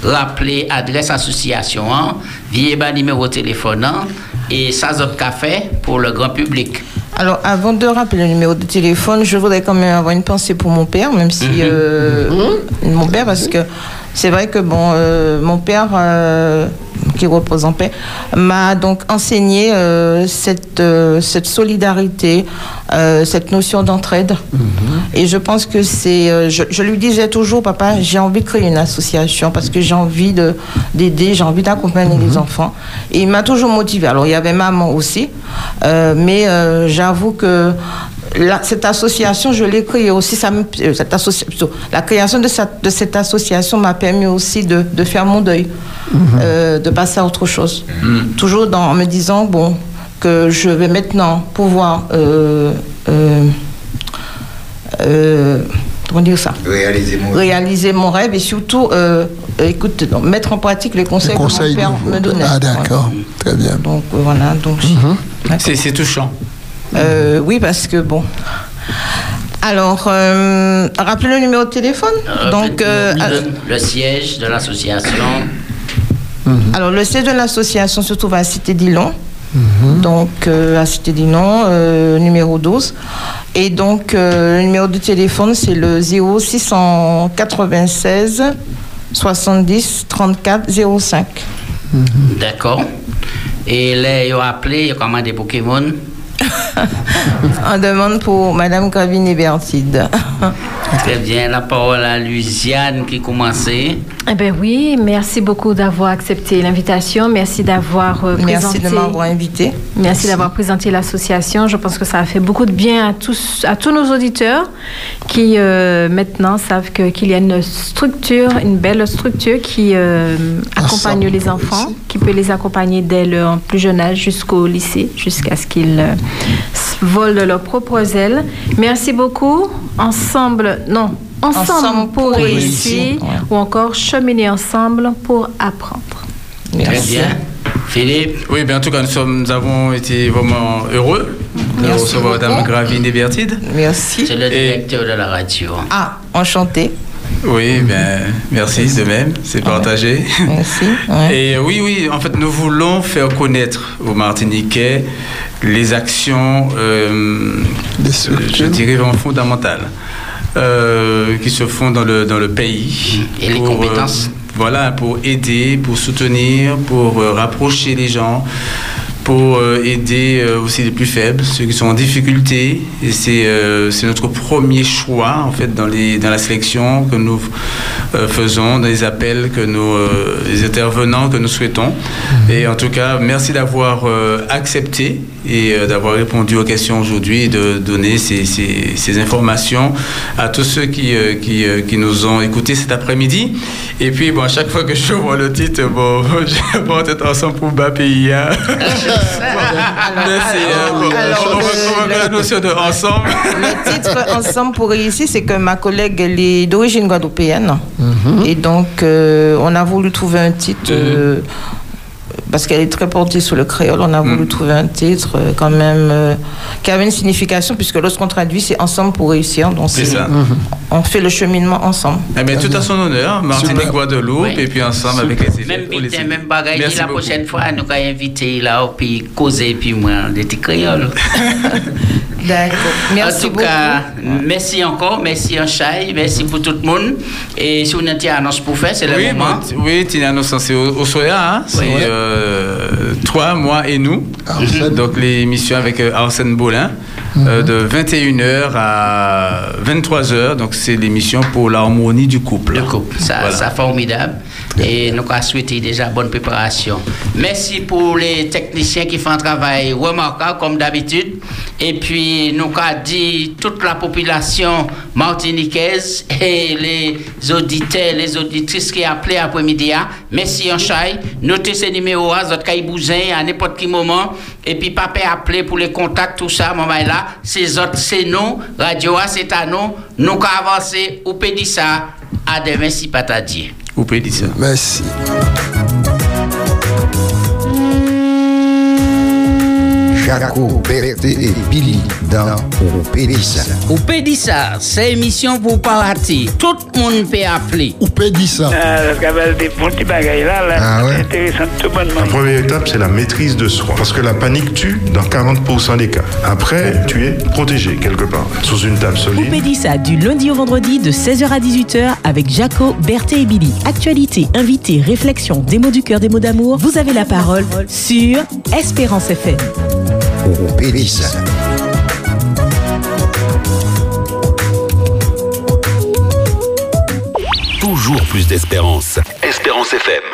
rappeler adresse association, hein, vieille bas numéro de téléphone, hein, et ça, café pour le grand public. Alors, avant de rappeler le numéro de téléphone, je voudrais quand même avoir une pensée pour mon père, même si Mhm. euh, mon père, parce que c'est vrai que bon, euh, mon père, euh, qui repose en paix, m'a donc enseigné euh, cette, cette solidarité, cette notion d'entraide. Et je pense que c'est. je, je lui disais toujours, papa, j'ai envie de créer une association parce que j'ai envie de- d'aider, j'ai envie d'accompagner les enfants. Et il m'a toujours motivé. Alors, il y avait maman aussi, mais j'avoue que. La- cette association, je l'ai créée aussi. Ça euh, cette associa- plutôt, la création de, cette- de cette association m'a permis aussi de, de faire mon deuil, euh, de passer à autre chose. Toujours dans, en me disant bon que je vais maintenant pouvoir euh, euh, euh, comment dire ça? Réaliser mon réaliser mon rêve et surtout écoute donc, mettre en pratique les conseils, conseils que mon père me donnait. Ah, d'accord. Très bien. Donc voilà donc C'est c'est touchant. Euh, oui parce que bon. Alors, euh, rappelez le numéro de téléphone. Donc, euh, le, le siège de l'association. alors le siège de l'association se trouve à Cité d'Ilon. Donc, euh, à Cité d'Ilon, euh, numéro 12. Et donc, euh, le numéro de téléphone, c'est le 0696 70 34 05. D'accord. Et là, ils ont appelé, ils ont commandé des Pokémon? On demande pour Madame Gravine et Bertide. Très bien. La parole à Luciane qui commençait. Eh ben oui, merci beaucoup d'avoir accepté l'invitation. Merci d'avoir euh, Merci présenté. de m'avoir invité. Merci d'avoir présenté l'association. Je pense que ça a fait beaucoup de bien à tous, à tous nos auditeurs qui euh, maintenant savent que- qu'il y a une structure, une belle structure qui euh, accompagne les enfants, qui peut les accompagner dès leur plus jeune âge jusqu'au lycée, jusqu'à ce qu'ils volent de leurs propres ailes. Merci beaucoup. Ensemble, non. Ensemble, Ensemble pour, pour réussir, réussir, ouais. ou encore cheminer ensemble pour apprendre. Très bien. Philippe Oui, bien en tout cas, nous, sommes, nous avons été vraiment heureux de Merci recevoir beaucoup. Madame Gravine et Bertide. Merci. C'est le directeur de la radio. Ah, enchanté. Oui, bien, merci de même, c'est partagé. Merci. Et euh, oui, oui, en fait, nous voulons faire connaître aux Martiniquais les actions, euh, je dirais, vraiment fondamentales, euh, qui se font dans le, dans le pays. Et les pour, euh, compétences. voilà, pour aider, pour soutenir, pour euh, rapprocher les gens pour euh, aider euh, aussi les plus faibles, ceux qui sont en difficulté. Et c'est euh, c'est notre premier choix, en fait, dans, les, dans la sélection que nous euh, faisons, dans les appels que nous, euh, les intervenants que nous souhaitons. Et en tout cas, merci d'avoir euh, accepté et euh, d'avoir répondu aux questions aujourd'hui et de donner ces, ces- ces informations à tous ceux qui, euh, qui, euh, qui nous ont écoutés cet après-midi. Et puis, bon, à chaque fois que je vois le titre, bon, je vais peut-être ensemble pour bas euh, va faire la notion de ensemble. Le titre Ensemble pour réussir, c'est que ma collègue elle est d'origine guadeloupéenne. Et donc, euh, on a voulu trouver un titre, euh, parce qu'elle est très portée sur le créole, on a voulu trouver un titre euh, quand même euh, qui avait une signification, puisque lorsqu'on traduit, c'est Ensemble pour réussir. Donc, C'est ça. On fait le cheminement ensemble. Eh bien, tout à son honneur, Martinique. Guadeloupe, et puis ensemble avec les élèves. Même les même bagaille, Merci la beaucoup. prochaine fois, nous allons inviter là, puis causer, puis moi, des petits créoles. D'accord. Merci en tout cas, merci encore, merci Anchaï, merci pour tout le monde. Et si on a une annonce pour faire, c'est le Oui, moment. bon, oui, Tina Innocent, c'est au, au Soya, hein, c'est euh, toi, moi et nous. Donc l'émission avec euh, Arsène Bollin, euh, de 21h à 23h. Donc c'est l'émission pour l'harmonie du couple. Le couple, ça, Voilà. ça formidable. Et nous avons souhaité déjà bonne préparation. Merci pour les techniciens qui font un travail remarquable comme d'habitude. Et puis nous avons dit toute la population martiniquaise et les auditeurs, les auditrices qui appelé après-midi. hein. Merci Anchaï. Notez ces numéros, hein, votre caille à n'importe quel moment. Et puis papa appeler pour les contacts, tout ça, maman est là. C'est autres, c'est nous. Radio A, c'est à nous. Nous avons avancé. Ou ça. À demain si pas t'a dit. Vous pouvez dire ça. Merci. Jaco, Berthe et Billy dans Oupédissa. Ou Pédissa, c'est émission pour pas rater. Tout le monde peut appeler. Ou Pédissa. Ah, des bons petits bagailles là, là Ah ouais. c'est intéressant tout bonnement. La première étape, c'est la maîtrise de soi. Parce que la panique tue dans 40% des cas. Après, tu es protégé quelque part, sous une table solide. Oupédissa du lundi au vendredi de 16h à 18h avec Jaco, Berthe et Billy. Actualité, invité, réflexion, des mots du cœur, des mots d'amour. Vous avez la parole sur Espérance FM. Toujours plus d'espérance. Espérance FM.